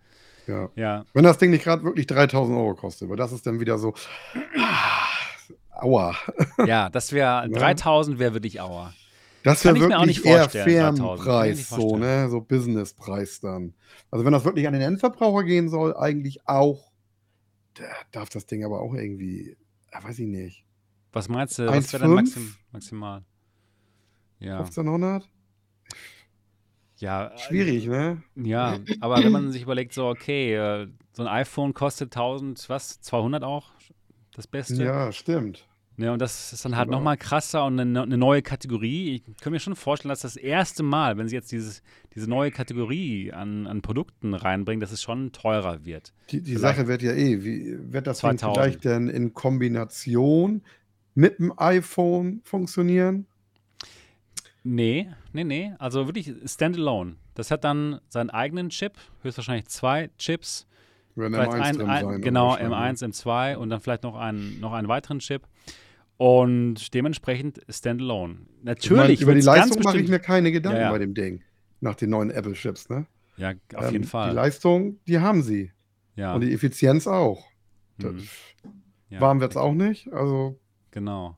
Ja. ja. Wenn das Ding nicht gerade wirklich 3000 Euro kostet, weil das ist dann wieder so. aua. Ja, das wäre. 3000 wäre wirklich aua. Das wäre wirklich eher Fernpreis, so, ne? So Businesspreis dann. Also, wenn das wirklich an den Endverbraucher gehen soll, eigentlich auch. Darf das Ding aber auch irgendwie. Ja, weiß ich nicht. Was meinst du? Was wäre denn maxim, maximal? Ja. 1500? Ja. Schwierig, ne? Ja, aber wenn man sich überlegt, so, okay, äh, so ein iPhone kostet 1000, was, 200 auch? Das Beste? Ja, stimmt. Ja, und das ist dann halt genau. nochmal krasser und eine, eine, neue Kategorie. Ich kann mir schon vorstellen, dass das erste Mal, wenn sie jetzt dieses, diese neue Kategorie an, an Produkten reinbringen, dass es schon teurer wird. Die, die Sache wird ja eh, wie wird das vielleicht denn in Kombination mit dem iPhone funktionieren? Nee, nee, nee. Also wirklich standalone. Das hat dann seinen eigenen Chip, höchstwahrscheinlich zwei Chips. Werden M1 ein, sein. Genau, M1, M2 und dann vielleicht noch einen, noch einen weiteren Chip. Und dementsprechend standalone. Natürlich. Ich mein, über die Leistung mache ich mir keine Gedanken ja, ja. bei dem Ding. Nach den neuen Apple-Chips, ne? Ja, auf ähm, jeden Fall. Die Leistung, die haben sie. Ja. Und die Effizienz auch. Mhm. Ja. Warm wird es auch nicht. Also. Genau.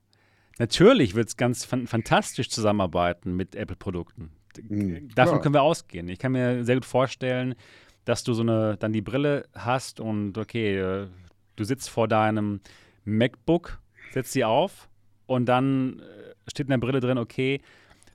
Natürlich wird es ganz fan fantastisch zusammenarbeiten mit Apple-Produkten. Mhm, Davon können wir ausgehen. Ich kann mir sehr gut vorstellen, dass du so eine, dann die Brille hast und okay, äh, du sitzt vor deinem MacBook, setzt sie auf und dann äh, steht in der Brille drin, okay,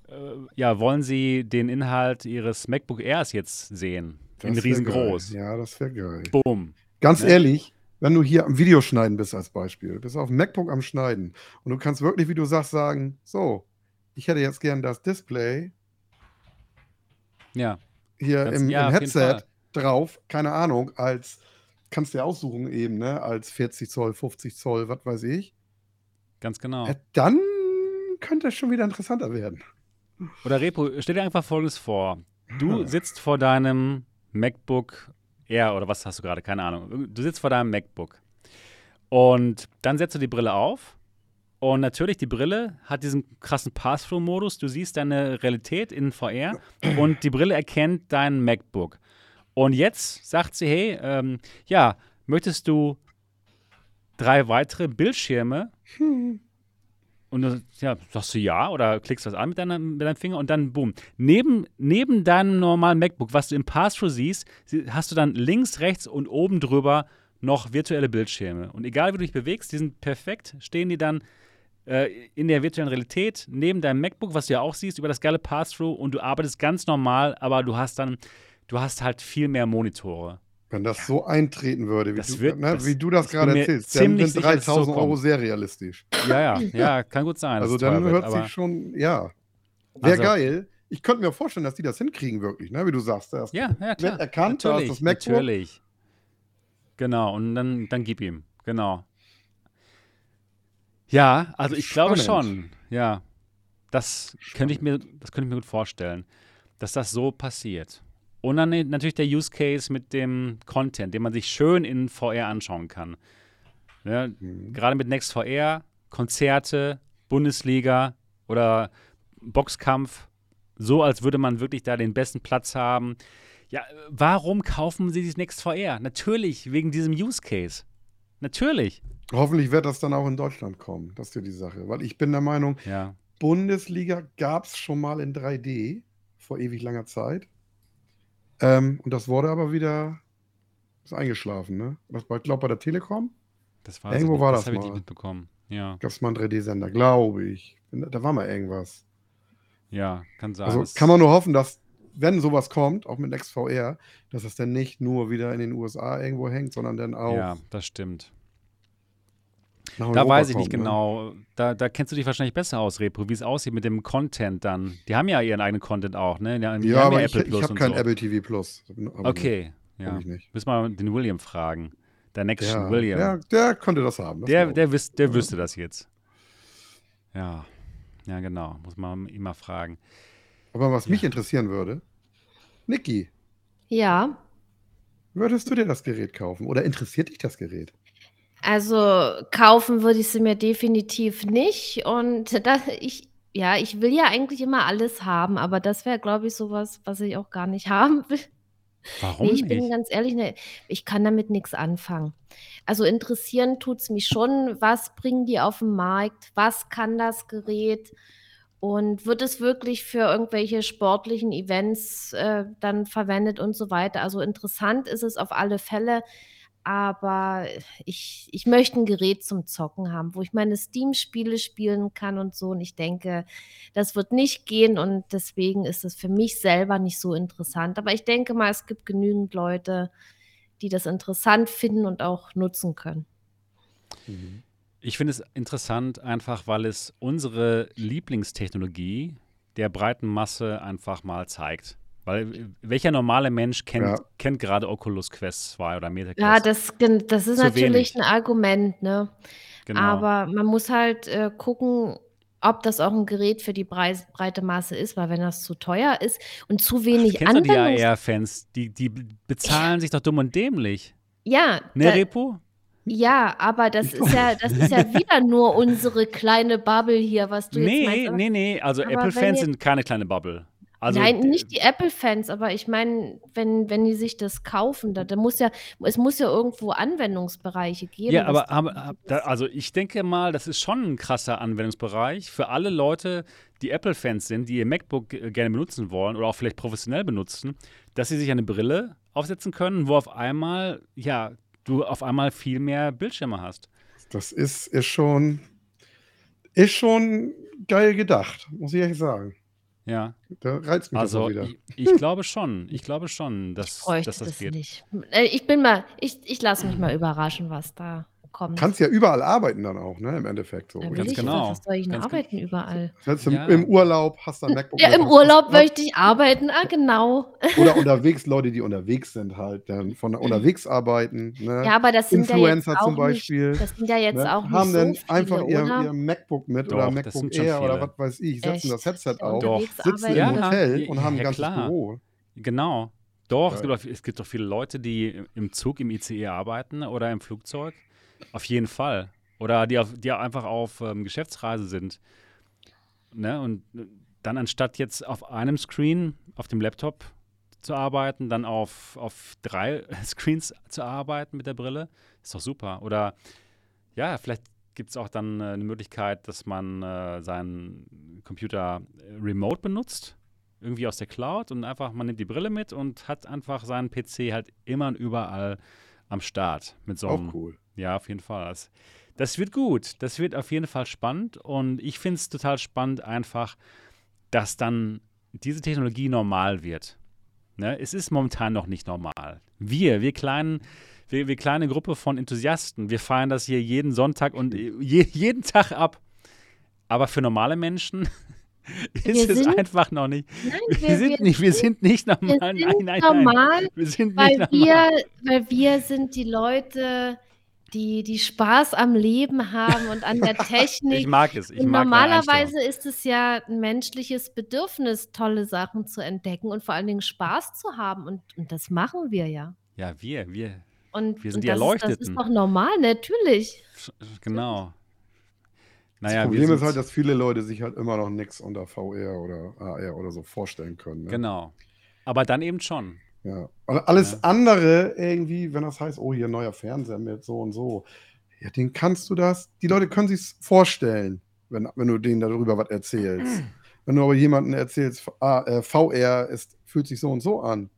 äh, ja, wollen Sie den Inhalt Ihres MacBook Airs jetzt sehen? Das in riesengroß. Geil. Ja, das wäre geil. Boom. Ganz ne? ehrlich, wenn du hier am Videoschneiden bist als Beispiel, bist auf dem MacBook am Schneiden und du kannst wirklich, wie du sagst, sagen, so, ich hätte jetzt gern das Display ja. hier Ganz, im, ja, im Headset drauf, keine Ahnung, als, kannst du dir aussuchen eben, ne, als 40 Zoll, 50 Zoll, was weiß ich. Ganz genau. Ja, dann könnte es schon wieder interessanter werden. Oder Repo, stell dir einfach Folgendes vor. Du sitzt vor deinem MacBook Air oder was hast du gerade? Keine Ahnung. Du sitzt vor deinem MacBook. Und dann setzt du die Brille auf. Und natürlich, die Brille hat diesen krassen Pass-Through-Modus. Du siehst deine Realität in VR und die Brille erkennt dein MacBook. Und jetzt sagt sie: Hey, ähm, ja, möchtest du drei weitere Bildschirme und du ja, sagst du ja oder klickst was an mit, deiner, mit deinem Finger und dann boom. Neben, neben deinem normalen MacBook, was du im Pass-Through siehst, hast du dann links, rechts und oben drüber noch virtuelle Bildschirme. Und egal wie du dich bewegst, die sind perfekt, stehen die dann äh, in der virtuellen Realität neben deinem MacBook, was du ja auch siehst, über das geile Pass-Through und du arbeitest ganz normal, aber du hast dann, du hast halt viel mehr Monitore. Wenn das so eintreten würde, wie, du, wird, ne, das, wie du das gerade erzählst, dann sind 3000 so Euro sehr realistisch. Ja, ja, ja, kann gut sein. Also dann hört wird, sich schon, ja. Wäre also, geil. Ich könnte mir vorstellen, dass die das hinkriegen, wirklich, ne? wie du sagst. Das ja, ja, klar. erkannt, natürlich, das MacBook. Natürlich. Genau, und dann, dann gib ihm. Genau. Ja, also ich Spannend. glaube schon, ja. Das könnte ich mir, das könnte ich mir gut vorstellen, dass das so passiert. Und dann natürlich der Use Case mit dem Content, den man sich schön in VR anschauen kann. Ja, mhm. Gerade mit Next VR, Konzerte, Bundesliga oder Boxkampf, so als würde man wirklich da den besten Platz haben. Ja, warum kaufen Sie dieses Next VR? Natürlich wegen diesem Use Case. Natürlich. Hoffentlich wird das dann auch in Deutschland kommen. Das ist ja die Sache. Weil ich bin der Meinung, ja. Bundesliga gab es schon mal in 3D vor ewig langer Zeit. Ähm, und das wurde aber wieder ist eingeschlafen, ne? Das war, glaube bei der Telekom. Das war Irgendwo war das, das mal. ich mitbekommen. Ja. Gab es mal einen 3D-Sender, glaube ich. Da war mal irgendwas. Ja, kann sein. Also kann man nur hoffen, dass, wenn sowas kommt, auch mit NextVR, dass es dann nicht nur wieder in den USA irgendwo hängt, sondern dann auch. Ja, das stimmt. Da weiß ich nicht kommt, ne? genau. Ne? Da, da kennst du dich wahrscheinlich besser aus, Repro, wie es aussieht mit dem Content dann. Die haben ja ihren eigenen Content auch, ne? Die, ja, aber ich, ich habe kein so. Apple TV Plus. Okay, nicht. ja. Müssen wir mal den William fragen. Der Next ja, William. Ja, der konnte das haben. Das der der, wüs der ja. wüsste das jetzt. Ja, ja, genau. Muss man ihn mal fragen. Aber was mich interessieren würde, Niki. Ja. Würdest du dir das Gerät kaufen? Oder interessiert dich das Gerät? Also, kaufen würde ich sie mir definitiv nicht und [laughs] da ich ja, ich will ja eigentlich immer alles haben, aber das wäre, glaube ich, sowas, was, ich auch gar nicht [laughs] haben will. Warum Ne, ich bin ganz ehrlich, ne, ich kann damit nichts anfangen. Also, interessieren tut es mich schon, was bringen die auf den Markt? Was kann das Gerät? Und wird es wirklich für irgendwelche sportlichen Events, äh, dann verwendet und so weiter? Also, interessant ist es auf alle Fälle aber ich, ich möchte ein Gerät zum Zocken haben, wo ich meine Steam-Spiele spielen kann und so. Und ich denke, das wird nicht gehen und deswegen ist es für mich selber nicht so interessant. Aber ich denke mal, es gibt genügend Leute, die das interessant finden und auch nutzen können. Ich finde es interessant, einfach weil es unsere Lieblingstechnologie der breiten Masse einfach mal zeigt. Weil welcher normale Mensch kennt, ja. kennt gerade Oculus Quest 2 oder MetaQuest? Ja, das, das ist Zu natürlich wenig. ein Argument, ne? Genau. Aber man muss halt äh, gucken, ob das auch ein Gerät für die breite Masse ist, weil wenn das zu teuer ist und zu wenig Ach, Anwendungs... Kennst die AR-Fans? Die, die bezahlen sich doch dumm und dämlich. Ja. Ne, da, Repo? Ja, aber das [laughs] ist ja, das ist ja wieder nur unsere kleine Bubble hier, was du nee, jetzt meinst. Nee, nee, nee. Also Apple-Fans sind keine kleine Bubble. Also, Nein, nicht die Apple-Fans, aber ich meine, wenn, wenn die sich das kaufen, da, da, muss ja, es muss ja irgendwo Anwendungsbereiche geben. Ja, aber, aber da, also ich denke mal, das ist schon ein krasser Anwendungsbereich für alle Leute, die Apple-Fans sind, die ihr MacBook gerne benutzen wollen oder auch vielleicht professionell benutzen, dass sie sich eine Brille aufsetzen können, wo auf einmal, ja, du auf einmal viel mehr Bildschirme hast. Das ist, ist schon, ist schon geil gedacht, muss ich ehrlich sagen. Ja. Da reizt mich also, das wieder. Ich, ich, glaube schon. Ich glaube schon, dass, ich dass das, das geht. Nicht. Äh, ich bin mal, ich, ich lasse mich mal überraschen, was da kommt. Kannst ja überall arbeiten dann auch, ne? Im Endeffekt so. Ja, Ganz genau. Was soll ich denn arbeiten genau. überall? Das heißt, im, ja. im, Urlaub hast du ein MacBook. Ja, im Urlaub möchte ich arbeiten, ah, genau. [laughs] Oder unterwegs, Leute, die unterwegs sind halt, dann von unterwegs arbeiten. Ne? Ja, aber das sind Influencer ja zum Beispiel. Nicht, das sind ja jetzt ne? auch nicht Haben so dann viele, einfach ihr, ihr, MacBook mit Doch, oder MacBook Air oder was weiß ich, setzen Echt? das Headset auf, sitzen im Hotel und haben ein ganzes. Büro. Genau. Doch, es gibt, auch, es gibt doch viele Leute, die im Zug, im ICE arbeiten oder im Flugzeug auf jeden Fall. Oder die, auf, die einfach auf ähm, Geschäftsreise sind. Ne? Und dann anstatt jetzt auf einem Screen, auf dem Laptop zu arbeiten, dann auf, auf drei [laughs] Screens zu arbeiten mit der Brille, ist doch super. Oder ja, vielleicht gibt es auch dann äh, eine Möglichkeit, dass man äh, seinen Computer remote benutzt, irgendwie aus der Cloud und einfach, man nimmt die Brille mit und hat einfach seinen PC halt immer und überall am Start. Mit so einem, auch cool. Ja, auf jeden Fall. Das, wird gut. Das wird auf jeden Fall spannend und ich finde es total spannend einfach, dass dann diese Technologie normal wird. Ne? Es ist momentan noch nicht normal. Wir, wir kleinen, wir, wir kleine Gruppe von Enthusiasten, wir feiern das hier jeden Sonntag und je, jeden Tag ab. Aber für normale Menschen ist wir es sind, einfach noch nicht. Nein, wir, wir, sind nicht, wir sind nicht normal. Wir sind nein, nein, normal, nein. Wir sind weil normal. Wir, weil wir sind die Leute, die, die Spaß am Leben haben und an der [laughs] Technik. ich mag es. Ich und mag normalerweise ist es ja ein menschliches Bedürfnis, tolle Sachen zu entdecken und vor allen Dingen Spaß zu haben. Und, und das machen wir ja. Ja, wir, wir. Und, wir sind und die Erleuchteten. das ist doch normal, natürlich. Genau. Naja, das Problem ist halt, dass viele Leute sich halt immer noch nichts unter VR oder AR oder so vorstellen können. Ne? Genau. Aber dann eben schon. Ja. Und alles ja. andere irgendwie, wenn das heißt, oh, hier neuer Fernseher mit so und so, ja, den kannst du das. Die Leute können sich vorstellen, wenn, wenn du denen darüber was erzählst. [clears throat] Wenn du aber jemanden erzählst, ah, äh, VR ist, fühlt sich so und so an.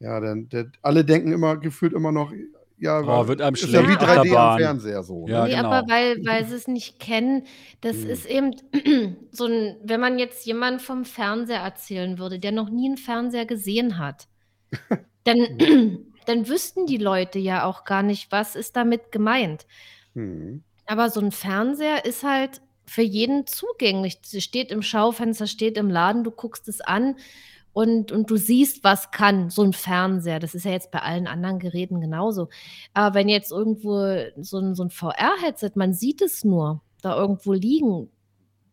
Ja, dann der, alle denken immer, gefühlt immer noch, ja, oh, wird einem ist ja wie 3D am Fernseher so. Ne? Ja, nee, genau. aber weil, weil sie es [laughs] nicht kennen, das hm. ist eben [clears throat] so ein, wenn man jetzt jemand vom Fernseher erzählen würde, der noch nie einen Fernseher gesehen hat, [laughs] dann, [clears throat] dann wüssten die Leute ja auch gar nicht, was ist damit gemeint. Hm. Aber so ein Fernseher ist halt für jeden zugänglich. Sie steht im Schaufenster, steht im Laden, du guckst es an und, und du siehst, was kann so ein Fernseher. Das ist ja jetzt bei allen anderen Geräten genauso. Aber wenn jetzt irgendwo so ein, so ein VR-Headset, man sieht es nur da irgendwo liegen,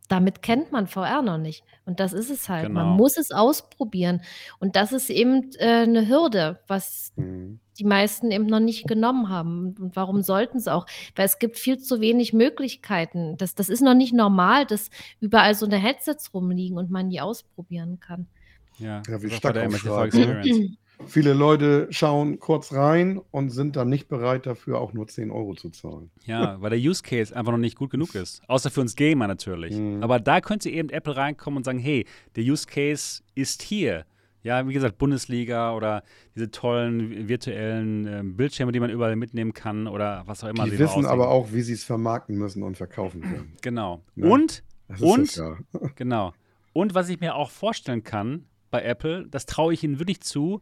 damit kennt man VR noch nicht. Und das ist es halt. Genau. Man muss es ausprobieren. Und das ist eben äh, eine Hürde, was mhm. die meisten eben noch nicht genommen haben. Und warum sollten sie auch? Weil es gibt viel zu wenig Möglichkeiten. Das, das ist noch nicht normal, dass überall so eine Headsets rumliegen und man die ausprobieren kann. Ja, ja wie stark Viele Leute schauen kurz rein und sind dann nicht bereit dafür, auch nur 10 Euro zu zahlen. Ja, weil der Use Case einfach noch nicht gut genug ist. Außer für uns Gamer natürlich. Mhm. Aber da könnte eben Apple reinkommen und sagen, hey, der Use Case ist hier. Ja, wie gesagt, Bundesliga oder diese tollen virtuellen äh, Bildschirme, die man überall mitnehmen kann oder was auch immer. Die wissen aber auch, wie sie es vermarkten müssen und verkaufen können. Genau. Ja, und, und, genau. Und was ich mir auch vorstellen kann, bei Apple, das traue ich ihnen wirklich zu,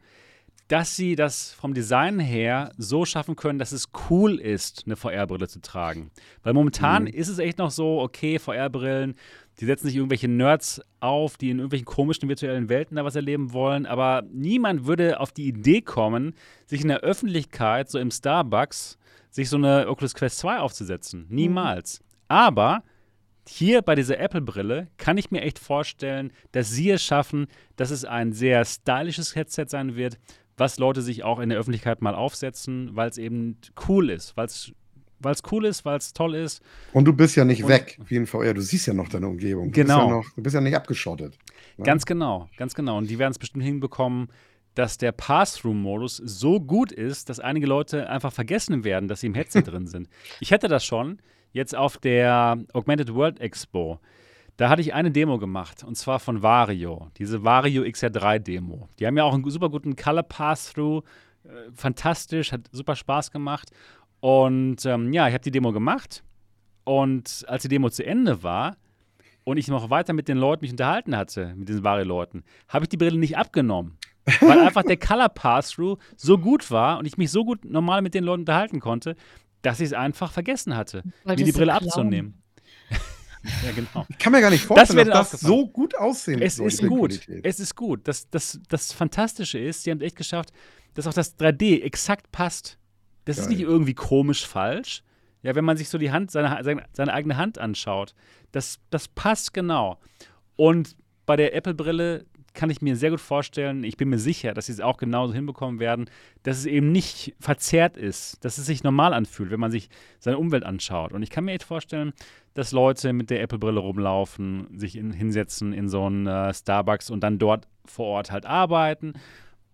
dass sie das vom Design her so schaffen können, dass es cool ist, eine VR-Brille zu tragen. Weil momentan mhm. ist es echt noch so, okay, VR-Brillen, die setzen sich irgendwelche Nerds auf, die in irgendwelchen komischen virtuellen Welten da was erleben wollen, aber niemand würde auf die Idee kommen, sich in der Öffentlichkeit, so im Starbucks, sich so eine Oculus Quest 2 aufzusetzen. Mhm. Niemals. Mhm. Aber hier bei dieser Apple-Brille kann ich mir echt vorstellen, dass sie es schaffen, dass es ein sehr stylisches Headset sein wird, was Leute sich auch in der Öffentlichkeit mal aufsetzen, weil es eben cool ist, weil es weil es cool ist, weil es toll ist. Und du bist ja nicht und, weg, wie in VR. Du siehst ja noch deine Umgebung. Du genau. Bist ja noch, du bist ja nicht abgeschottet. Ne? Ganz genau, ganz genau. Und die werden es bestimmt hinbekommen, dass der Pass-Through-Modus so gut ist, dass einige Leute einfach vergessen werden, dass sie im Headset [laughs] drin sind. Ich hätte das schon jetzt auf der Augmented World Expo. Da hatte ich eine Demo gemacht und zwar von Vario, diese Vario XR3 Demo. Die haben ja auch einen super guten Color Pass-Through, äh, fantastisch, hat super Spaß gemacht. Und ähm, ja, ich habe die Demo gemacht und als die Demo zu Ende war und ich noch weiter mit den Leuten mich unterhalten hatte, mit diesen Vario-Leuten, habe ich die Brille nicht abgenommen. weil [laughs] einfach der Color Pass-Through so gut war und ich mich so gut normal mit den Leuten unterhalten konnte, dass ich es einfach vergessen hatte, mir die Brille abzunehmen. ja, genau. Ich kann mir gar nicht vorstellen, das dass das so gut aussehen Es ist gut. Qualität. Es ist gut. Das, das, das Fantastische ist, sie haben es echt geschafft, dass auch das 3D exakt passt. Das Geil. ist nicht irgendwie komisch falsch. Ja, wenn man sich so die Hand, seine, seine, seine eigene Hand anschaut, das, das passt genau. Und bei der Apple-Brille kann ich mir sehr gut vorstellen, ich bin mir sicher, dass sie es auch genauso hinbekommen werden, dass es eben nicht verzerrt ist, dass es sich normal anfühlt, wenn man sich seine Umwelt anschaut. Und ich kann mir echt vorstellen, dass Leute mit der Apple-Brille rumlaufen, sich in, hinsetzen in so einen äh, Starbucks und dann dort vor Ort halt arbeiten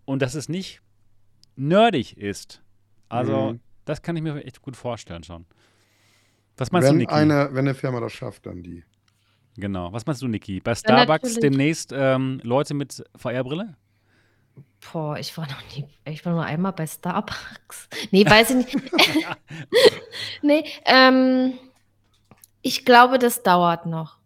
und dass es nicht nerdig ist. Also, mhm. das kann ich mir echt gut vorstellen schon. Was meinst wenn du, Niki? Eine, wenn eine Firma das schafft, dann die. Genau. Was meinst du, Niki? Bei Starbucks ja, demnächst ähm, Leute mit VR-Brille? Boah, ich war noch nie, ich war nur einmal bei Starbucks. [laughs] Nee, weiß ich nicht. [laughs] nee, ähm, ich glaube, das dauert noch.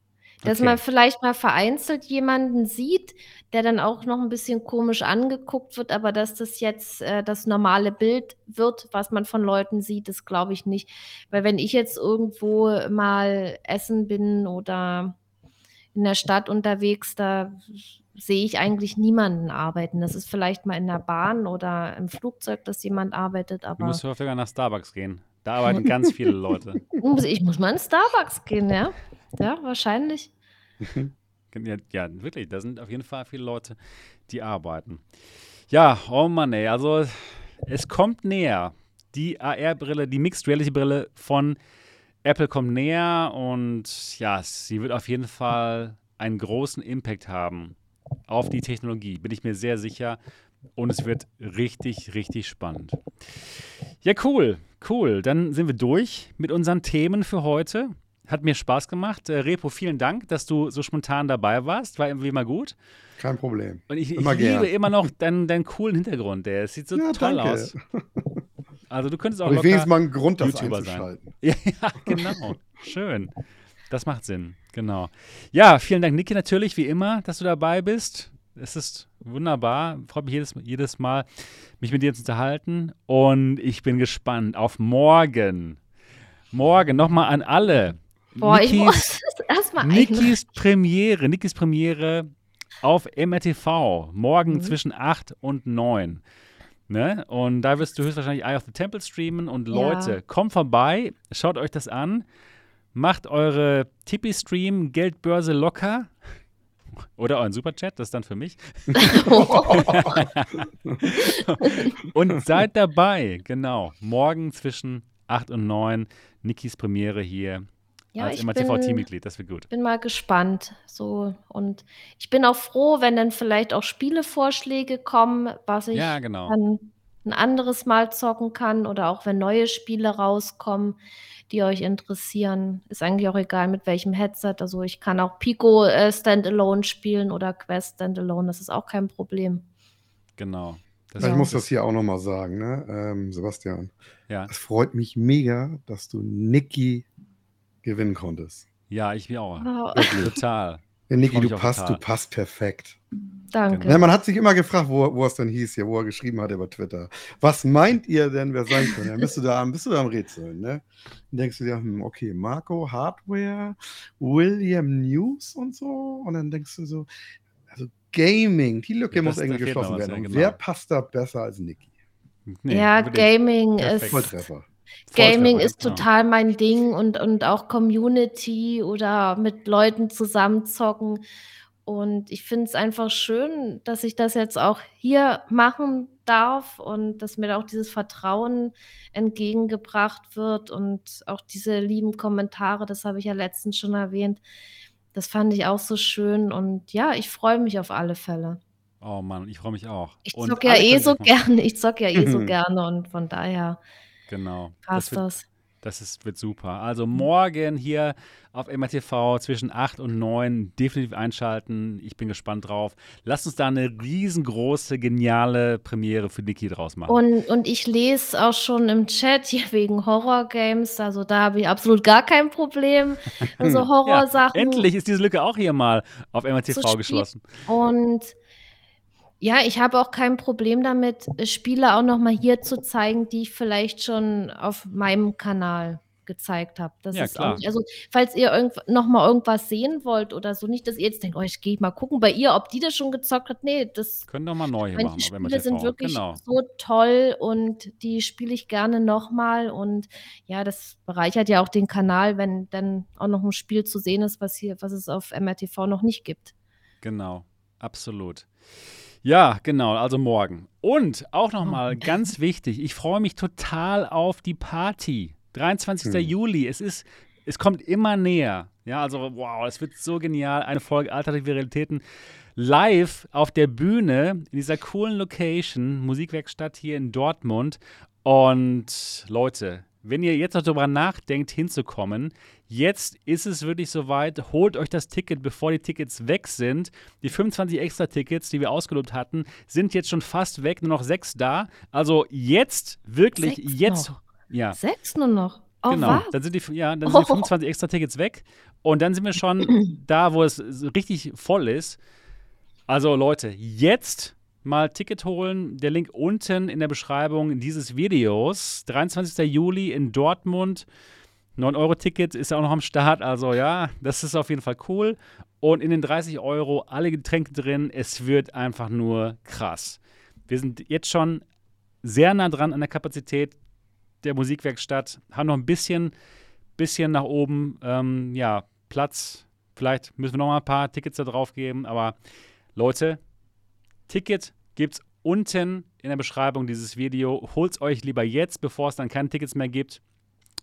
Dass okay. man vielleicht mal vereinzelt jemanden sieht, der dann auch noch ein bisschen komisch angeguckt wird, aber dass das jetzt äh, das normale Bild wird, was man von Leuten sieht, das glaube ich nicht. Weil wenn ich jetzt irgendwo mal essen bin oder in der Stadt unterwegs, da sehe ich eigentlich niemanden arbeiten. Das ist vielleicht mal in der Bahn oder im Flugzeug, dass jemand arbeitet, aber. Du musst häufiger nach Starbucks gehen. Da arbeiten ganz viele Leute. [laughs] Ich muss mal in Starbucks gehen, ja. Ja, wahrscheinlich. [laughs] Ja, ja, wirklich, da sind auf jeden Fall viele Leute, die arbeiten. Ja, oh Mann, ey, also es kommt näher. Die AR-Brille, die Mixed Reality-Brille von Apple kommt näher und ja, sie wird auf jeden Fall einen großen Impact haben auf die Technologie, bin ich mir sehr sicher. Und es wird richtig, richtig spannend. Ja, cool, cool. Dann sind wir durch mit unseren Themen für heute. Hat mir Spaß gemacht. Äh, Repo, vielen Dank, dass du so spontan dabei warst. War irgendwie immer gut. Kein Problem. Und ich, ich liebe immer noch deinen, deinen coolen Hintergrund. Der sieht so ja, toll danke. aus. [laughs] Also du könntest auch Und wenigstens mal einen Grund, das YouTuber sein. [laughs] Ja, ja, genau. Schön. Das macht Sinn. Genau. Ja, vielen Dank, Niki, natürlich, wie immer, dass du dabei bist. Es ist wunderbar. Freut mich jedes, jedes Mal, mich mit dir zu unterhalten. Und ich bin gespannt auf morgen. Morgen nochmal an alle. Boah, Nikis, ich muss erstmal Nikis Premiere, Nikis Premiere auf MRTV. Morgen mhm. zwischen 8 und 9. Ne? Und da wirst du höchstwahrscheinlich Eye of the Temple streamen. Und Leute, ja. kommt vorbei, schaut euch das an, macht eure Tippi-Stream Geldbörse locker. [laughs] Oder euren Superchat, das ist dann für mich. [laughs] und seid dabei, genau. Morgen zwischen 8 und 9, Nikis Premiere hier ja, als MATV-Teammitglied. Das wird gut. Ich bin mal gespannt. So, und ich bin auch froh, wenn dann vielleicht auch Spielevorschläge kommen, was ich ja, genau. dann ein anderes Mal zocken kann oder auch wenn neue Spiele rauskommen, die euch interessieren. Ist eigentlich auch egal mit welchem Headset. Also ich kann auch Pico äh, Standalone spielen oder Quest Standalone. Das ist auch kein Problem. Genau. Das ich muss das hier auch nochmal sagen, ne? Ähm, Sebastian. Ja. Es freut mich mega, dass du Niki gewinnen konntest. Ja, ich mir auch. Oh. Total. Ja, Niki, du passt, total. du passt perfekt. Danke. Ja, man hat sich immer gefragt, wo, wo es denn hieß hier, wo er geschrieben hat über Twitter. Was meint ihr denn, wer sein könnte? Dann bist du da, bist du da am Rätseln, ne? Dann denkst du dir, hm, okay, Marco Hardware, William News und so. Und dann denkst du so, also Gaming, die Lücke ja, muss irgendwie geschlossen werden. Ja, genau. Wer passt da besser als Niki? Nee, ja, Gaming ist. Volltreffer. Gaming ist total mein Ding und, und auch Community oder mit Leuten zusammenzocken. Und ich finde es einfach schön, dass ich das jetzt auch hier machen darf und dass mir da auch dieses Vertrauen entgegengebracht wird und auch diese lieben Kommentare, das habe ich ja letztens schon erwähnt. Das fand ich auch so schön und ja, ich freue mich auf alle Fälle. Oh Mann, ich freue mich auch. Ich zocke ja eh so gerne, ich zocke ja eh so [laughs] gerne und von daher Genau. Passt das. Wird, das. Das ist, wird super. Also morgen hier auf MRTV zwischen 8 und 9 definitiv einschalten. Ich bin gespannt drauf. Lasst uns da eine riesengroße, geniale Premiere für Niki draus machen. Und, und ich lese auch schon im Chat hier wegen Horror-Games. Also da habe ich absolut gar kein Problem. [laughs] Also Horrorsachen. ja, endlich ist diese Lücke auch hier mal auf MRTV geschlossen. Und ja, ich habe auch kein Problem damit, äh, Spiele auch noch mal hier zu zeigen, die ich vielleicht schon auf meinem Kanal gezeigt habe. Das ja, ist klar. auch, also falls ihr irgend, noch mal irgendwas sehen wollt oder so, nicht, dass ihr jetzt denkt, oh, ich gehe mal gucken bei ihr, ob die das schon gezockt hat. Nee, das können doch mal neue machen. Die Spiele sind wirklich genau. so toll und die spiele ich gerne noch mal und ja, das bereichert ja auch den Kanal, wenn dann auch noch ein Spiel zu sehen ist, was hier, was es auf MRTV noch nicht gibt. Genau, absolut. Ja, genau, also morgen. Und auch nochmal ganz wichtig, ich freue mich total auf die Party. 23. Hm. Juli, es ist, es kommt immer näher. Ja, also wow, es wird so genial. Eine Folge Alternative Realitäten live auf der Bühne in dieser coolen Location, Musikwerkstatt hier in Dortmund. Und Leute, wenn ihr jetzt noch darüber nachdenkt, hinzukommen, jetzt ist es wirklich soweit. Holt euch das Ticket, bevor die Tickets weg sind. Die 25 extra Tickets, die wir ausgelobt hatten, sind jetzt schon fast weg. Nur noch sechs da. Also jetzt, wirklich, sechs jetzt. Noch. Ja. Sechs nur noch. Oh, genau, was? dann sind die, ja, dann sind die 25 extra Tickets weg. Und dann sind wir schon [clears throat] da, wo es richtig voll ist. Also Leute, jetzt mal Ticket holen. Der Link unten in der Beschreibung dieses Videos. 23. Juli in Dortmund. 9-Euro-Ticket ist auch noch am Start. Also ja, das ist auf jeden Fall cool. Und in den 30 Euro alle Getränke drin. Es wird einfach nur krass. Wir sind jetzt schon sehr nah dran an der Kapazität der Musikwerkstatt. Haben noch ein bisschen, bisschen nach oben ähm, ja, Platz. Vielleicht müssen wir noch mal ein paar Tickets da drauf geben. Aber Leute, Ticket gibt es unten in der Beschreibung dieses Video. Holt es euch lieber jetzt, bevor es dann keine Tickets mehr gibt.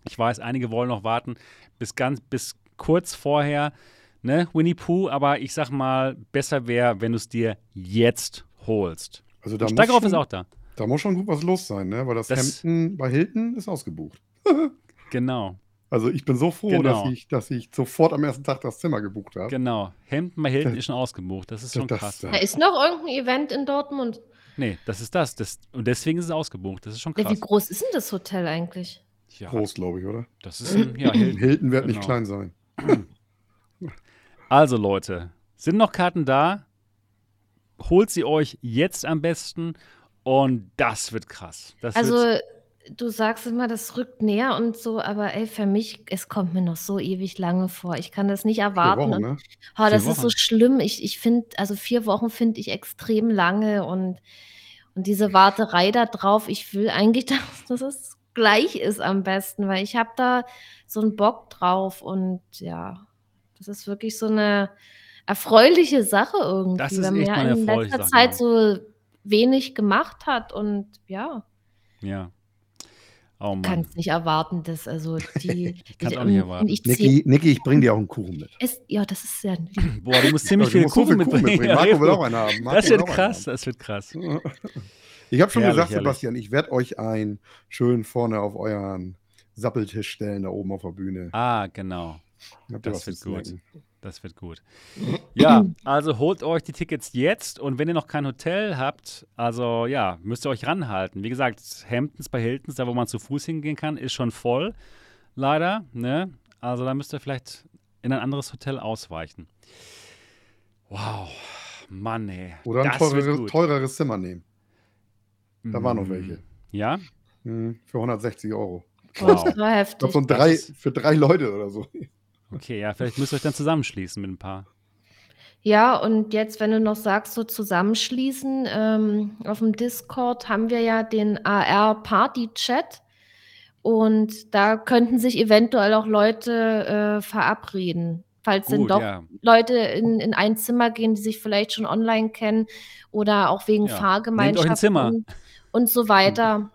Ich weiß, einige wollen noch warten bis ganz bis kurz vorher, ne, Winnie Pooh, aber ich sag mal, besser wäre, wenn du es dir jetzt holst. Also da Steigerhoff ist auch da. Da muss schon gut was los sein, ne? Weil das, das Hemden bei Hilton ist ausgebucht. [laughs] genau. Also ich bin so froh, genau. dass, ich, dass ich sofort am ersten Tag das Zimmer gebucht habe. Genau. Hemden bei Hilton ist schon ausgebucht. Das ist schon das, krass. Da ist noch irgendein Event in Dortmund. Nee, das ist das. das. Und deswegen ist es ausgebucht. Das ist schon krass. Wie groß ist denn das Hotel eigentlich? Ja, groß, glaube ich, oder? Das ist ein, ja, Hilton. Hilton wird genau. nicht klein sein. [clears throat] Also Leute, sind noch Karten da? Holt sie euch jetzt am besten und das wird krass. Das also wird du sagst immer, das rückt näher und so, aber ey, für mich, es kommt mir noch so ewig lange vor. Ich kann das nicht erwarten. Wochen, ne? und, oh, das Wochen. ist so schlimm. Ich, ich finde, also vier Wochen finde ich extrem lange und, und diese Warterei da drauf, ich will eigentlich, [laughs] dass, dass es gleich ist am besten, weil ich habe da so einen Bock drauf und ja, das ist wirklich so eine erfreuliche Sache irgendwie, das ist wenn man in letzter Zeit so wenig gemacht hat und ja. Ja. Oh. Kann es nicht erwarten, dass also die. [laughs] ich kann es auch nicht erwarten. Ich Niki, Niki, ich bringe dir auch einen Kuchen mit. Es, ja, das ist ja. Boah, du musst ziemlich viel Kuchen, mitbringen. mitbringen. Marco will auch einen haben. Marco das wird krass, das wird krass. Ich habe schon herrlich, gesagt, herrlich. Sebastian, ich werde euch einen schön vorne auf euren Sappeltisch stellen, da oben auf der Bühne. Ah, genau. Das wird gut. Merken. Das wird gut. Ja, also holt euch die Tickets jetzt und wenn ihr noch kein Hotel habt, also ja, müsst ihr euch ranhalten. Wie gesagt, Hamptons bei Hiltons, da wo man zu Fuß hingehen kann, ist schon voll. Leider, ne? Also da müsst ihr vielleicht in ein anderes Hotel ausweichen. Wow, Mann, ey. Oder ein teurere, teureres Zimmer nehmen. Da mm, waren noch welche. Ja? Hm, für 160 Euro. Wow. Das war heftig. Das so drei, für drei Leute oder so. Okay, ja, vielleicht müsst ihr euch dann zusammenschließen mit ein paar. Ja, und jetzt, wenn du noch sagst, so zusammenschließen, ähm, auf dem Discord haben wir ja den AR-Party-Chat und da könnten sich eventuell auch Leute äh, verabreden. Falls Gut, denn doch ja. Leute in, in ein Zimmer gehen, die sich vielleicht schon online kennen oder auch wegen ja. Fahrgemeinschaften und, und so weiter.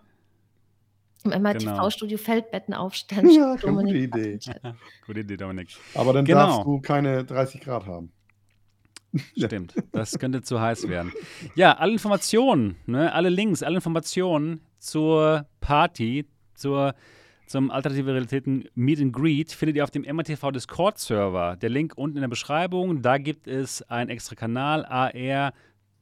Im MRTV-Studio genau. Feldbetten aufstellen. [laughs] Ja, gute Idee. [laughs] gute Idee, Dominik. Aber dann genau. darfst du keine 30 Grad haben. [laughs] Stimmt, das könnte zu heiß werden. Ja, alle Informationen, ne, alle Links, alle Informationen zur Party, zur, zum Alternative Realitäten Meet and Greet findet ihr auf dem MRTV Discord-Server. Der Link unten in der Beschreibung. Da gibt es einen extra Kanal, AR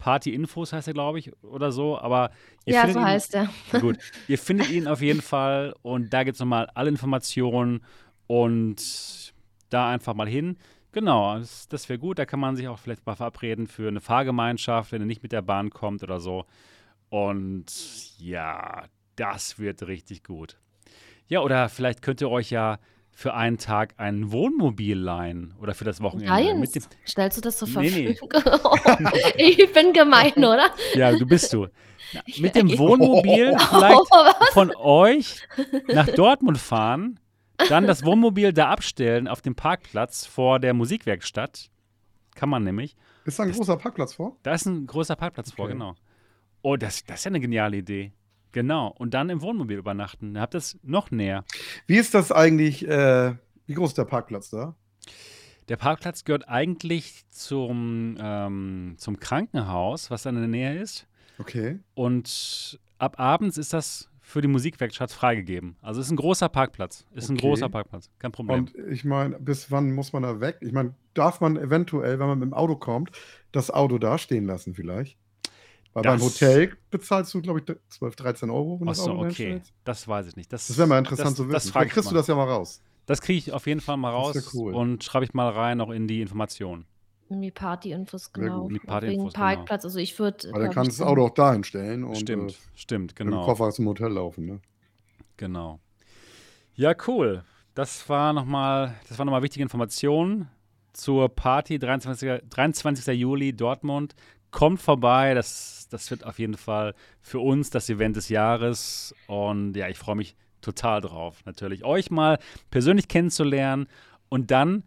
Party-Infos heißt er, glaube ich, oder so. Aber ja, so ihn, heißt er. Gut, ihr findet ihn auf jeden Fall und da gibt es nochmal alle Informationen und da einfach mal hin. Genau, das, das wäre gut. Da kann man sich auch vielleicht mal verabreden für eine Fahrgemeinschaft, wenn er nicht mit der Bahn kommt oder so. Und ja, das wird richtig gut. Ja, oder vielleicht könnt ihr euch ja für einen Tag ein Wohnmobil leihen oder für das Wochenende. Nein, stellst du das zur Verfügung? Nee, nee. [laughs] ich bin gemein, [laughs] oder? Ja, du bist du. Na, mit dem [laughs] Wohnmobil vielleicht von euch nach Dortmund fahren, dann das Wohnmobil da abstellen auf dem Parkplatz vor der Musikwerkstatt. Kann man nämlich. Ist da ein das, großer Parkplatz vor? Da ist ein großer Parkplatz okay. vor, genau. Oh, das, das ist ja eine geniale Idee. Genau. Und dann im Wohnmobil übernachten. Ihr habt das noch näher. Wie ist das eigentlich? Äh, wie groß ist der Parkplatz da? Der Parkplatz gehört eigentlich zum, ähm, zum Krankenhaus, was da in der Nähe ist. Okay. Und ab abends ist das für die Musikwerkstatt freigegeben. Also ist ein großer Parkplatz. Ist okay. ein großer Parkplatz. Kein Problem. Und ich meine, bis wann muss man da weg? Ich meine, darf man eventuell, wenn man mit dem Auto kommt, das Auto da stehen lassen vielleicht? Weil das, beim Hotel bezahlst du, glaube ich, 12, 13 Euro. Wenn Achso, okay. Das weiß ich nicht. Das, das wäre mal interessant das, zu wissen. Das Dann kriegst du das ja mal raus. Das kriege ich auf jeden Fall mal raus cool. und schreibe ich mal rein noch in die Informationen. Die Party-Infos, genau. Die Party Wegen genau. Parkplatz. Genau. Also ich würde. Weil dann kannst du das Auto auch dahin stellen. Und, stimmt, äh, stimmt, genau. Mit dem. Koffer zum Hotel laufen, ne? Genau. Ja, cool. Das war nochmal, das war nochmal wichtige Informationen zur Party 23. 23. Juli Dortmund. Kommt vorbei, das, das wird auf jeden Fall für uns das Event des Jahres. Und ja, ich freue mich total drauf, natürlich euch mal persönlich kennenzulernen und dann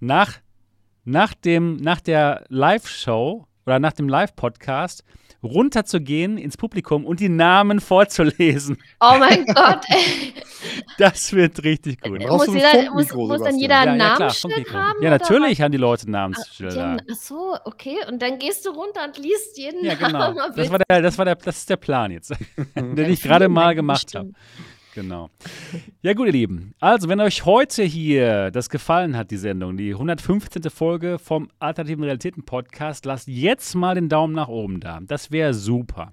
nach nach, dem, nach der Live-Show oder nach dem Live-Podcast runterzugehen ins Publikum und die Namen vorzulesen. Oh mein Gott, ey. [laughs] Das wird richtig gut. Muss, jeder, muss, muss dann jeder ein ja, Namensschild ja, haben? Ja, natürlich haben die Leute Namensschilder. Ach so, okay. Und dann gehst du runter und liest jeden ja, genau. Namen. Das war der, das war der, das ist der Plan jetzt, [laughs] den ich gerade mal [laughs] gemacht habe. Genau. Ja, gut, ihr Lieben. Also, wenn euch heute hier das gefallen hat, die Sendung, die 115. Folge vom Alternativen Realitäten Podcast, lasst jetzt mal den Daumen nach oben da. Das wäre super.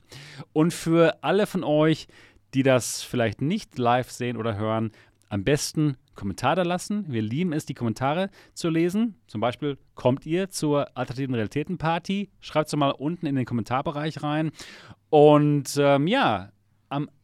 Und für alle von euch, die das vielleicht nicht live sehen oder hören, am besten Kommentar da lassen. Wir lieben es, die Kommentare zu lesen. Zum Beispiel, kommt ihr zur Alternativen Realitäten Party? Schreibt es mal unten in den Kommentarbereich rein. Und ähm, ja,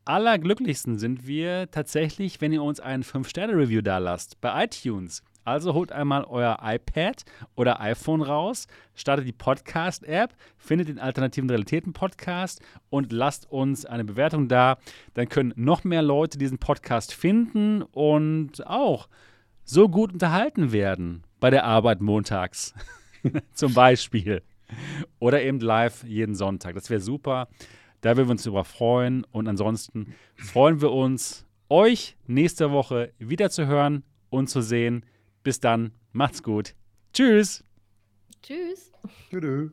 allerglücklichsten sind wir tatsächlich, wenn ihr uns ein 5-Sterne-Review da lasst bei iTunes. Also holt einmal euer iPad oder iPhone raus, startet die Podcast-App, findet den Alternativen Realitäten-Podcast und lasst uns eine Bewertung da. Dann können noch mehr Leute diesen Podcast finden und auch so gut unterhalten werden bei der Arbeit montags. [laughs] Zum Beispiel. Oder eben live jeden Sonntag. Das wäre super. Da würden wir uns über freuen. Und ansonsten freuen wir uns, euch nächste Woche wieder zu hören und zu sehen. Bis dann, macht's gut. Tschüss. Tschüss. Tschüss.